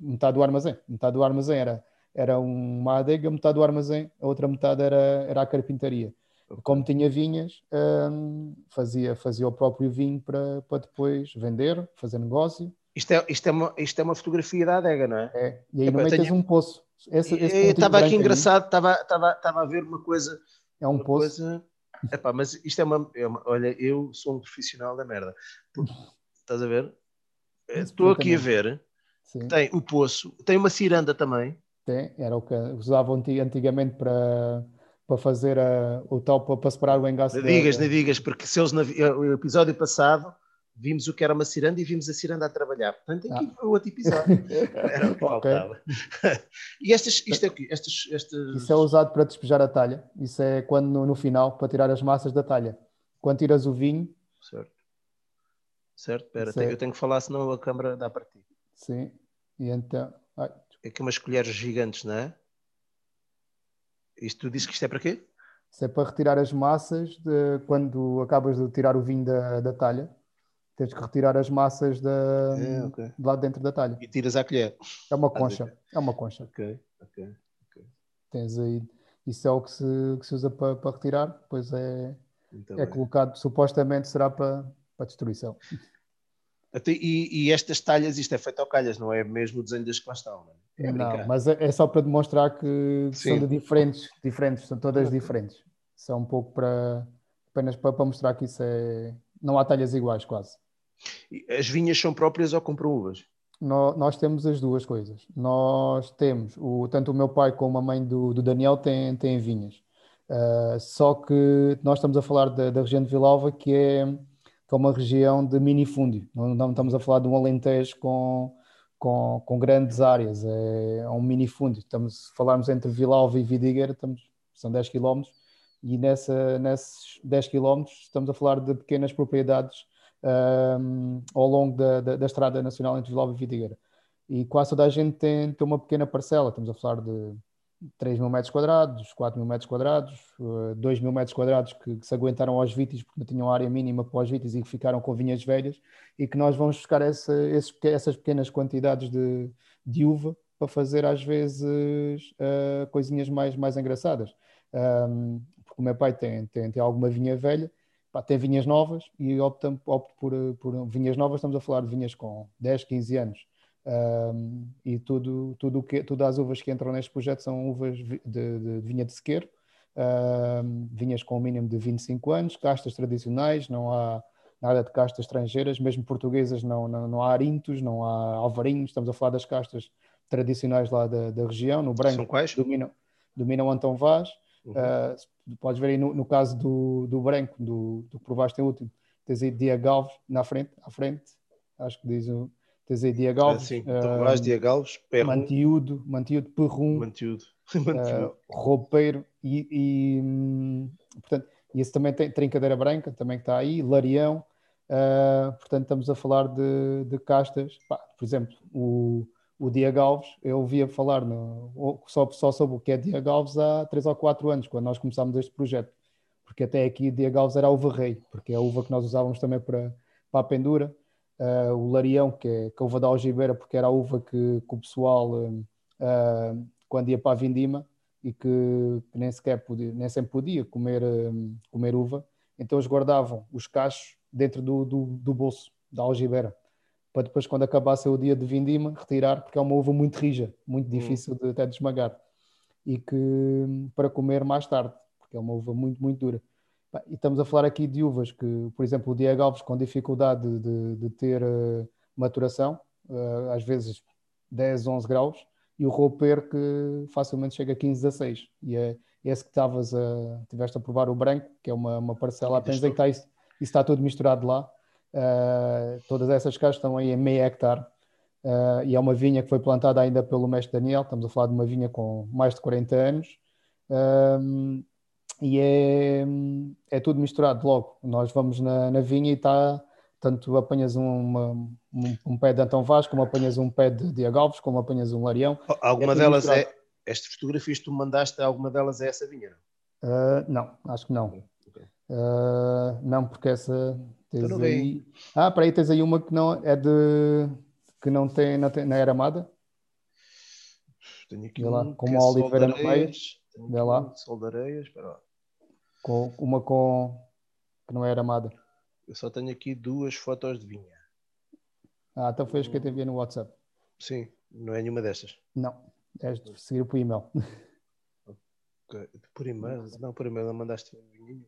metade do armazém, metade do armazém era, era uma adega, metade do armazém, a outra metade era, era a carpintaria. Okay. Como tinha vinhas, um, fazia, fazia o próprio vinho para, para depois vender, fazer negócio isto é, isto, é uma, isto é uma fotografia da adega, não é? É, e aí no meio tenho... tens um poço. Esse, esse estava aqui engraçado, estava, estava, estava a ver uma coisa. É um poço. Coisa... Epá, mas isto é uma, é uma, Olha, eu sou um profissional da merda. Estás a ver? Estou aqui a ver. Sim. Tem o poço, tem uma ciranda também. Tem, era o que usavam antigamente para, para fazer a, o tal para, para separar o engaço. Não digas, não digas, porque se eles no episódio passado vimos o que era uma ciranda e vimos a ciranda a trabalhar. Portanto, aqui ah. foi outro episódio. Era o que faltava. e estas, isto é o quê? Estas, estas... Isso é usado para despejar a talha. Isso é quando no, no, final, para tirar as massas da talha. Quando tiras o vinho. Certo. Certo, espera, é... eu tenho que falar, senão a câmara dá para ti. Sim, e então. Ai. É que umas colheres gigantes, não é? Isto tu disse que isto é para quê? Isso é para retirar as massas de, quando acabas de tirar o vinho da, da talha Tens que retirar as massas da, é, okay. de lá dentro da talha. E tiras à colher. É uma concha. É uma concha. Ok, ok. okay. Tens aí. Isso é o que se, que se usa para, para retirar, depois é, é colocado, supostamente será para, para destruição. Até, e, e, estas talhas, isto é feito ao calhas, não é mesmo o desenho das que lá estão, não é? é não, mas é, é, só para demonstrar que Sim. são de diferentes, diferentes, são todas diferentes. São um pouco para apenas para, para mostrar que isso é. Não há talhas iguais, quase. As vinhas são próprias ou compram uvas? Nós, nós temos as duas coisas. Nós temos, o, tanto o meu pai como a mãe do, do Daniel têm, têm vinhas. Uh, só que nós estamos a falar da, da região de Vilalva, que é, que é uma região de minifúndio. Não, não estamos a falar de um Alentejo com, com, com grandes áreas, é, é um minifúndio. Estamos, se falarmos entre Vilalva e Vidigueira, estamos, são 10 km, e nessa, nesses 10 km estamos a falar de pequenas propriedades um, ao longo da, da, da, Estrada Nacional entre Vila e Vidigueira. E quase toda a gente tem, tem uma pequena parcela, estamos a falar de 3 mil metros quadrados, 4 mil metros quadrados, 2 mil metros quadrados que, que, se aguentaram aos vitis porque não tinham área mínima para os vitis e que ficaram com vinhas velhas e que nós vamos buscar essa, esses, essas pequenas quantidades de, de, uva para fazer às vezes uh, coisinhas mais, mais engraçadas. Um, porque o meu pai tem, tem, tem alguma vinha velha pá, tem vinhas novas e optam, opto por, por vinhas novas, estamos a falar de vinhas com 10, 15 anos. Um, e tudo, tudo, que, tudo as uvas que entram neste projeto são uvas de, de, de vinha de sequeiro, um, vinhas com o mínimo de 25 anos, castas tradicionais, não há nada de castas estrangeiras, mesmo portuguesas, não, não, não há arintos, não há alvarinhos, estamos a falar das castas tradicionais lá da, da região, no branco. São quais? Dominam, dominam Antão Vaz, Uhum. Uh, podes ver aí no, no, caso do, do branco, do, do que provaste em último, tens aí Diego Alves na frente, à frente, acho que diz o. Tens aí Diego Alves. Ah, sim, uh, Diego Alves, Perrum. Mantiúdo, Mantiúdo, Perrum. Mantiúdo. Uh, roupeiro e, e hum, portanto, e esse também tem Trincadeira Branca, também que está aí, Larião. Uh, portanto, estamos a falar de, de castas. Pá, por exemplo, o, o Diego Alves, eu ouvia falar no, só, só sobre o que é Diego Alves há 3 ou 4 anos, quando nós começámos este projeto. Porque até aqui Diego Alves era a uva rei, porque é a uva que nós usávamos também para, para a pendura. Uh, o Larião, que é, que é a uva da algibeira, porque era a uva que, que o pessoal, uh, quando ia para a vindima, e que, que, nem sequer podia, nem sempre podia comer, um, comer uva, então eles guardavam os cachos dentro do, do, do bolso da algibeira para depois, quando acabasse o dia de vindima, retirar, porque é uma uva muito rija, muito hum. difícil de, até de esmagar, e que para comer mais tarde, porque é uma uva muito, muito dura. E estamos a falar aqui de uvas que, por exemplo, o Diego Alves com dificuldade de, de, de ter uh, maturação, uh, às vezes 10, 11 graus, e o rouper que facilmente chega a 15, 16. E é esse que estavas a, tiveste a provar o branco, que é uma, uma parcela apenas, que está, isso, isso está tudo misturado lá Uh, todas essas casas estão aí em meio hectare uh, e é uma vinha que foi plantada ainda pelo mestre Daniel. Estamos a falar de uma vinha com mais de 40 anos um, e é, é tudo misturado logo. Nós vamos na, na vinha e está tanto apanhas uma, um, um, pé de Antão Vaz, como apanhas um pé de Diego Alves, como apanhas um Larião. Alguma é delas misturado. é. Estas fotografias que tu mandaste, alguma delas é essa vinha? Uh, não, acho que não. Uh, não, porque essa Tens então aí... Ah, para aí tens aí uma que não é de que não tem, não, tem, não era amada. Tenho aqui lá, com uma é oliveira no meio. Vê lá. Sol de areias, espera lá. Com uma com que não era amada. Eu só tenho aqui duas fotos de vinha. Ah, então foi as que eu te enviei no WhatsApp. Sim, não é nenhuma destas. Não, és de seguir por e-mail. Por e-mail? Não, por e-mail não mandaste vinha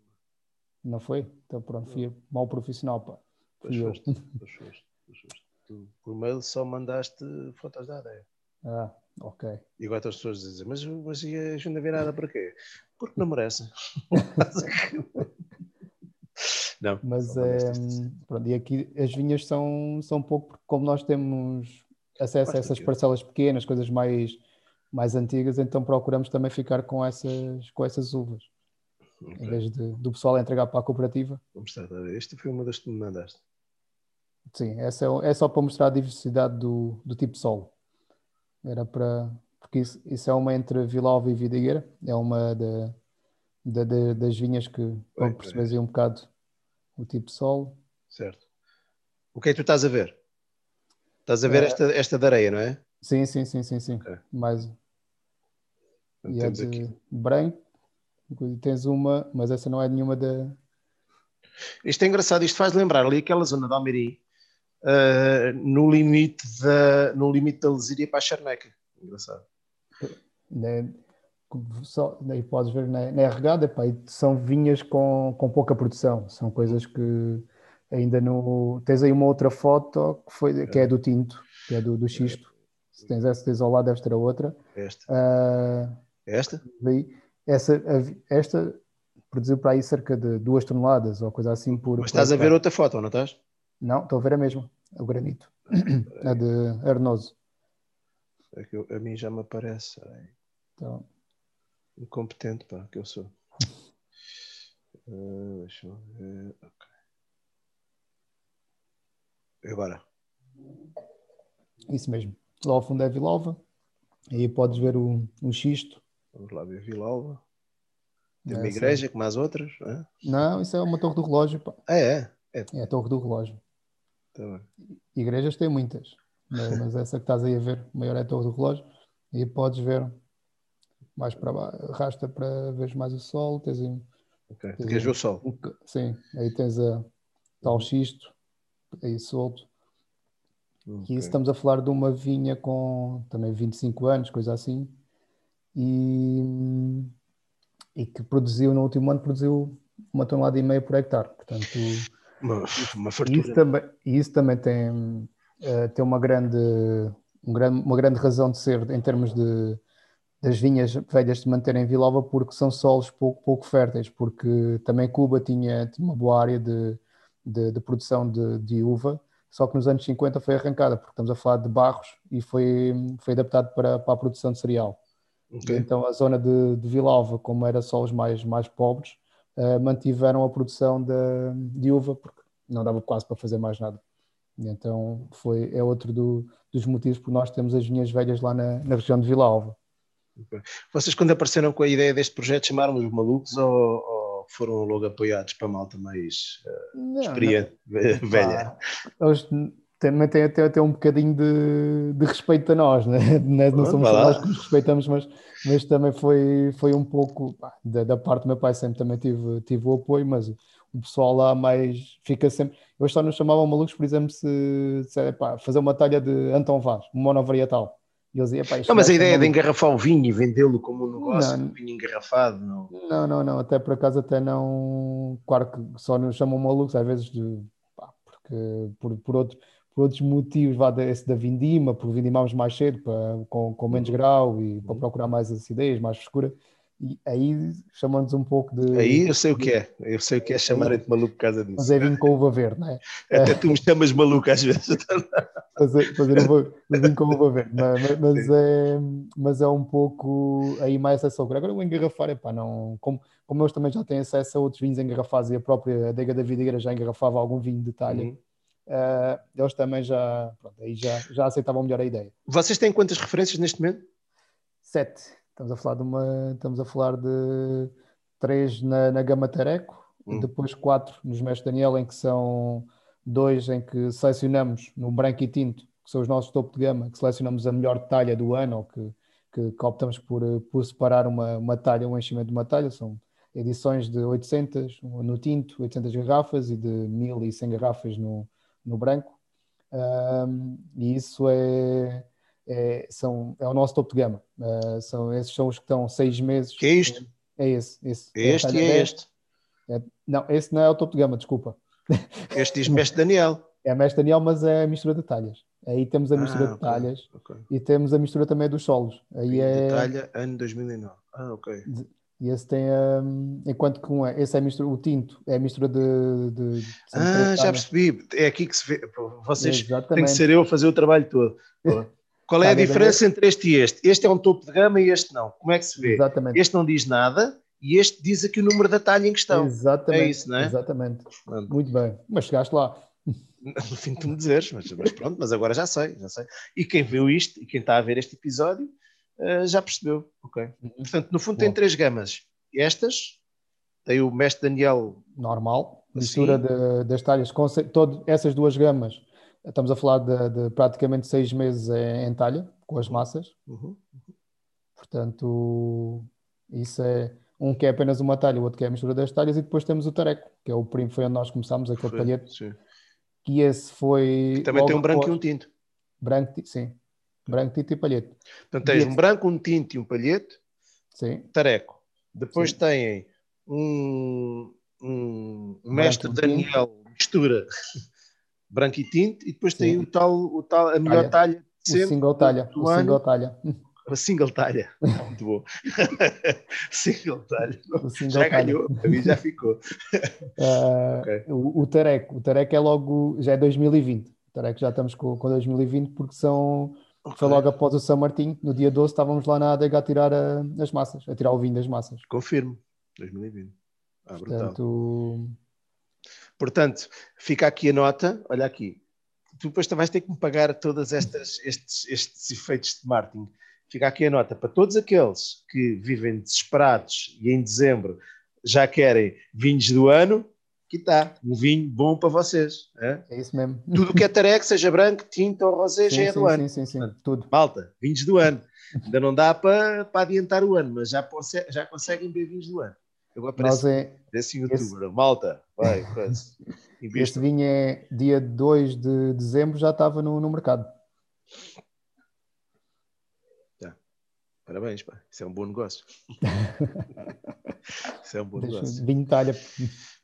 não foi? Então pronto, fui mau profissional, pá. Pois foste, pois foste, pois foste. Tu por mail só mandaste fotos da areia. Ah, ok. E agora as pessoas dizem, mas, mas e a Junda Virada para quê? Porque não merece. não. Mas é, pronto, e aqui as vinhas são, são pouco, porque como nós temos acesso a essas parcelas pequenas, coisas mais, mais antigas, então procuramos também ficar com essas, com essas uvas. Okay. Em vez de, do pessoal entregar para a cooperativa. Estar a ver. Esta foi uma das que me mandaste. Sim, essa é, é só para mostrar a diversidade do, do tipo de solo. Era para. Porque isso, isso é uma entre Vilalva e Vidigueira, é uma da, da, da, das vinhas que vão perceber é. um bocado o tipo de solo. Certo. O que é que tu estás a ver? Estás a ver é... esta, esta da areia, não é? Sim, sim, sim, sim, sim. Okay. Mais. e é de aqui. branco. Tens uma, mas essa não é nenhuma da. Isto é engraçado, isto faz lembrar ali aquela zona da Almeri, uh, no, limite da, no limite da Lesíria para a Charneca. Engraçado. Né, só, daí podes ver na, na regada, pá, são vinhas com, com pouca produção, são coisas que ainda no. Tens aí uma outra foto que, foi, que é do tinto, que é do, do xisto. Se tens essa, tens ao lado, deves ter a outra. Esta? Uh, esta? Daí, essa, esta produziu para aí cerca de duas toneladas ou coisa assim por. Mas estás a ver outra foto, não estás? Não, estou a ver a mesma, o granito. a de Arnoso. É a mim já me aparece. Então. Incompetente, pá, que eu sou. Uh, deixa eu ver. Ok. Agora. Isso mesmo. Lá ao fundo é Vilalva. Aí podes ver o, o xisto. Vamos lá ver Vilalva. Tem uma igreja como as outras? Não, é? não, isso é uma torre do relógio. Pá. Ah, é? É, é a torre do relógio. Tá Igrejas tem muitas, mas, mas, essa que estás aí a ver, maior é a torre do relógio, e podes ver mais para baixo, arrasta para ver mais o sol, tens aí. Ok, tens queres ver o sol? Um, sim, aí tens a tal xisto, aí solto. Okay. E isso estamos a falar de uma vinha com também 25 anos, coisa assim, e, e que produziu no último ano produziu uma tonelada e meia por hectare. Portanto, uma, uma fartura. Isso também, isso também tem, uh, tem uma, grande, um grande, uma grande razão de ser em termos de das vinhas velhas se manterem em Vilova porque são solos pouco, pouco férteis, porque também Cuba tinha, tinha uma boa área de, de, de produção de, de, uva, só que nos anos 50 foi arrancada, porque estamos a falar de barros e foi, foi adaptado para, para a produção de cereal. Okay. Então a zona de, de como era solos mais, mais pobres, uh, mantiveram a produção de, de, uva porque não dava quase para fazer mais nada. E então foi, é outro do, dos motivos por nós temos as vinhas velhas lá na, na região de Vila Alva. Okay. Vocês quando apareceram com a ideia deste projeto chamaram-nos malucos ou, ou, foram logo apoiados para a malta mais uh, não, experiente, não. velha? eles também têm até, até um bocadinho de, de respeito a nós, né? não, não somos nós que nos respeitamos, mas mas também foi, foi um pouco pá, da, da, parte do meu pai, sempre também tive, tive o apoio, mas o pessoal lá mais fica sempre. Eu só nos chamavam malucos, por exemplo, se, se pá, fazer uma talha de Antão Vaz, monovarietal. E eles iam, pá, não, mas a ideia de engarrafar o vinho e vendê-lo como um negócio, não, vinho engarrafado, não. Não, não, não, até por acaso até não. Claro que só nos chamam malucos, às vezes, de, pá, porque por, por outro por outros motivos, vá esse da vindima, porque vindimamos mais cedo, para, com, com menos uhum. grau e para uhum. procurar mais acidez, mais frescura. E aí chamamos um pouco de. Aí eu sei o que é, eu sei o que é chamarem-te maluco por causa disso. Mas é vinho com uva verde, não é? Até tu me chamas maluco às vezes. fazer, fazer um vinho com uva verde, mas, mas, é, mas é um pouco aí mais essa altura. Agora o engarrafar, é pá, não. Como, como eles também já têm acesso a outros vinhos engarrafados e a própria adega da Videira já engarrafava algum vinho de talha. Uhum uh, eles também já, pronto, aí já, já aceitavam melhor a ideia. Vocês têm quantas referências neste momento? Sete. Estamos a falar de uma, estamos a falar de três na, na Gama Tareco, hum. depois quatro nos Mestre Daniel, em que são dois em que selecionamos no branco e tinto, que são os nossos topo de gama, que selecionamos a melhor talha do ano, ou que, que, que optamos por, por separar uma, uma talha, um enchimento de uma talha, são edições de 800 no tinto, 800 garrafas e de 1100 garrafas no, no branco. Um, e isso é, é, são, é o nosso topo de gama. Uh, são, esses são os que estão seis meses. Que é isto? É esse. esse. Este é e é este. É, não, esse não é o topo de gama, desculpa. Este diz Mestre Daniel. É Mestre Daniel, mas é a mistura de talhas. Aí temos a mistura Ah, de talhas ok. e temos a mistura também dos solos. Aí é. de talha, ano 2009. Ah, ok. E esse tem hum, enquanto que um é, esse é a mistura, o tinto é a mistura de, de, de Ah, já percebi. É aqui que se vê. Vocês têm que Exatamente. ser eu a fazer o trabalho todo. Qual é a diferença entre este e este? Este é um topo de gama e este não. Como é que se vê? Exatamente. Este não diz nada e este diz aqui o número da talha em questão. Exatamente. É isso, não é? Exatamente. Pronto. Muito bem. Mas chegaste lá. No fim de tu me dizeres, mas, mas pronto, mas agora já sei, já sei. E quem viu isto e quem está a ver este episódio eh, já percebeu. Ok. Portanto, no fundo tem três gamas. Estas, tem o mestre Daniel Normal. Mistura de- das talhas. todo, essas duas gamas. Estamos a falar de, de praticamente seis meses em, em talha, com as massas. Uhum. Portanto, isso é um que é apenas uma talha, o outro que é a mistura das talhas, e depois temos o tareco, que é o primo, foi onde nós começámos, aquele Foi, palhete, sim. que esse foi. Também logo tem um branco e um tinto. Branco, sim. Branco, tinto e palhete. Portanto, tens um branco, um tinto e um palhete, Sim. tareco. Depois Sim. têm um, um Branco mestre e tinto. Daniel mistura branco e tinto, e depois tem Sim. o tal, o tal, a melhor talha, de O sempre, single talha. O ano. single talha. a single talha. Muito bom. single talha. O single Já talha. ganhou, a mim já ficou. Ah, Ok. o, o tareco. O tareco é logo, já é 2020. O tareco já estamos com, com 2020 porque são, foi logo após o São Martinho. No dia 12 estávamos lá na adega a tirar a- as massas, a tirar o vinho das massas. Confirmo. 2020. Ah. Portanto, Portanto, fica aqui a nota, olha aqui. Tu depois vais ter que me pagar todos estes, estes efeitos de marketing. Fica aqui a nota para todos aqueles que vivem desesperados e em dezembro já querem vinhos do ano. Aqui está, um vinho bom para vocês. é? é isso mesmo. Tudo que é tareco, seja branco, tinto ou rosé, já Sim, é sim, do ano. sim, sim, sim, tudo. Malta, vinhos do ano. Ainda não dá para, para adiantar o ano, mas já, já conseguem ver vinhos do ano. Agora parece é, desse esse- youtuber. Malta, vai, coisa. este vinho é dia 2 de dezembro, já estava no, no mercado. Parabéns, pá. Isso é um bom negócio. Isso é um bom negócio. vinho talha.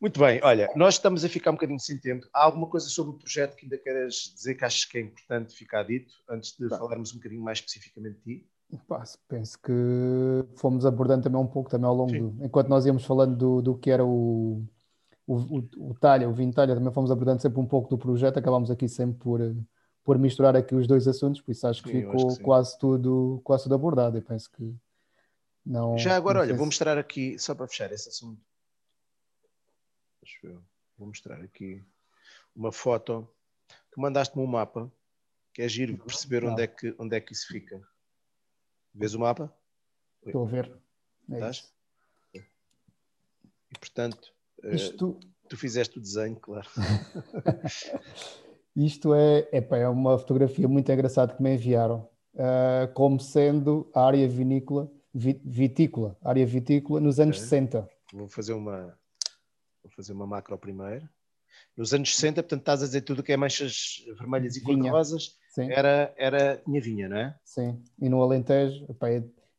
Muito bem, olha, nós estamos a ficar um bocadinho sem tempo. Há alguma coisa sobre o projeto que ainda queres dizer que achas que é importante ficar dito antes de Tá. falarmos um bocadinho mais especificamente de ti? Pá, penso que fomos abordando também um pouco também ao longo do, enquanto nós íamos falando do, do que era o, o, o, o talha, o vinho talha, também fomos abordando sempre um pouco do projeto, acabámos aqui sempre por, eh, por misturar aqui os dois assuntos, por isso acho que Sim, eu acho ficou que quase tudo, quase tudo abordado. Eu penso que não. Já agora, não olha, vou mostrar aqui, só para fechar esse assunto. Vou mostrar aqui uma foto. Tu mandaste-me um mapa, que é giro perceber onde é que, onde é que isso fica. Vês o mapa? Estou a ver. É Estás? E portanto, eh, Isto, tu fizeste o desenho, claro. Isto é, epá, é uma fotografia muito engraçada que me enviaram, ah, como sendo a área vinícola, vi- vitícola, área vitícola nos anos Ok. 60. Vou fazer uma, vou fazer uma macro primeiro. Nos anos 60, portanto, estás a dizer tudo o que é manchas vermelhas e cor-de-rosas, Sim, era, era, tinha vinha, não é? sim. E no Alentejo, eu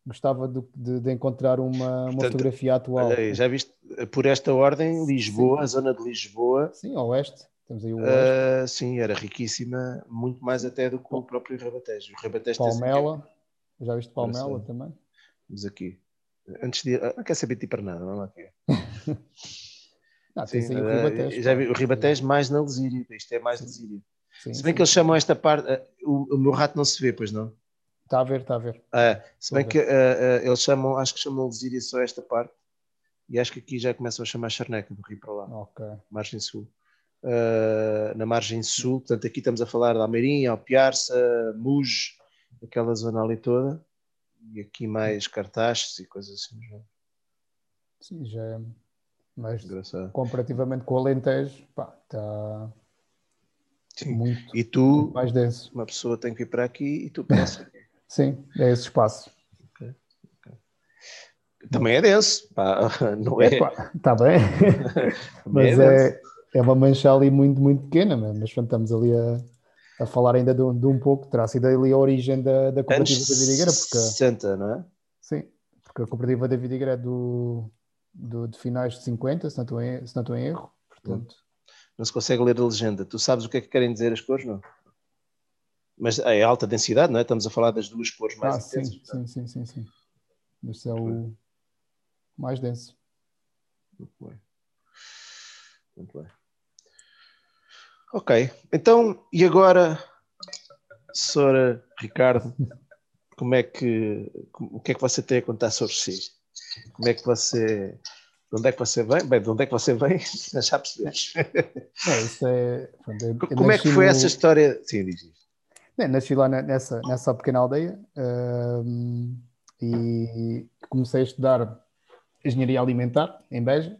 gostava de, de- de encontrar uma, uma Portanto, fotografia atual. Aí, já viste, por esta ordem, Lisboa, a zona de Lisboa, Sim, ao oeste. Temos aí o ah, sim, era riquíssima, muito mais até do que o próprio Rabatejo. O Palmela. Já viste Palmela também? Vamos aqui. Antes de. ah, Não quer saber de ti para nada, lá aqui. Ah, Sim, aí o ah, Ribatejo. já pá. vi, o Ribatejo mais na Lesíria, isto é mais Sim. Lesíria. Sim, Se bem sim. que eles chamam esta parte, ah, o, o meu rato não se vê, pois não? Está a ver, está a ver. Ah, se bem que ah, ah, eles chamam, acho que chamam Lesíria só esta parte, e acho que aqui já começam a chamar Charneca do Rio para lá, Ok. margem sul. Ah, na margem sul, portanto, aqui estamos a falar da Almeirinha, Alpiarça, Muge, aquela zona ali toda, e aqui mais cartazes e coisas assim. já. Sim, já é. Mas Engraçado. comparativamente com o Alentejo, pá, está Sim. muito, E muito tu, mais denso. uma pessoa tem que vir para aqui e tu aqui. Sim, é esse espaço. Também é denso, pá, não é? Está tá bem, Também mas é, é uma mancha ali muito, muito pequena, mas pronto, estamos ali a, a falar ainda de, um- de um pouco, terá sido ali a origem da, da cooperativa da Vidigueira, porque, 60, não é? sim, porque a cooperativa da Vidigueira é do, do, de finais de 50, se não estou em, se não estou em erro, portanto, Não se consegue ler a legenda. Tu sabes o que é que querem dizer as cores, não? mas é alta densidade, não é? Estamos a falar das duas cores mais ah, intensas. Sim, sim, sim, sim, sim. Este é o mais denso. Muito bem. Muito bem. Ok, então, e agora, Sra. Ricardo, como é que, o que é que você tem a contar sobre si? Como é que você, de onde é que você vem? Bem, de onde é que você vem? Já percebes. É, é, como é que foi no... essa história? Sim, diz isso. Nasci lá nessa, nessa pequena aldeia e comecei a estudar engenharia alimentar em Beja,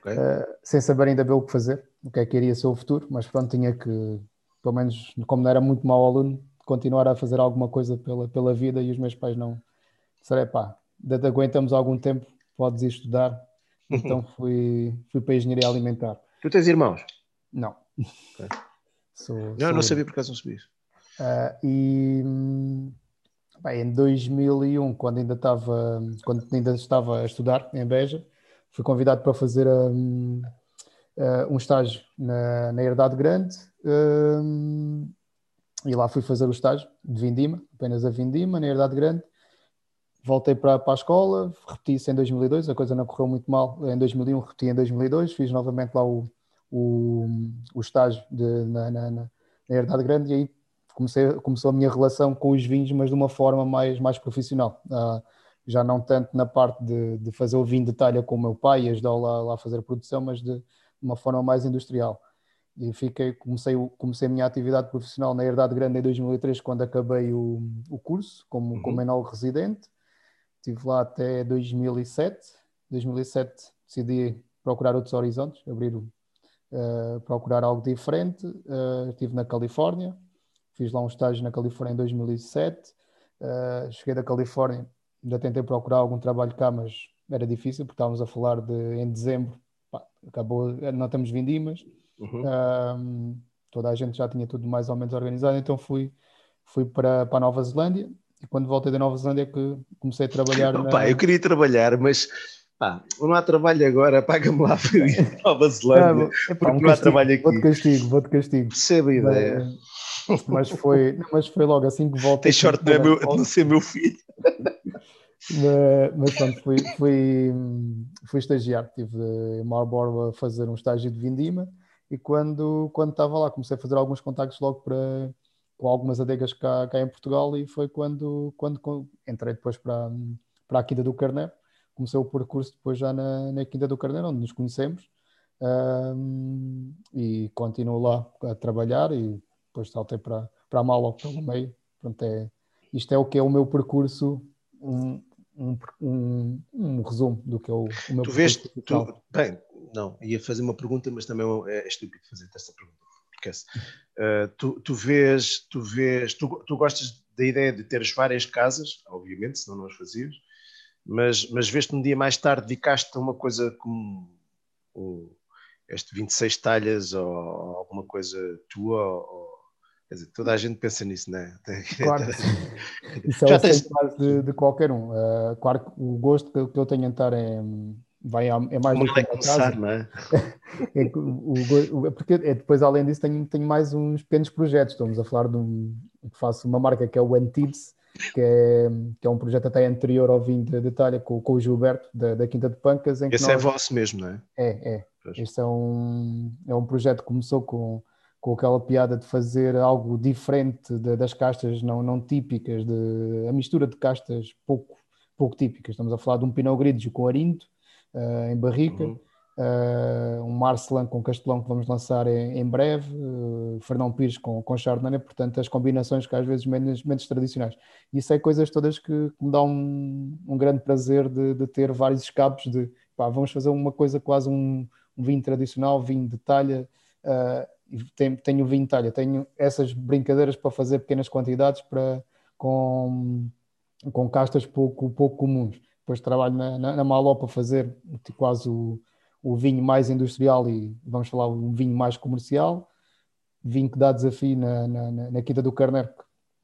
okay. uh, sem saber ainda bem o que fazer, o que é que iria ser o futuro, mas pronto, tinha que, pelo menos, como não era muito mau aluno, continuar a fazer alguma coisa pela, pela vida e os meus pais não. Será pá, aguentamos algum tempo, podes ir estudar. Então fui, fui para a engenharia alimentar. Tu tens irmãos? Não. Okay. Sou, não, sou não sabia por acaso não sabia isso. Uh, e hum, bem, em 2001, quando ainda estava, quando ainda estava a estudar em Beja, fui convidado para fazer um, uh, um estágio na, na Herdade Grande um, e lá fui fazer o estágio de Vindima, apenas a Vindima, na Herdade Grande. Voltei para, para a escola, repeti isso em 2002, a coisa não correu muito mal em 2001, repeti em 2002, fiz novamente lá o, o, o estágio de, na, na, na Herdade Grande e aí comecei, começou a minha relação com os vinhos, mas de uma forma mais, mais profissional. Uh, já não tanto na parte de, de, fazer o vinho de talha com o meu pai e ajudar lá, lá a fazer a produção, mas de uma forma mais industrial. E fiquei, comecei, comecei a minha atividade profissional na Herdade Grande em 2003, quando acabei o, o curso como, uhum. como enólogo residente. Estive lá até 2007. 2007 decidi procurar outros horizontes, abrir, uh, procurar algo diferente. Uh, estive na Califórnia, Fiz lá um estágio na Califórnia em 2007. Uh, eh, cheguei da Califórnia, ainda tentei procurar algum trabalho cá, mas era difícil, porque estávamos a falar de em dezembro, pá, acabou, não temos vindimas. Uhum. Uh, toda a gente já tinha tudo mais ou menos organizado, então fui, fui para, para a Nova Zelândia. E quando voltei da Nova Zelândia que comecei a trabalhar. Na... pá, eu queria trabalhar, mas pá, não há trabalho agora, paga-me lá para ir Nova Zelândia, não, epá, porque um não há trabalho aqui. Vou-te castigo, vou-te castigo. Percebo a ideia. Mas, mas foi, mas foi logo assim que voltei. Tem sorte não, é meu, não ser meu filho. mas, pronto, fui, fui, fui estagiar, estive em Marlborough a fazer um estágio de vindima e quando, quando estava lá comecei a fazer alguns contactos logo para, com algumas adegas cá, cá em Portugal e foi quando, quando entrei depois para, para a Quinta do Carneiro, comecei o percurso depois já na, na Quinta do Carneiro, onde nos conhecemos. Um, e continuo lá a trabalhar e depois saltei para, para a mala pelo meio. Pronto, é, isto é o que é o meu percurso, um, um, um, um resumo do que é o, o meu tu. Vês, tu, bem, não, ia fazer uma pergunta, mas também é, é estúpido fazer essa pergunta. Porque, uh, tu, tu vês, tu vês, tu, tu gostas da ideia de teres várias casas, obviamente, senão não as fazias, mas, mas vês-te um dia mais tarde dedicaste a uma coisa como o, este 26 talhas ou, ou alguma coisa tua ou, Quer dizer, toda a gente pensa nisso, não é? Claro, isso é Já o tens... de, de qualquer um. Uh, claro que o gosto que, que eu tenho em estar é, vai, é mais do que é começar, não é? é o, o, porque é, depois, além disso, tenho, tenho mais uns pequenos projetos. Estamos a falar de um. Faço uma marca que é o Antides, que é, que é um projeto até anterior ao vinho de detalhe com, com o Gilberto, da, da Quinta de Pancas. Esse nós... é vosso mesmo, não é? É, é. Este é um, é um projeto que começou com com aquela piada de fazer algo diferente de, das castas não, não típicas, de, a mistura de castas pouco, pouco típicas. Estamos a falar de um Pinot Grigio com Arinto, uh, em barrica, uhum. uh, um Marcelan com Castelão que vamos lançar em, em breve, uh, Fernão Pires com, com Chardonnay, portanto as combinações que às vezes menos, menos tradicionais. Isso é coisas todas que, que me dão um, um grande prazer de, de, ter vários escapes de, pá, vamos fazer uma coisa quase um, um vinho tradicional, vinho de talha, uh, tenho, vinho talha, tenho essas brincadeiras para fazer pequenas quantidades para, com, com castas pouco, pouco comuns. Depois trabalho na, na, na Maló para fazer quase o, o vinho mais industrial e vamos falar um vinho mais comercial. Vinho que dá desafio na, na, na Quinta do Carneiro,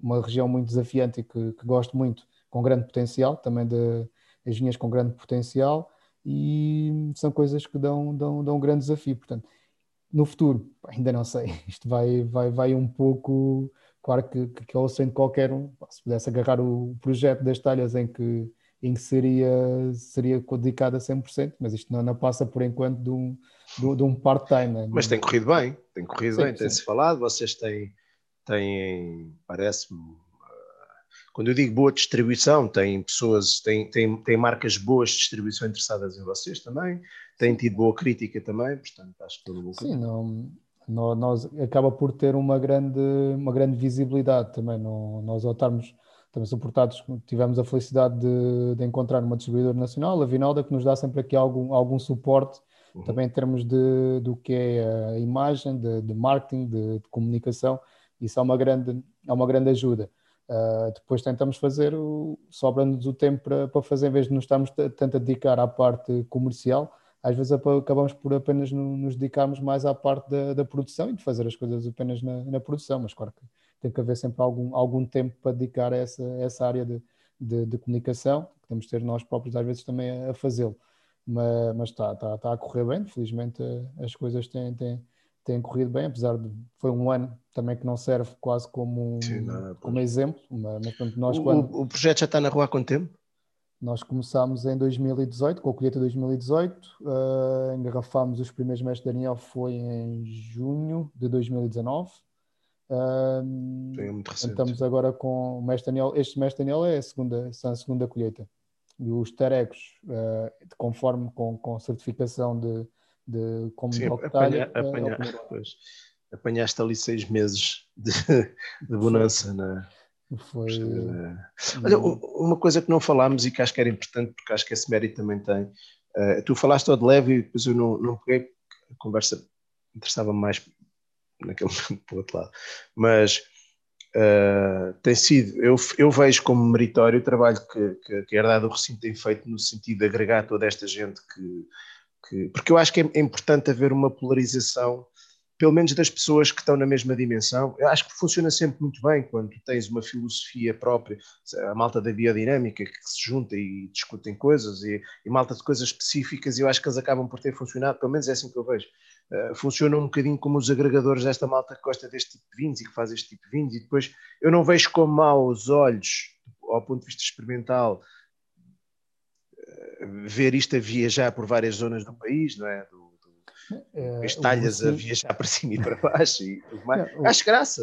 uma região muito desafiante e que, que gosto muito, com grande potencial, também de as vinhas com grande potencial e são coisas que dão, dão, dão um grande desafio. Portanto, no futuro, ainda não sei. Isto vai, vai, vai um pouco claro que, que, que eu sendo qualquer um, se pudesse agarrar o projeto das talhas em que, em que seria, seria dedicado a 100%, mas isto não, não passa por enquanto de um, de, de um part-time. Né? Mas tem corrido bem, tem corrido sim, bem, tem-se falado, vocês têm, têm parece-me, quando eu digo boa distribuição, tem pessoas, tem, tem, tem marcas boas de distribuição interessadas em vocês também, têm tido boa crítica também, portanto acho que tudo bom. Sim, não, nós, acaba por ter uma grande, uma grande visibilidade também. Não, nós ao estarmos também suportados, tivemos a felicidade de, de, encontrar uma distribuidora nacional, a Vinalda, que nos dá sempre aqui algum, algum suporte, uhum. também em termos de, do que é a imagem, de, de marketing, de, de, comunicação, isso é uma grande, é uma grande ajuda. Uh, depois tentamos fazer, sobra-nos o tempo para, para fazer, em vez de nos estarmos tanto a dedicar à parte comercial, às vezes acabamos por apenas nos dedicarmos mais à parte da, da produção e de fazer as coisas apenas na, na, produção, mas claro que tem que haver sempre algum, algum tempo para dedicar a essa, essa área de, de, de comunicação, que temos de ter nós próprios às vezes também a, a fazê-lo. Mas, está, está, está a correr bem, felizmente as coisas têm, têm, têm corrido bem, apesar de foi um ano também que não serve quase como, um, Sim, não, como exemplo. Mas, mas nós, o, quando... o, projeto já está na rua há quanto tempo? Nós começámos em 2018, com a colheita de 2018, uh, engarrafámos os primeiros mestres de Daniel, foi em junho de 2019. Uh, é muito recente. Estamos agora com o mestre Daniel, este mestre Daniel é a segunda, a segunda colheita. E os tarecos, uh, conforme com, com certificação de, de como Sim, apanha, uh, apanha, apanhaste ali seis meses de, de bonança na, foi... Olha, uma coisa que não falámos e que acho que era importante, porque acho que esse mérito também tem. Uh, tu falaste ao de leve e depois eu não, não peguei, a conversa interessava-me mais naquele momento para o outro lado. Mas uh, tem sido, eu, eu vejo como meritório o trabalho que, que, que a Herdade do Recinto tem feito no sentido de agregar toda esta gente que. Que porque eu acho que é, é importante haver uma polarização pelo menos das pessoas que estão na mesma dimensão. Eu acho que funciona sempre muito bem quando tens uma filosofia própria, a malta da biodinâmica que se junta e discutem coisas e, e malta de coisas específicas, e eu acho que eles acabam por ter funcionado, pelo menos é assim que eu vejo. Uh, funcionam um bocadinho como os agregadores desta malta que gosta deste tipo de vinhos e que faz este tipo de vinhos, e depois eu não vejo com maus olhos, ao ponto de vista experimental, ver isto a viajar por várias zonas do país, não é? Do, é, estalhas Russi... a viajar para cima e para baixo e tudo mais. É. Acho graça.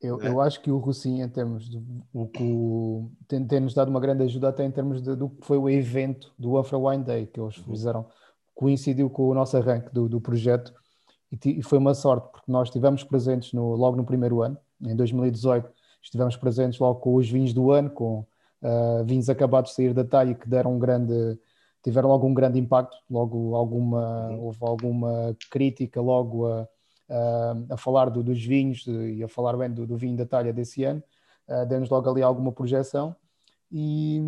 Eu, é? eu acho que o Russinho, em termos de o que tem, tem, nos dado uma grande ajuda até em termos de, do que foi o evento do Afro Wine Day que eles uhum. fizeram, coincidiu com o nosso arranque do, do projeto e, e, foi uma sorte porque nós estivemos presentes no, logo no primeiro ano, em 2018, estivemos presentes logo com os vinhos do ano, com uh, vinhos acabados de sair da talha que deram um grande tiveram logo um grande impacto, logo alguma, uhum. houve alguma crítica logo a, a, a falar do, dos vinhos e a falar bem do, do, vinho da talha desse ano, uh, deu-nos logo ali alguma projeção. E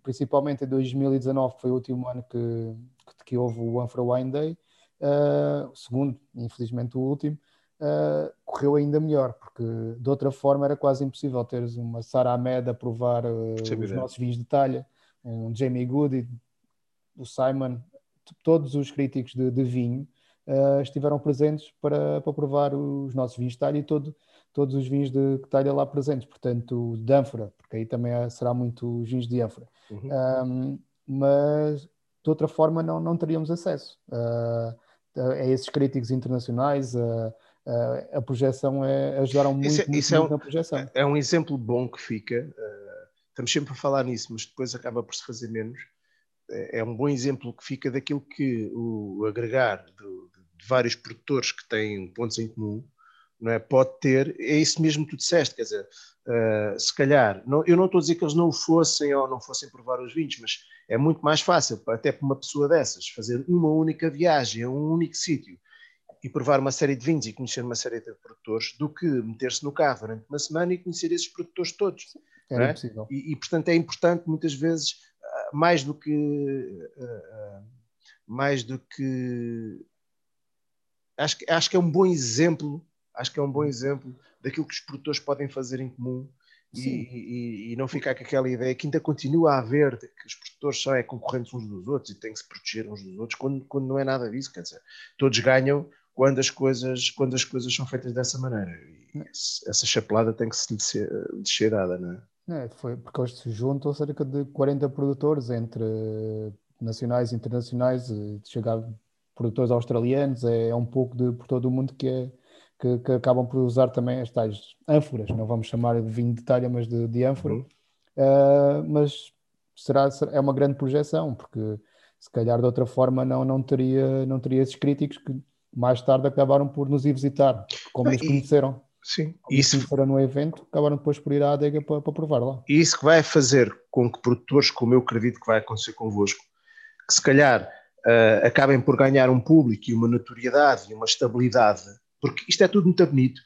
principalmente em 2019 foi o último ano que, que, que houve o Anfra Wine Day, uh, segundo, infelizmente o último, uh, correu ainda melhor, porque de outra forma era quase impossível teres uma Sara Ahmed a provar uh, os nossos vinhos de talha, um Jamie Goody o Simon, todos os críticos de, de vinho uh, estiveram presentes para, para provar os nossos vinhos de talha e todo, todos os vinhos de talha lá presentes, portanto, de ânfora, porque aí também será muito os vinhos de ânfora. Uhum. Um, mas de outra forma não, não teríamos acesso uh, a esses críticos internacionais. A projeção é, ajudaram muito, isso, é, muito, isso muito é um, na projeção. É um exemplo bom que fica. estamos sempre a falar nisso, mas depois acaba por se fazer menos é, é um bom exemplo que fica daquilo que o agregar de, de vários produtores que têm pontos em comum não é? pode ter, é isso mesmo que tu disseste, quer dizer, uh, se calhar, não, eu não estou a dizer que eles não fossem ou não fossem provar os vinhos, mas é muito mais fácil, até para uma pessoa dessas, fazer uma única viagem a um único sítio e provar uma série de vinhos e conhecer uma série de produtores do que meter-se no carro durante uma semana e conhecer esses produtores todos. É, é? E, e, portanto, é importante muitas vezes mais do que uh, mais do que acho, que acho que é um bom exemplo acho que é um bom exemplo daquilo que os produtores podem fazer em comum e, e, e, não ficar com aquela ideia que ainda continua a haver de que os produtores só é concorrentes uns dos outros e têm que se proteger uns dos outros, quando, quando não é nada disso, quer dizer, todos ganham quando as coisas, quando as coisas são feitas dessa maneira. E essa chapelada tem que se lhe ser dada, não é? É, foi porque hoje se juntam cerca de 40 produtores entre nacionais e internacionais, chegar produtores australianos, é, é, um pouco de por todo o mundo que, é, que, que, acabam por usar também as tais ânforas, não vamos chamar de vinho de talha, mas de, de ânfora. Uhum. Uh, mas será, será, é uma grande projeção, porque se calhar de outra forma não, não, teria, não teria esses críticos que mais tarde acabaram por nos ir visitar, como nos conheceram. Sim, como isso foram no evento, acabaram depois por ir à adega para, para provar lá. E isso que vai fazer com que produtores, como eu acredito que vai acontecer convosco, que se calhar uh, acabem por ganhar um público e uma notoriedade e uma estabilidade, porque isto é tudo muito bonito.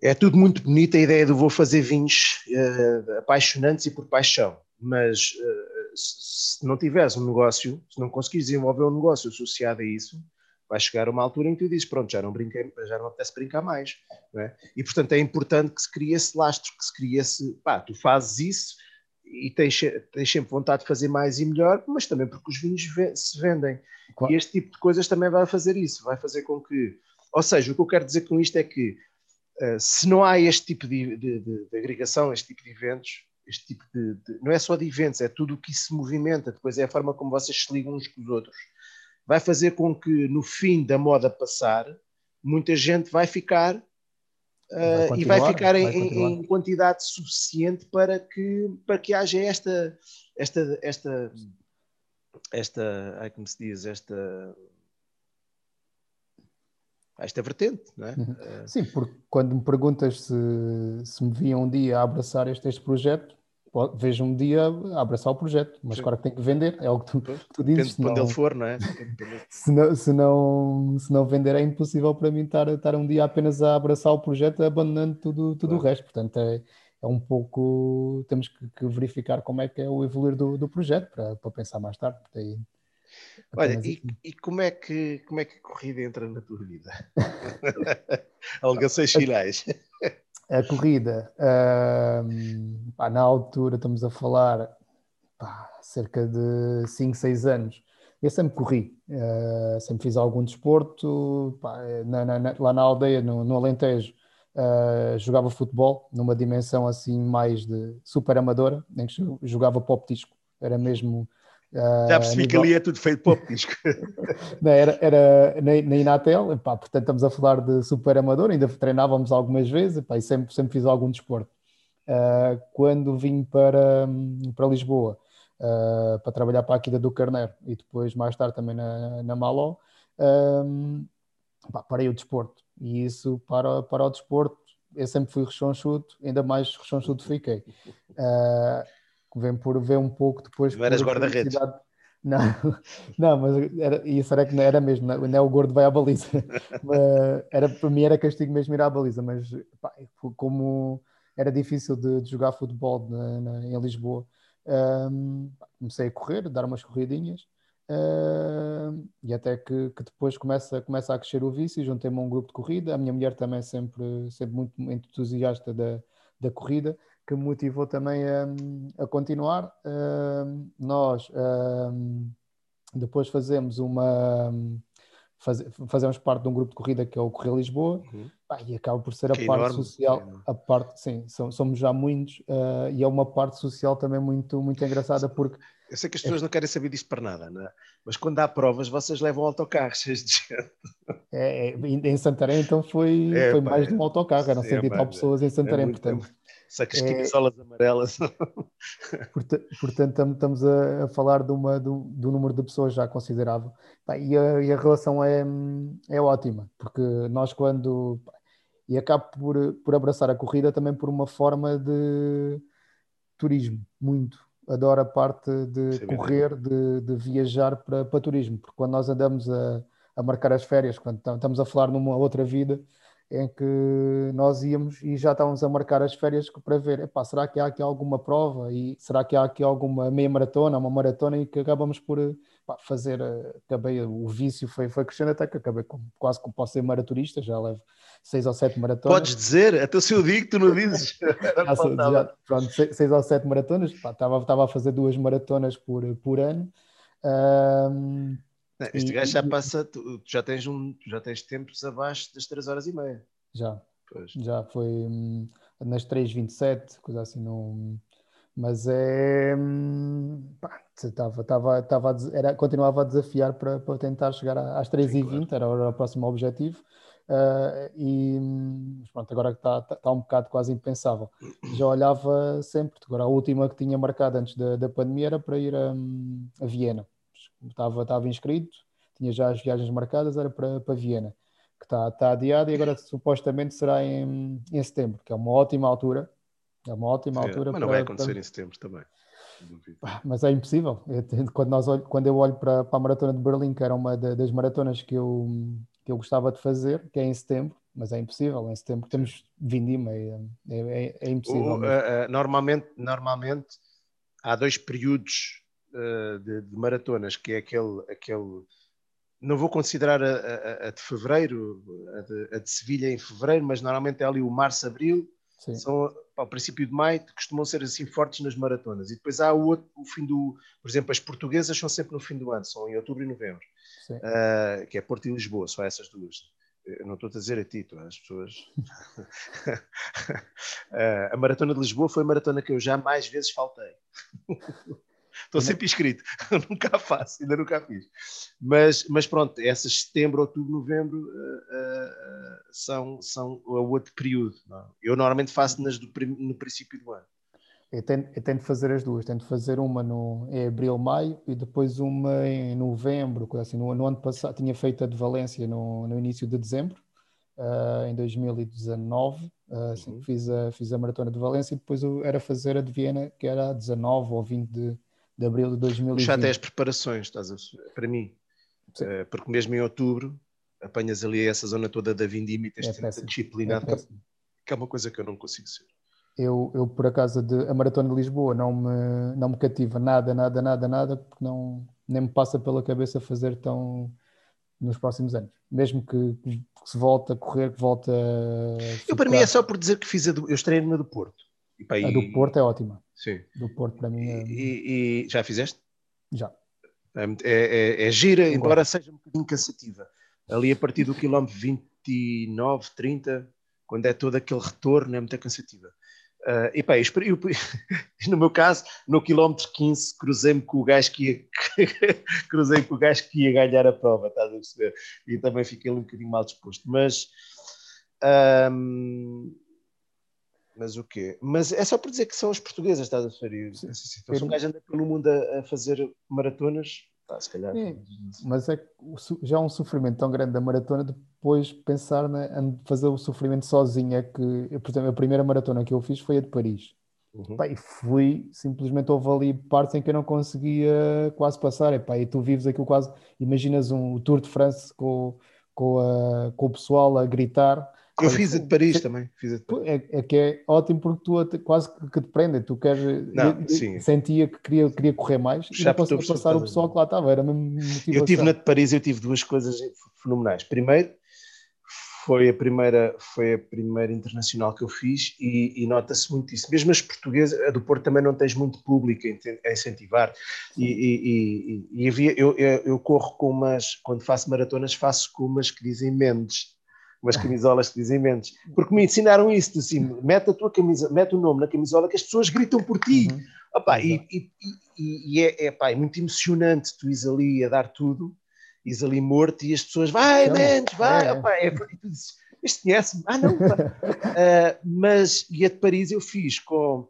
É tudo muito bonito a ideia de vou fazer vinhos uh, apaixonantes e por paixão, mas uh, se não tiveres um negócio, se não conseguires desenvolver um negócio associado a isso, vai chegar uma altura em que tu dizes, pronto, já não brinquei, já não apetece brincar mais. É? E portanto é importante que se crie esse lastro, que se crie esse, pá, tu fazes isso e tens, tens sempre vontade de fazer mais e melhor, mas também porque os vinhos se vendem. Claro. E este tipo de coisas também vai fazer isso, vai fazer com que, ou seja, o que eu quero dizer com isto é que uh, se não há este tipo de, de, de, de, agregação, este tipo de eventos, este tipo de, não é só de eventos, é tudo o que se movimenta, depois é a forma como vocês se ligam uns com os outros vai fazer com que no fim da moda passar, muita gente vai ficar uh, vai e vai ficar vai em, em, quantidade suficiente para que, para que haja esta, esta, esta, esta, ai, como se diz, esta esta vertente, não é? Uhum. Sim, porque quando me perguntas se, se me via um dia a abraçar este, este projeto, vejo um dia abraçar o projeto, mas Sim. claro que tem que vender, é o que tu, tu dizes. Depende de onde ele for, não é? se, não, se, não, se não vender, é impossível para mim estar, estar um dia apenas a abraçar o projeto, abandonando tudo, tudo claro. o resto. Portanto, é, é um pouco. Temos que, que, verificar como é que é o evoluir do, do projeto para, para pensar mais tarde. Daí, Olha, e, e, como, é que, como é que a corrida entra na tua vida? Alegações finais. A corrida, pá, na altura estamos a falar pá, cerca de 5, 6 anos. Eu sempre corri, uh, sempre fiz algum desporto. Pá, na, na, lá na aldeia, no, no Alentejo, uh, jogava futebol numa dimensão assim mais de super amadora, em que jogava pop disco. Era mesmo Já percebi nível... que ali é tudo feito pop disco. Não, era, era na, na Inatel, pá, portanto estamos a falar de super amador, ainda treinávamos algumas vezes e sempre, sempre fiz algum desporto. Uh, quando vim para, para Lisboa, uh, para trabalhar para a Aquida do Carneiro e depois mais tarde também na, na Maló, pá, parei o desporto. E isso para, para o desporto, eu sempre fui rechonchudo, ainda mais rechonchudo fiquei. Uh, vem por ver um pouco depois. Não eras guarda-redes. Não, não, mas era, isso era que não era mesmo, não é o gordo vai à baliza. era, para mim era castigo mesmo ir à baliza, mas pá, como era difícil de, de jogar futebol na, na, em Lisboa, um, comecei a correr, dar umas corridinhas. Uh, e até que, que, depois começa, começa a crescer o vício, juntei-me a um grupo de corrida, a minha mulher também sempre, sempre muito entusiasta da, da corrida, que me motivou também a, a continuar. Uh, nós uh, depois fazemos uma. Faz, fazemos parte de um grupo de corrida que é o Correio Lisboa uhum. e acaba por ser a que parte enorme, social, a parte, sim, somos já muitos uh, e é uma parte social também muito, muito engraçada porque eu sei que as pessoas é... não querem saber disto para nada, não é? mas quando há provas vocês levam autocarros cheios de gente. É, é, em Santarém então foi, é, foi pá, mais de um autocarro, eram cento e tal pessoas em Santarém, é muito, portanto Sacas é, camisolas amarelas. Portanto, estamos a, falar de, uma, de, um número de pessoas já considerável. E a, e a relação é, é ótima, porque nós quando. E acabo por, por abraçar a corrida também por uma forma de turismo, muito. Adoro a parte de Sim, correr, de, de, viajar para, para turismo, porque quando nós andamos a, a marcar as férias, quando estamos a falar numa outra vida, em que nós íamos e já estávamos a marcar as férias para ver, epá, será que há aqui alguma prova e será que há aqui alguma meia maratona, uma maratona e que acabamos por epá, fazer, eh, acabei, o vício foi, foi crescendo até que acabei com, quase como posso ser maraturista, já levo seis ou sete maratonas. Podes dizer, até se eu digo, tu não dizes. já, já, pronto, seis, seis, ou sete maratonas, estava, estava a fazer duas maratonas por, por ano. Um, Não, este e, gajo já passa, tu, tu, já tens um, já tens tempos abaixo das 3 horas e meia. Já. Pois. Já foi hum, nas 3h27, coisa assim, não. Mas é. Hum, pá, era, continuava a desafiar para, para tentar chegar às 3h20, claro. era o próximo objetivo. Uh, e pronto, agora está, está um bocado quase impensável. Já olhava sempre, agora a última que tinha marcado antes da, da pandemia era para ir a, a, Viena. Estava, estava inscrito, tinha já as viagens marcadas, era para, para Viena, que está, está adiado e agora supostamente será em, em setembro, que é uma ótima altura. É uma ótima é, altura. Mas não para, vai acontecer para... em setembro também. Mas é impossível. Quando, nós olho, quando eu olho para, para a maratona de Berlim, que era uma das maratonas que eu, que eu gostava de fazer, que é em setembro, mas é impossível. Em setembro temos vindima, é, é, é impossível. O, uh, uh, normalmente, normalmente há dois períodos uh, de, de, maratonas, que é aquele, aquele não vou considerar a, a, a de fevereiro, a de, a de, Sevilha em fevereiro, mas normalmente é ali o março, abril, Sim. são ao princípio de maio, costumam ser assim fortes nas maratonas. E depois há o, outro, o fim do, por exemplo, as portuguesas são sempre no fim do ano, são em outubro e novembro uh, que é Porto e Lisboa, só essas duas. Eu não estou a dizer a ti, tu, as pessoas. uh, a maratona de Lisboa foi a maratona que eu já mais vezes faltei. Estou sempre inscrito, nunca faço, ainda nunca fiz. Mas, mas pronto, essas setembro, outubro, novembro uh, uh, são, são o outro período. Não? Eu normalmente faço nas do, no princípio do ano. Eu tento, eu tento, fazer as duas, tento fazer uma no, em abril, maio e depois uma em novembro, assim, no, no ano passado tinha feito a de Valência no, no início de dezembro, uh, em 2019, uh, assim, uhum. fiz, a, fiz a maratona de Valência e depois era fazer a de Viena, que era a 19 ou 20 de, de abril de 2020. Já tens preparações, estás a, para mim, uh, porque mesmo em outubro apanhas ali essa zona toda da Vindima e tens é de disciplina, é que é uma coisa que eu não consigo ser. Eu, eu, por acaso, de, a Maratona de Lisboa não me, não me cativa nada, nada, nada, nada, porque não, nem me passa pela cabeça fazer tão nos próximos anos. Mesmo que, que se volte a correr, que volte a. Eu, para mim, é só por dizer que fiz a do, eu estreiei numa do Porto. E, pá, a do Porto é ótima. Sim. Do Porto, para mim. É... E, e, já fizeste? Já. É, é, é, é gira, embora seja um bocadinho cansativa. Ali a partir do quilómetro 29, 30, quando é todo aquele retorno, é muito cansativa. Uh, e pá, eu, eu, no meu caso, no quilómetro 15, cruzei-me com o gajo que ia cruzei com o gajo que ia ganhar a prova, estás a perceber? E também fiquei um bocadinho mal disposto. Mas um, mas o quê? Mas é só por dizer que são os portugueses, estás a perceber? Se um gajo anda pelo mundo a, a fazer maratonas, tá, se calhar. É, mas é já um sofrimento tão grande da maratona depois pensar na fazer o sofrimento sozinho. É que, por exemplo, a primeira maratona que eu fiz foi a de Paris. Uhum. Pá, e fui, simplesmente houve ali partes em que eu não conseguia quase passar. E, pá, e tu vives aquilo quase, imaginas um Tour de France com, com, a, com o pessoal a gritar eu fiz a de Paris também. Fiz a de Paris. É, é, que é ótimo porque tu quase que te prende. Tu queres. Não, eu, sim. Sentia que queria, queria correr mais Já e conseguia passar o pessoal que lá estava. Era mesmo motivação. Eu tive na de Paris, eu tive duas coisas fenomenais. Primeiro, foi a primeira, foi a primeira internacional que eu fiz e, e nota-se muito isso. Mesmo as portuguesas, a do Porto também não tens muito público a incentivar. E, e, e, havia, eu, eu, eu, corro com umas, quando faço maratonas, faço com umas que dizem Mendes umas camisolas que dizem Mendes, porque me ensinaram isso, assim, mete a tua camisa, mete o nome na camisola que as pessoas gritam por ti. Uhum. Opa, e, e, e, é, é, pá, é muito emocionante tu ires ali a dar tudo, ires ali morto e as pessoas, vai Mendes, vai, é. Opa, é, e tu dizes, este conhece-me, ah não, uh, mas, e a de Paris eu fiz com,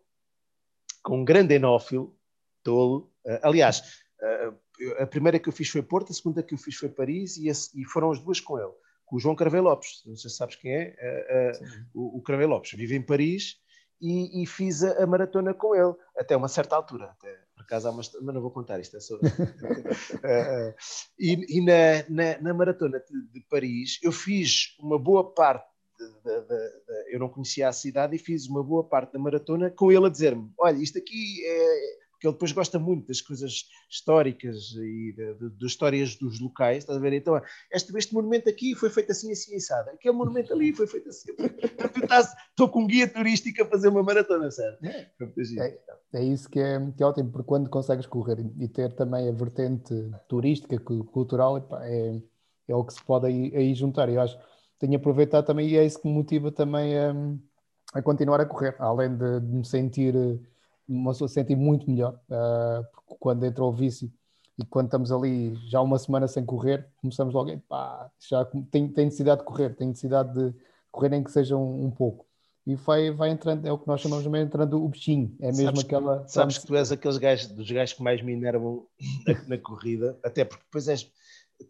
com um grande enófilo, tolo, uh, aliás, uh, a primeira que eu fiz foi Porto, a segunda que eu fiz foi Paris e, e foram as duas com ele com o João Cravei Lopes, não sei se sabes quem é, uh, uh, o, o Cravei Lopes, vive em Paris e, e, fiz a, a, maratona com ele, até uma certa altura, até, por acaso há uma, mas não vou contar isto, é só... uh, e, e na, na, na, maratona de, de, Paris eu fiz uma boa parte, de, de, eu não conhecia a cidade e fiz uma boa parte da maratona com ele a dizer-me, olha, isto aqui é porque ele depois gosta muito das coisas históricas e das histórias dos locais, estás a ver? Então, este, este monumento aqui foi feito assim, assim, assado. Aquele monumento ali foi feito assim. Estou com um guia turístico a fazer uma maratona, certo? É, é, é, isso que é, que é ótimo, porque quando consegues correr e ter também a vertente turística, cultural, é, é o que se pode aí, aí juntar. Eu acho que tenho aproveitado também e é isso que me motiva também a, a continuar a correr, além de, de me sentir uma pessoa sentir muito melhor uh, quando entra o vício e quando estamos ali já uma semana sem correr, começamos logo, pá, já tem, tem necessidade de correr, tem necessidade de correr nem que seja um, um, pouco. E vai, vai entrando, é o que nós chamamos de entrando o bichinho, é mesmo sabes aquela. Que, sabes que tu és aqueles gajos, dos gajos que mais me enervam na, na corrida, até porque depois és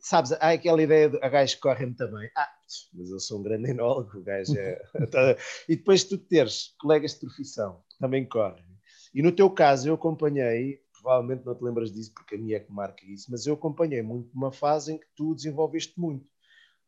sabes, há aquela ideia de a gajos que correm também. Ah, mas eu sou um grande enólogo, o gajo é. e depois tu teres colegas de profissão que também correm. E no teu caso, eu acompanhei, provavelmente não te lembras disso, porque a minha é que marca isso, mas eu acompanhei muito uma fase em que tu desenvolveste muito.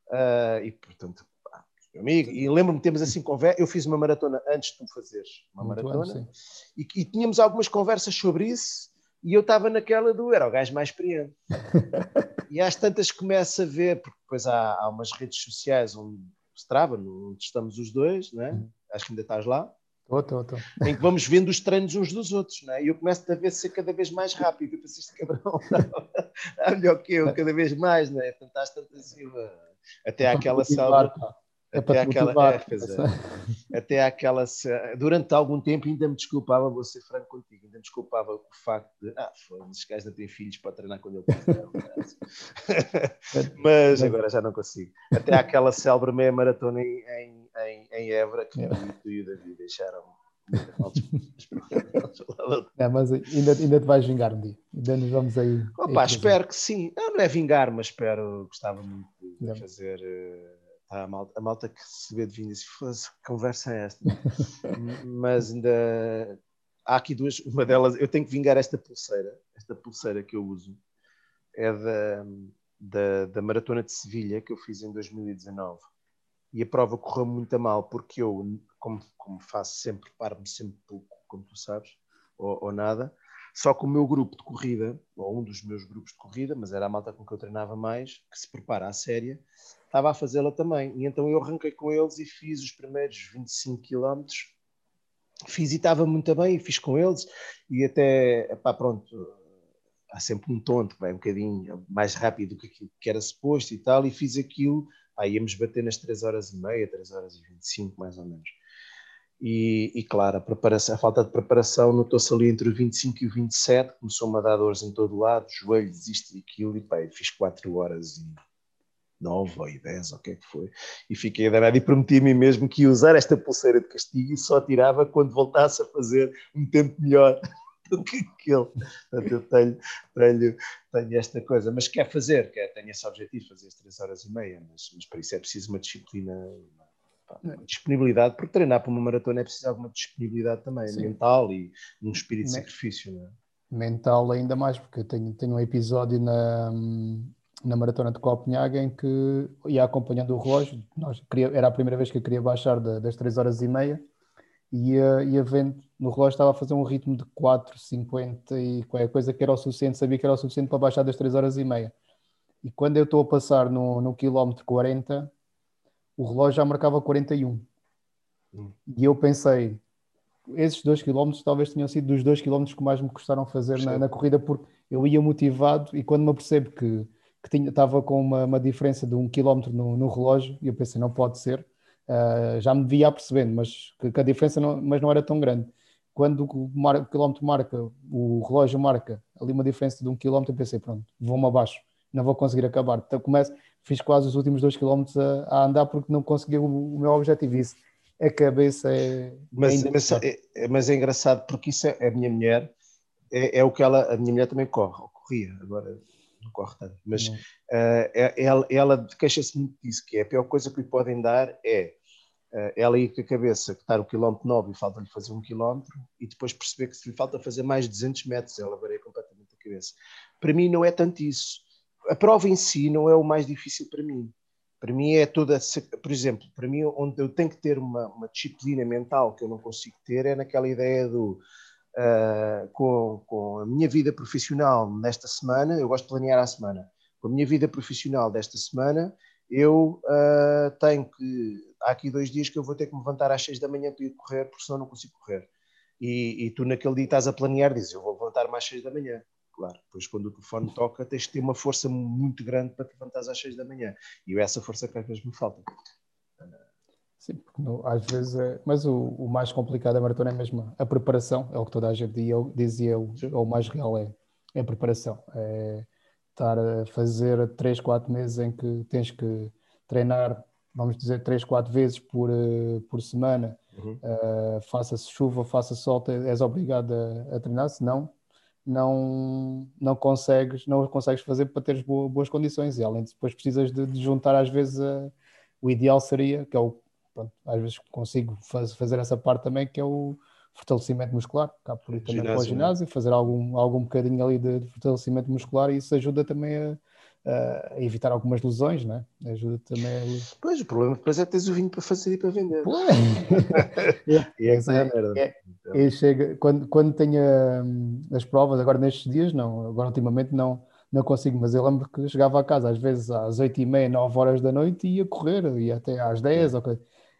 Uh, e portanto, pá, amigo, e lembro-me, temos assim conversa. Eu fiz uma maratona antes de tu fazeres uma muito maratona, e, e tínhamos algumas conversas sobre isso e eu estava naquela do era o gajo mais experiente. e às tantas começa a ver, porque depois há, há umas redes sociais onde Strava, onde estamos os dois, né? Acho que ainda estás lá. Estou, estou. Em que vamos vendo os treinos uns dos outros, né? e eu começo a ver ser cada vez mais rápido. Eu pensei, este cabrão é melhor que eu, cada vez mais? Portanto, estás tanto assim, até então, aquela sala. É até aquela, é, é. até aquela durante algum tempo ainda me desculpava, vou ser franco contigo, ainda me desculpava o facto de ah, esses gajos não têm filhos para treinar quando eu quiser. Mas agora já não consigo. Até aquela célebre meia maratona em, em, em, em Évora que é. tu e o David deixaram. é, mas ainda, ainda te vais vingar um dia. Ainda nos vamos aí. Opa, aí espero que sim. Não, não é vingar, mas espero, gostava muito de fazer. Uh, a malta, a malta que se vê de vinho disse, que conversa é esta? Mas ainda há aqui duas, uma delas, eu tenho que vingar esta pulseira, esta pulseira que eu uso, é da, da, da Maratona de Sevilha, que eu fiz em 2019. E a prova correu muito a mal, porque eu, como, como faço sempre, paro-me sempre pouco, como tu sabes, ou, ou nada, só que o meu grupo de corrida, ou um dos meus grupos de corrida, mas era a malta com que eu treinava mais, que se prepara à séria, estava a fazê-la também. E então eu arranquei com eles e fiz os primeiros 25 quilómetros. Fiz e estava muito bem, e fiz com eles. E até, pá, pronto, há sempre um tonto que vai um bocadinho mais rápido do que aquilo que era suposto e tal. E fiz aquilo, pá, íamos bater nas 3 horas e meia, 3 horas e 25, mais ou menos. E, e, claro, a, preparação, a falta de preparação notou-se ali entre o 25 e o 27, começou-me a dar dores em todo lado, joelho, desisto e aquilo, e pá, fiz 4 horas e 9 ou 10, ou o que é que foi, e fiquei a dar e prometi a mim mesmo que ia usar esta pulseira de castigo e só tirava quando voltasse a fazer um tempo melhor do que aquele. Portanto, eu tenho, tenho, tenho esta coisa, mas quer fazer, quer, tenho esse objetivo, fazer as 3 horas e meia, mas, mas para isso é preciso uma disciplina, uma disponibilidade, porque treinar para uma maratona é preciso alguma disponibilidade também, Sim. mental e um espírito de sacrifício. Não é? Mental ainda mais, porque eu tenho, tenho um episódio na, na maratona de Copenhague em que ia acompanhando o relógio. Nós, queria, era a primeira vez que eu queria baixar de, das 3 horas e meia e ia, ia vendo no relógio estava a fazer um ritmo de 4,50 e qualquer coisa que era o suficiente, sabia que era o suficiente para baixar das 3 horas e meia. E quando eu estou a passar no, no quilómetro 40, o relógio já marcava 41. Hum. E eu pensei, esses 2 quilómetros talvez tenham sido dos 2 quilómetros que mais me custaram fazer na, na, corrida, porque eu ia motivado e quando me apercebo que, que tinha, estava com uma, uma diferença de um quilómetro no, no relógio, e eu pensei, não pode ser, uh, já me devia apercebendo, mas que, que, a diferença não, mas não era tão grande. Quando o, mar, o quilómetro marca, o relógio marca ali uma diferença de um quilómetro, eu pensei, pronto, vou-me abaixo, não vou conseguir acabar. Então começo, fiz quase os últimos dois quilómetros a, a andar porque não consegui o, o, meu objetivo. Isso, a cabeça é. Mas, é mas, é, mas é engraçado porque isso é a minha mulher, é, é, o que ela, a minha mulher também corre, corria, agora não corre tanto, mas uh, ela, ela queixa-se muito disso, que é a pior coisa que lhe podem dar é ela ir com a cabeça que está o quilómetro 9 e falta-lhe fazer um quilómetro e depois perceber que se lhe falta fazer mais de 200 metros, ela varia completamente a cabeça. Para mim não é tanto isso a prova em si não é o mais difícil para mim. Para mim é toda, por exemplo, para mim onde eu tenho que ter uma, uma disciplina mental que eu não consigo ter é naquela ideia do uh, com, com a minha vida profissional nesta semana, eu gosto de planear a semana, com a minha vida profissional desta semana, eu uh, tenho que. Há aqui dois dias que eu vou ter que me levantar às seis da manhã para ir correr, porque senão não consigo correr. E, e tu naquele dia estás a planear, dizes, eu vou levantar-me às seis da manhã. Claro, depois quando o telefone toca, tens de ter uma força muito grande para te levantar às seis da manhã. E essa força que às vezes me falta. Sim, porque às vezes é, mas o, o, mais complicado da maratona é mesmo a preparação, é o que toda a gente dizia, o, o mais real é, é a preparação. É estar a fazer 3, 4 meses em que tens que treinar, vamos dizer, 3, 4 vezes por, eh, por semana, uhum. uh, faça-se chuva, faça sol, és obrigado a, a, treinar, senão não, não, consegues, não consegues fazer para teres boas, boas condições. E além de depois precisas de, de juntar às vezes a, o ideal seria, que é o pronto, às vezes consigo faz, fazer essa parte também, que é o fortalecimento muscular, cá por ir também para o ginásio, fazer algum, algum bocadinho ali de, de fortalecimento muscular e isso ajuda também a, a evitar algumas lesões, né? Ajuda também a... Pois, o problema depois é teres o vinho para fazer e para vender. e é, é, é, é, chega, quando, quando tenho hum, as provas, agora nestes dias não, agora ultimamente não, não consigo, mas eu lembro que chegava a casa às vezes às 8 e meia, 9 horas da noite e ia correr, ia até às 10, é. ok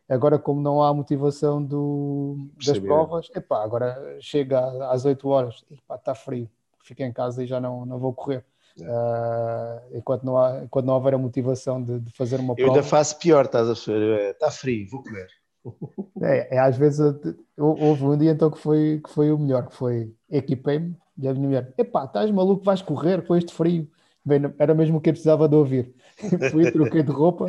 Agora, como não há motivação do, das provas, epá, agora chega às 8 horas, está frio, fico em casa e já não, não vou correr. Uh, enquanto, não há, enquanto não houver a motivação de, de fazer uma prova. Eu ainda faço pior, estás a ver? Está frio, vou comer. É, é, às vezes houve um dia então que foi, que foi o melhor, que foi equipei-me e a minha mulher, epá, estás maluco, vais correr com este frio. Bem, era mesmo o que eu precisava de ouvir. Fui, troquei de roupa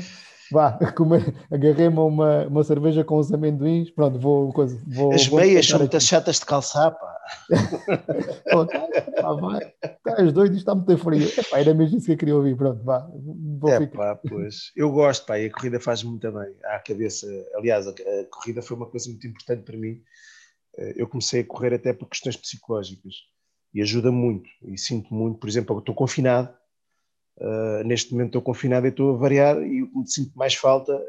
vá, agarrei-me uma, uma cerveja com os amendoins, pronto, vou. Coisa, vou As vou meias são muitas chatas de calçar, pá. pá, pá vai, estás doido, está muito frio. Epá, era mesmo isso que eu queria ouvir, pronto, vá. Vou é, ficar. pá, pois. Eu gosto, pá, e a corrida faz muito bem à cabeça. Aliás, a, a corrida foi uma coisa muito importante para mim. Eh, eu comecei a correr até por questões psicológicas e ajuda muito. E sinto muito, por exemplo, eu estou confinado Uh, neste momento estou confinado e estou a variar e o que me sinto mais falta, uh,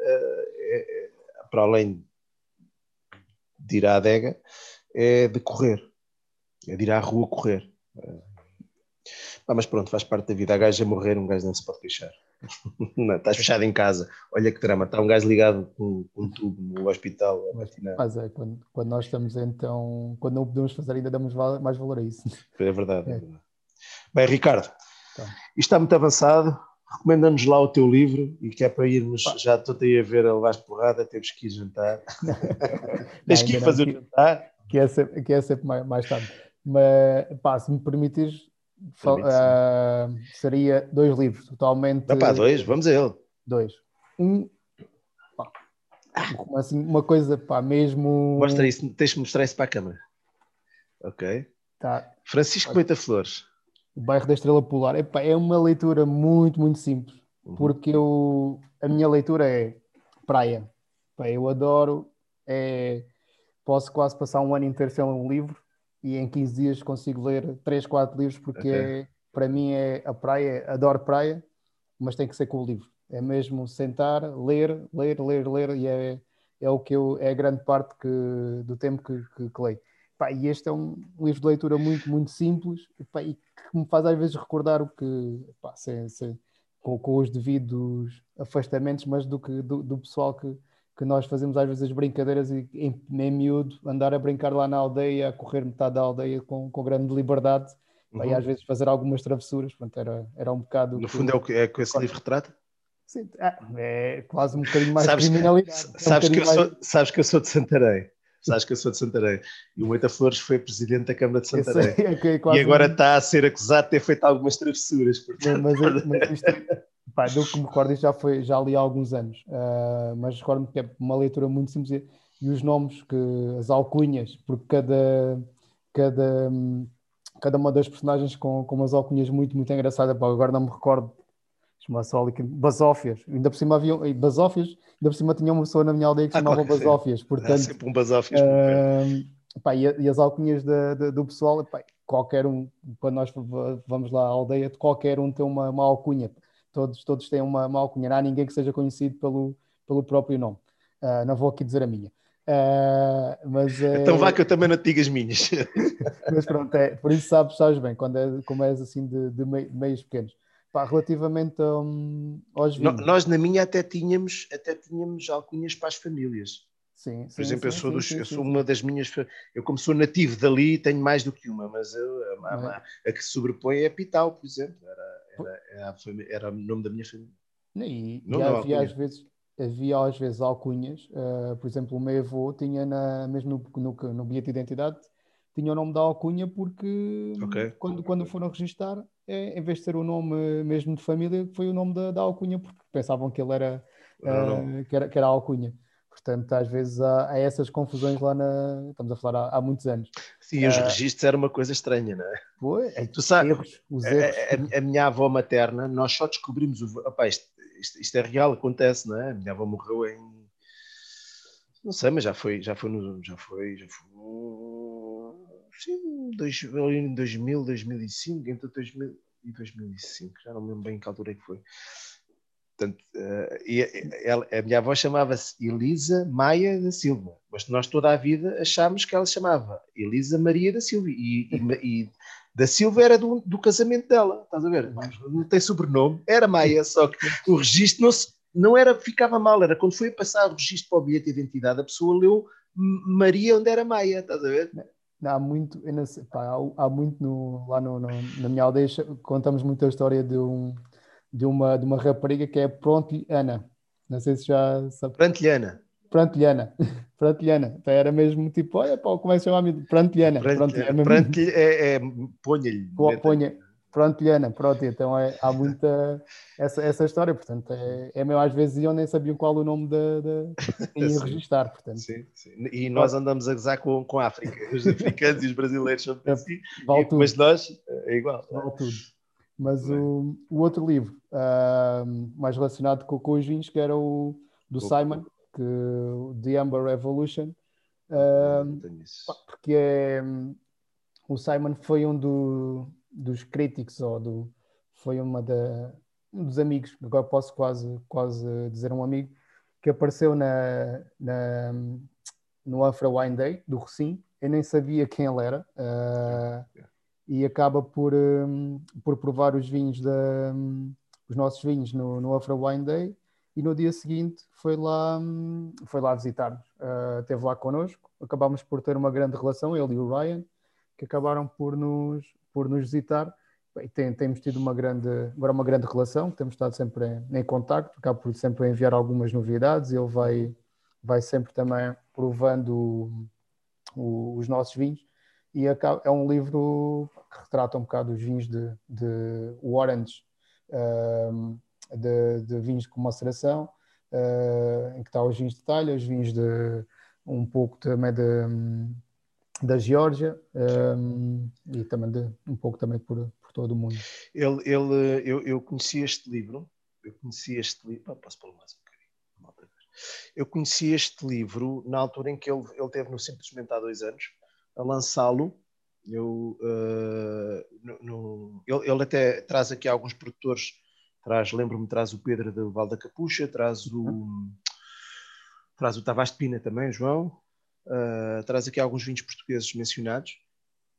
é, é, para além de ir à adega, é de correr, é de ir à rua correr. Uh, mas pronto, faz parte da vida. A gaja morrer, um gajo não se pode queixar. não, estás fechado em casa, olha que drama, está um gajo ligado com, com um tubo no hospital Mas é, quando, quando, nós estamos então, quando não podemos fazer, ainda damos mais valor a isso. É verdade. É. É verdade. Bem, Ricardo, Tá. Isto está muito avançado. Recomenda-nos lá o teu livro e que é para irmos, Pá. já estou aí a ver a levar porrada, temos que ir jantar. Tens que ir fazer o jantar. Que é sempre, que é sempre mais, mais tarde. Mas, pá, se me permitires, uh, seria dois livros, totalmente. Dá pá, dois, vamos a ele. Dois. Um, assim, uma coisa, pá, mesmo. Mostra isso, tens de mostrar isso para a câmera. Ok. Tá. Francisco Beita Flores. O bairro da Estrela Polar. Epá, é uma leitura muito, muito simples, uhum. porque eu, a minha leitura é praia. Epá, eu adoro, é, posso quase passar um ano inteiro sem um livro e em 15 dias consigo ler 3, 4 livros, porque okay. é, para mim é a praia, adoro praia, mas tem que ser com o livro. É mesmo sentar, ler, ler, ler, ler, e é, é o que eu, é a grande parte que, do tempo que, que, que leio. Pá, e este é um livro de leitura muito, muito simples pá, e que me faz às vezes recordar o que, pá, sem, sem, com, com, os devidos afastamentos, mas do, que, do, do, pessoal que, que nós fazemos às vezes as brincadeiras e em, em miúdo andar a brincar lá na aldeia, a correr metade da aldeia com, com grande liberdade uhum. e às vezes fazer algumas travessuras. Pronto, era, era um bocado. No que, fundo, é o que, é que esse livro retrata? Sim, é, é quase um bocadinho mais sabes, criminalidade. É sabes, um que eu mais... sou, sabes que eu sou de Santarém. Sabes que eu sou de Santarém. E o Moita Flores foi presidente da Câmara de Santarém. Sei, é e agora está a ser acusado de ter feito algumas travessuras. Portanto... Mas, mas isto, pá, do que me recordo, isto já, foi, já li há alguns anos. Uh, mas recordo-me que é uma leitura muito simples. E os nomes, que, as alcunhas, porque cada, cada, cada uma das personagens com, com umas alcunhas muito, muito engraçadas. Pá, agora não me recordo chama-se Basófias. Ainda por cima havia Basófias, ainda por cima tinha uma pessoa na minha aldeia que se ah, chamava Basófias. Portanto, Há sempre um Basófias. Uh, pá, e, e, as alcunhas de, de, do pessoal, pá, qualquer um, quando nós vamos lá à aldeia, qualquer um tem uma, uma alcunha. Todos, todos têm uma, uma alcunha. Não há ninguém que seja conhecido pelo, pelo próprio nome. Uh, não vou aqui dizer a minha. Uh, mas é... Então vá que eu também não te digo as minhas. mas pronto, é, por isso sabes, sabes bem, quando é, como és assim de, de meios pequenos. Pá, relativamente um, aos vinhos. Nós na minha até tínhamos, até tínhamos alcunhas para as famílias. Sim, Por sim, exemplo, sim, eu sou, dos, eu sou uma das minhas. Eu, como sou nativo dali, tenho mais do que uma, mas eu- a, a- é? a- que se sobrepõe é Pital, por exemplo. Era, era, era, era o nome da minha família. E, Não, e não, havia às vezes havia às vezes alcunhas, uh, por exemplo, o meu avô tinha na, mesmo no, no, no bilhete de identidade tinha o nome da alcunha porque Ok. quando, quando foram registar, é, em vez de ser o nome mesmo de família, foi o nome da, da alcunha, porque pensavam que ele era, uh, que, era que era a alcunha. Portanto, às vezes há, há essas confusões lá na. Estamos a falar há, há muitos anos. Sim, os Ah. registros era uma coisa estranha, não é? É, Tu sabes, erros, os a, erros. a- a minha avó materna, nós só descobrimos. O, opá, isto, isto, isto é real, acontece, não é? A minha avó morreu em. Não sei, mas já foi, já foi, no, já foi, já foi. Sim, dois, em 2000, 2005, entre 2000 e 2005, já não me lembro bem em que altura é que foi. Portanto, e a- minha avó chamava-se Elisa Maia da Silva, mas nós toda a vida achámos que ela chamava Elisa Maria da Silva e, e- e da Silva era do, do casamento dela, estás a ver? Não tem sobrenome, era Maia, só que o registro não, se- não era, ficava mal, era quando foi passar o registro para o bilhete de identidade, a pessoa leu Maria onde era Maia, estás a ver? Há muito, sei, pá, há, há muito no- lá no, no- na minha aldeia, contamos muito a história de, um, de, uma, de uma rapariga que é Prontilhana. Não sei se já sabe. Prantilhana. Prantilhana. Prantilhana. Então era mesmo tipo, olha, pá, como é que se chama? Prantilhana. É Prantilhana. Prantilha- é, é, ponha-lhe. Po- ponha- Prontilhana, pronto, então é, há muita essa, essa história, portanto, é, é mesmo às vezes iam nem sabiam qual o nome da, da que registar, portanto, Sim, sim. E nós andamos a gozar com, com a África. Os africanos e os brasileiros são assim. vale E- tudo. Mas nós é igual. Vale tudo. Mas Bem. o, o outro livro, ah, mais relacionado com, com os vinhos, que era o do O- Simon, que, The Amber Revolution, pá, porque é, o Simon foi um do- dos críticos, ou do, foi uma da, um dos amigos, agora posso quase, quase dizer um amigo, que apareceu na, na, no Afra Wine Day, do Recim, eu nem sabia quem ele era, ah, e acaba por, hum, por provar os vinhos da, hum, os nossos vinhos no, no Afra Wine Day e no dia seguinte foi lá, hum, foi lá visitar-nos. Ah, esteve lá connosco, acabámos por ter uma grande relação, ele e o Ryan, que acabaram por nos, por nos visitar. Bem, tem- temos tido uma grande, agora uma grande relação, temos estado sempre em, em contacto, acabo por sempre enviar algumas novidades, ele vai, vai sempre também provando o- o- os nossos vinhos e acaba- é um livro que retrata um bocado os vinhos de, de Orange, um, de, de vinhos com maceração, uh, em que está os vinhos de talha, os vinhos de um pouco também de, da Geórgia um, e também de, um pouco também por, por todo o mundo. Ele, ele, eu, eu conheci este livro. Eu conheci este livro. Posso pôr mais um bocadinho? Eu conheci este livro na altura em que ele, ele teve no Simplesmente há dois anos a lançá-lo. Eu, eh, no- no- ele, ele até traz aqui alguns produtores. Traz, lembro-me, traz o Pedro do Val da Capucha, traz o, traz o Tavares de Pina também, João. Uh, traz aqui alguns vinhos portugueses mencionados.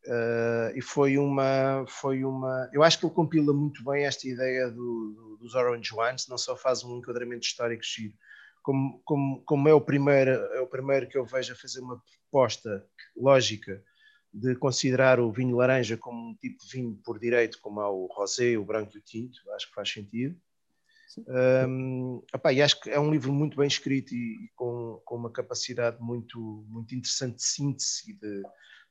Uh, e foi uma, foi uma. Eu acho que ele compila muito bem esta ideia do- do- dos Orange Wines, não só faz um enquadramento histórico giro, como, como, como é, o primeiro, é o primeiro que eu vejo a fazer uma proposta lógica de considerar o vinho laranja como um tipo de vinho por direito, como há o rosé, o branco e o tinto, acho que faz sentido. Um, epá, e acho que é um livro muito bem escrito e, e com, com uma capacidade muito, muito interessante de síntese e de,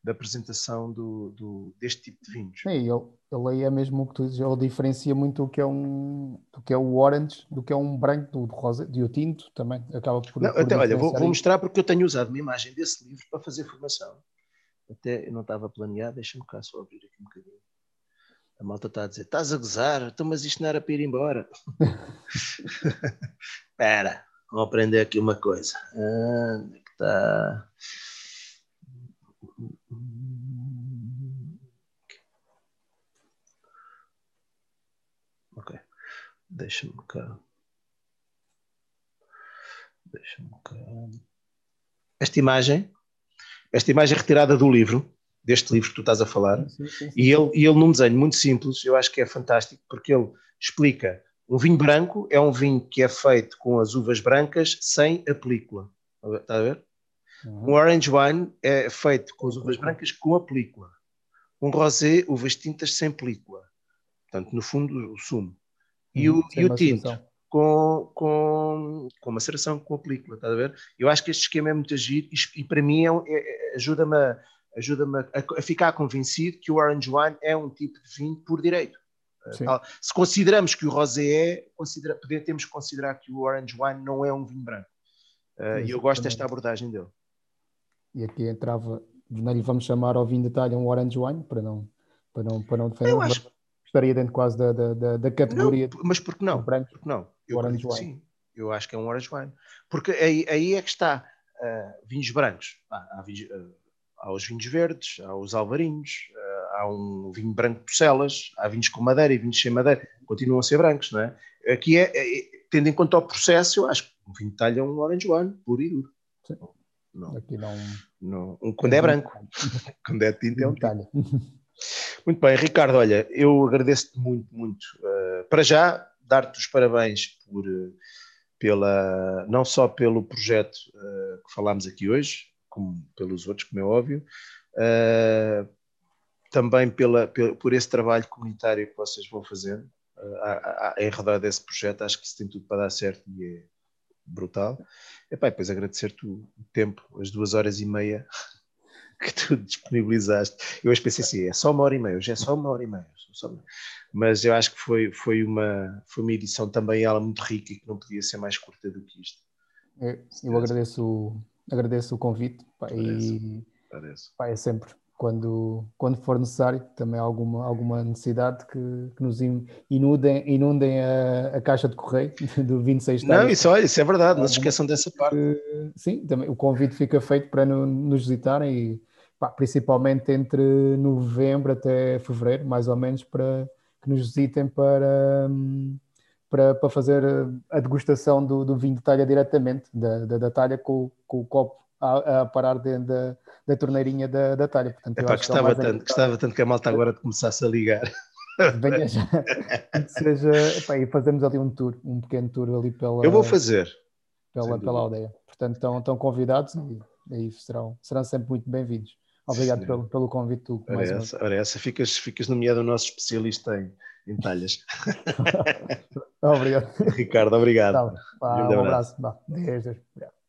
de apresentação do, do- deste tipo de vinhos. Sim, ele, ele é mesmo o que tu dizes, ele diferencia muito o que é um do que é o orange, do que é um branco, do, do rosa, e o tinto também, acaba por, Não, por até, olha, vou, vou mostrar porque eu tenho usado uma imagem desse livro para fazer formação. Até eu não estava planeado, deixa-me cá só abrir aqui um bocadinho. A malta está a dizer: estás a gozar, então, mas isto não era para ir embora. Espera, vou aprender aqui uma coisa. Onde é que está? Ok, deixa-me cá. Deixa-me cá. esta imagem, esta imagem é retirada do livro, deste livro que tu estás a falar, sim, sim, sim. E, ele, e ele num desenho muito simples, eu acho que é fantástico, porque ele explica, um vinho branco é um vinho que é feito com as uvas brancas sem a película, está a ver? Uhum. Um orange wine é feito com as uvas brancas com a película. Um rosé, uvas tintas sem película. Portanto, no fundo, o sumo. E uhum, o, e o tinto com, com, com maceração, com a película, está a ver? Eu acho que este esquema é muito agir e, e para mim é, é, ajuda-me a, ajuda a, a, ficar convencido que o orange wine é um tipo de vinho por direito. Sim. Se consideramos que o rosé é, considera, temos que considerar que o orange wine não é um vinho branco. Uh, e eu gosto desta abordagem dele. E aqui entrava, não lhe vamos chamar ao vinho de talha um orange wine, para não, para não, para não defender. Eu acho... Estaria dentro quase da, da, da categoria. Não, mas por que não? Branco, porque não? Eu orange wine. Sim, eu acho que é um orange wine. Porque aí, aí é que está. Uh, vinhos brancos. Ah, há, vinhos, uh, há, os vinhos verdes, há os alvarinhos, uh, há um vinho branco de Celas, há vinhos com madeira e vinhos sem madeira. Continuam a ser brancos, não é? Aqui é, é tendo em conta o processo, eu acho que um vinho de talha é um orange wine, puro e duro. Sim. Não. Aqui não. não. Quando é branco. quando é tinta é um tinto. Muito bem, Ricardo, olha, eu agradeço-te muito, muito. Uh, para já, dar-te os parabéns por, uh, pela, não só pelo projeto uh, que falámos aqui hoje, como pelos outros, como é óbvio, também pela, por esse trabalho comunitário que vocês vão fazendo uh, em redor desse projeto. Acho que isso tem tudo para dar certo e é brutal. E depois agradecer-te o tempo, as duas horas e meia que tu disponibilizaste. Eu hoje pensei assim, é só uma hora e meia, hoje é só uma hora e meia. Mas eu acho que foi, foi, uma, foi uma edição também ela muito rica e que não podia ser mais curta do que isto. Eu, eu agradeço, agradeço o convite pá, e Pá, é sempre quando, quando for necessário, também alguma, alguma necessidade que, que nos inundem, inundem a, a, caixa de correio do 26 Não, isso, isso é verdade, não se esqueçam dessa parte. Sim, também o convite fica feito para no, nos visitarem e pá, principalmente entre novembro até fevereiro, mais ou menos, para que nos visitem para, para, para fazer a degustação do, do vinho de talha diretamente, da, da, da talha com, com o copo a, a parar dentro da da torneirinha da, da talha. Portanto, Epá, gostava, tanto, gostava tanto que a malta agora começasse a ligar. Venha já. seja, epá, e fazemos ali um tour, um pequeno tour ali pela. Eu vou fazer. Pela, pela aldeia. Portanto, estão, estão convidados e aí serão, serão sempre muito bem-vindos. Obrigado pelo, pelo convite, tu. Ora essa, ora essa, ficas, ficas nomeado o nosso especialista em, em talhas. obrigado. Ricardo, obrigado. Tá, um, um abraço. abraço. Obrigado.